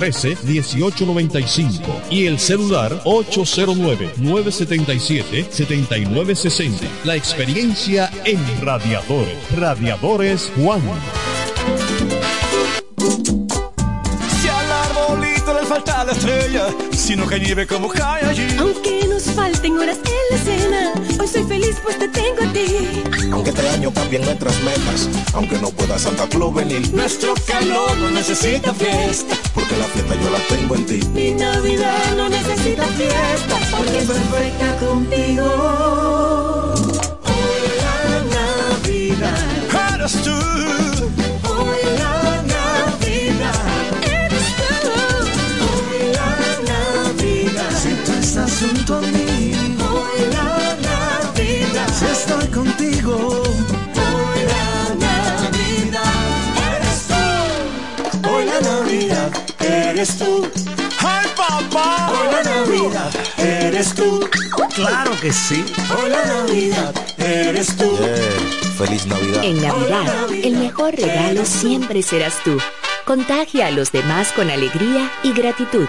1895 y el celular 809-977-7960. La experiencia en radiadores. Radiadores Juan. Si al arbolito le falta la estrella, sino que nieve como cae allí. Aunque nos falten horas en la escena, hoy soy feliz pues te tengo a ti. Aunque este año cambien nuestras metas, aunque no pueda Santa Claus venir. Nuestro calor no necesita fiesta, porque la fiesta yo la tengo en ti. Mi Navidad no necesita fiesta, porque es perfecta contigo. Hoy la Navidad eres tú. Hoy la estás junto a mí, Hoy la Navidad si estoy contigo. Hoy la Navidad eres tú. Hoy la Navidad eres tú. ¡Ay, papá! Hoy la Navidad eres tú. Claro que sí. Hoy la Navidad eres tú. feliz Navidad. En Navidad, el mejor regalo siempre serás tú. Contagia a los demás con alegría y gratitud.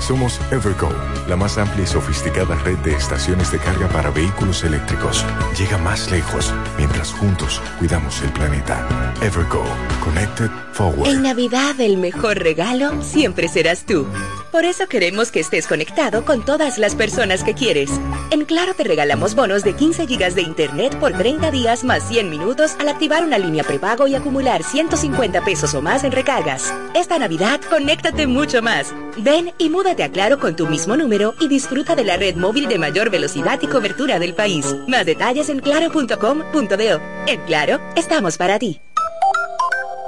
Somos Evergo, la más amplia y sofisticada red de estaciones de carga para vehículos eléctricos. Llega más lejos mientras juntos cuidamos el planeta. Evergo, Connected Forward. En Navidad, el mejor regalo siempre serás tú. Por eso queremos que estés conectado con todas las personas que quieres. En Claro te regalamos bonos de 15 gigas de internet por 30 días más 100 minutos al activar una línea prepago y acumular 150 pesos o más en recargas. Esta Navidad, conéctate mucho más. Ven y múdate a Claro con tu mismo número y disfruta de la red móvil de mayor velocidad y cobertura del país. Más detalles en claro.com.do. En Claro, estamos para ti.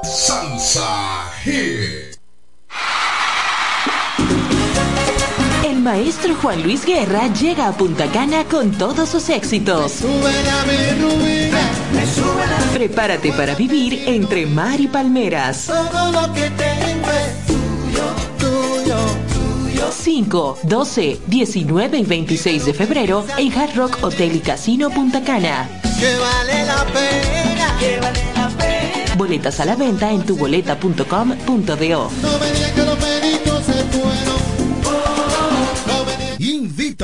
Salsa Hit. Maestro Juan Luis Guerra llega a Punta Cana con todos sus éxitos. Prepárate para vivir entre mar y palmeras. Todo lo que tengo es tuyo, tuyo, tuyo. 5, 12, 19 y 26 de febrero en Hard Rock Hotel y Casino Punta Cana. Que vale la pena, que vale la pena. Boletas a la venta en tuboleta.com.do. No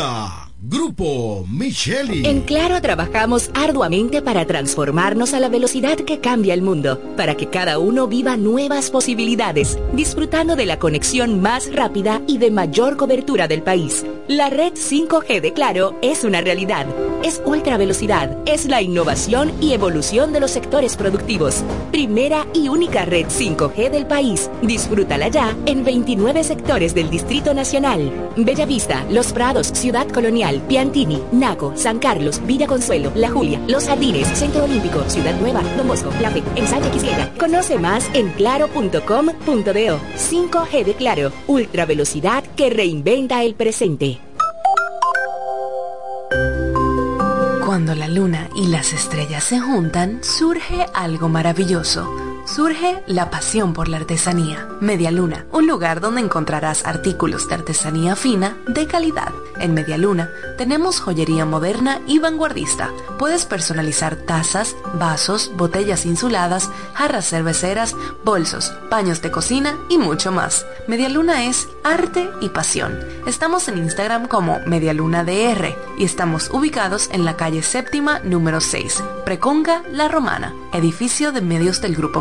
me Grupo Micheli. En Claro trabajamos arduamente para transformarnos a la velocidad que cambia el mundo, para que cada uno viva nuevas posibilidades, disfrutando de la conexión más rápida y de mayor cobertura del país. La red 5G de Claro es una realidad. Es ultra velocidad, es la innovación y evolución de los sectores productivos. Primera y única red 5G del país. Disfrútala ya en 29 sectores del Distrito Nacional. Bellavista, Los Prados, Ciudad Colonial, Piantini, Naco, San Carlos, Villa Consuelo, La Julia, Los Jardines, Centro Olímpico, Ciudad Nueva, Don Bosco, La Fe, Ensanche Quisqueya. Conoce más en claro.com.do. 5G de Claro, ultra velocidad que reinventa el presente. Cuando la luna y las estrellas se juntan, surge algo maravilloso. Surge la pasión por la artesanía. Media Luna, un lugar donde encontrarás artículos de artesanía fina de calidad. En Media Luna tenemos joyería moderna y vanguardista. Puedes personalizar tazas, vasos, botellas insuladas, jarras cerveceras, bolsos, paños de cocina y mucho más. Media Luna es arte y pasión. Estamos en Instagram como Medialuna DR y estamos ubicados en la calle séptima número 6, Preconga La Romana, edificio de medios del Grupo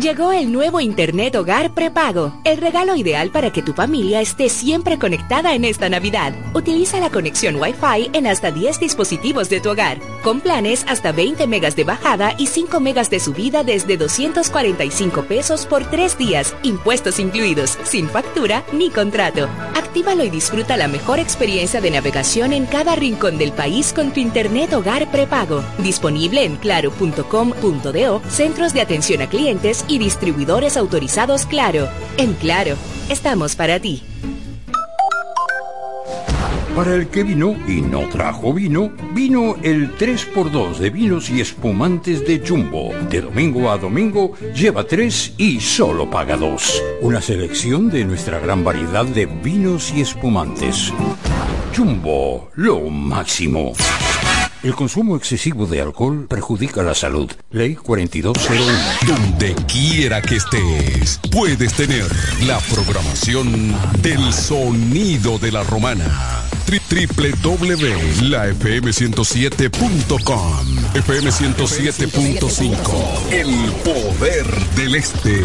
Llegó el nuevo Internet Hogar Prepago, el regalo ideal para que tu familia esté siempre conectada en esta Navidad. Utiliza la conexión Wi-Fi en hasta 10 dispositivos de tu hogar, con planes hasta 20 megas de bajada y 5 megas de subida desde 245 pesos por 3 días, impuestos incluidos, sin factura ni contrato. Actívalo y disfruta la mejor experiencia de navegación en cada rincón del país con tu Internet Hogar Prepago, disponible en claro.com.do, centros de atención a clientes y distribuidores autorizados Claro. En Claro, estamos para ti. Para el que vino y no trajo vino, vino el 3x2 de vinos y espumantes de Jumbo. De domingo a domingo, lleva 3 y solo paga 2. Una selección de nuestra gran variedad de vinos y espumantes. Jumbo, lo máximo. El consumo excesivo de alcohol perjudica la salud. Ley 4201. Donde quiera que estés, puedes tener la programación del sonido de la romana. www.lafm107.com FM 107.5 El poder del este.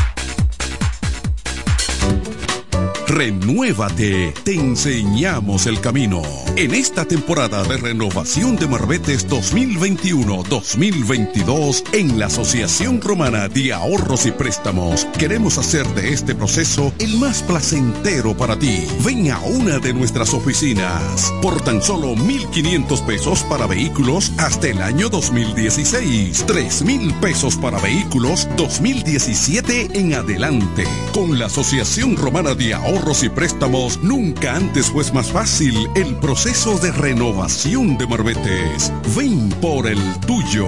Renuévate, te enseñamos el camino. En esta temporada de renovación de Marbetes 2021-2022, en la Asociación Romana de Ahorros y Préstamos, queremos hacer de este proceso el más placentero para ti. Ven a una de nuestras oficinas por tan solo 1,500 pesos para vehículos hasta el año 2016, 3,000 pesos para vehículos 2017 en adelante. Con la Asociación Romana de Ahorros y préstamos, nunca antes fue más fácil el proceso de renovación de Marbetes. Ven por el tuyo.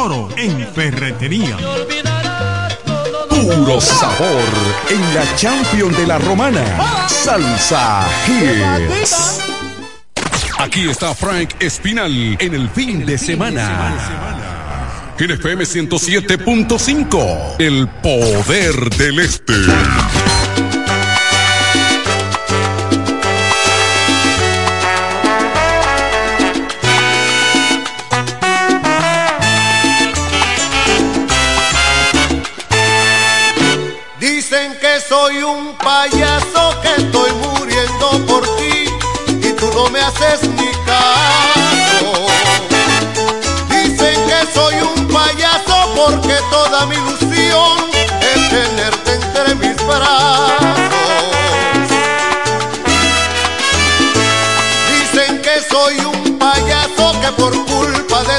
en ferretería. Puro sabor en la Champion de la Romana. Salsa Hits. Aquí está Frank Espinal en el fin de semana. En FM 107.5, el poder del este.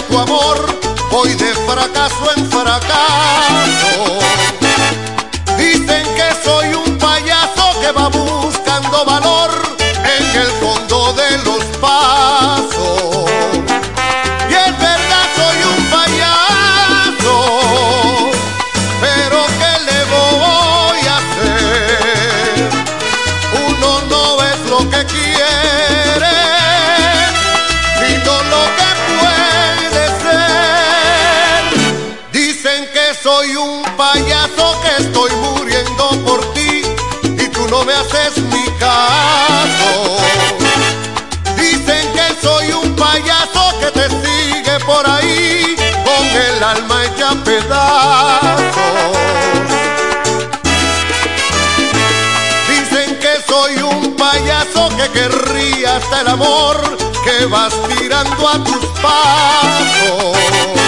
Tu amor voy de fracaso en fracaso. Que querría hasta el amor que vas tirando a tus pasos.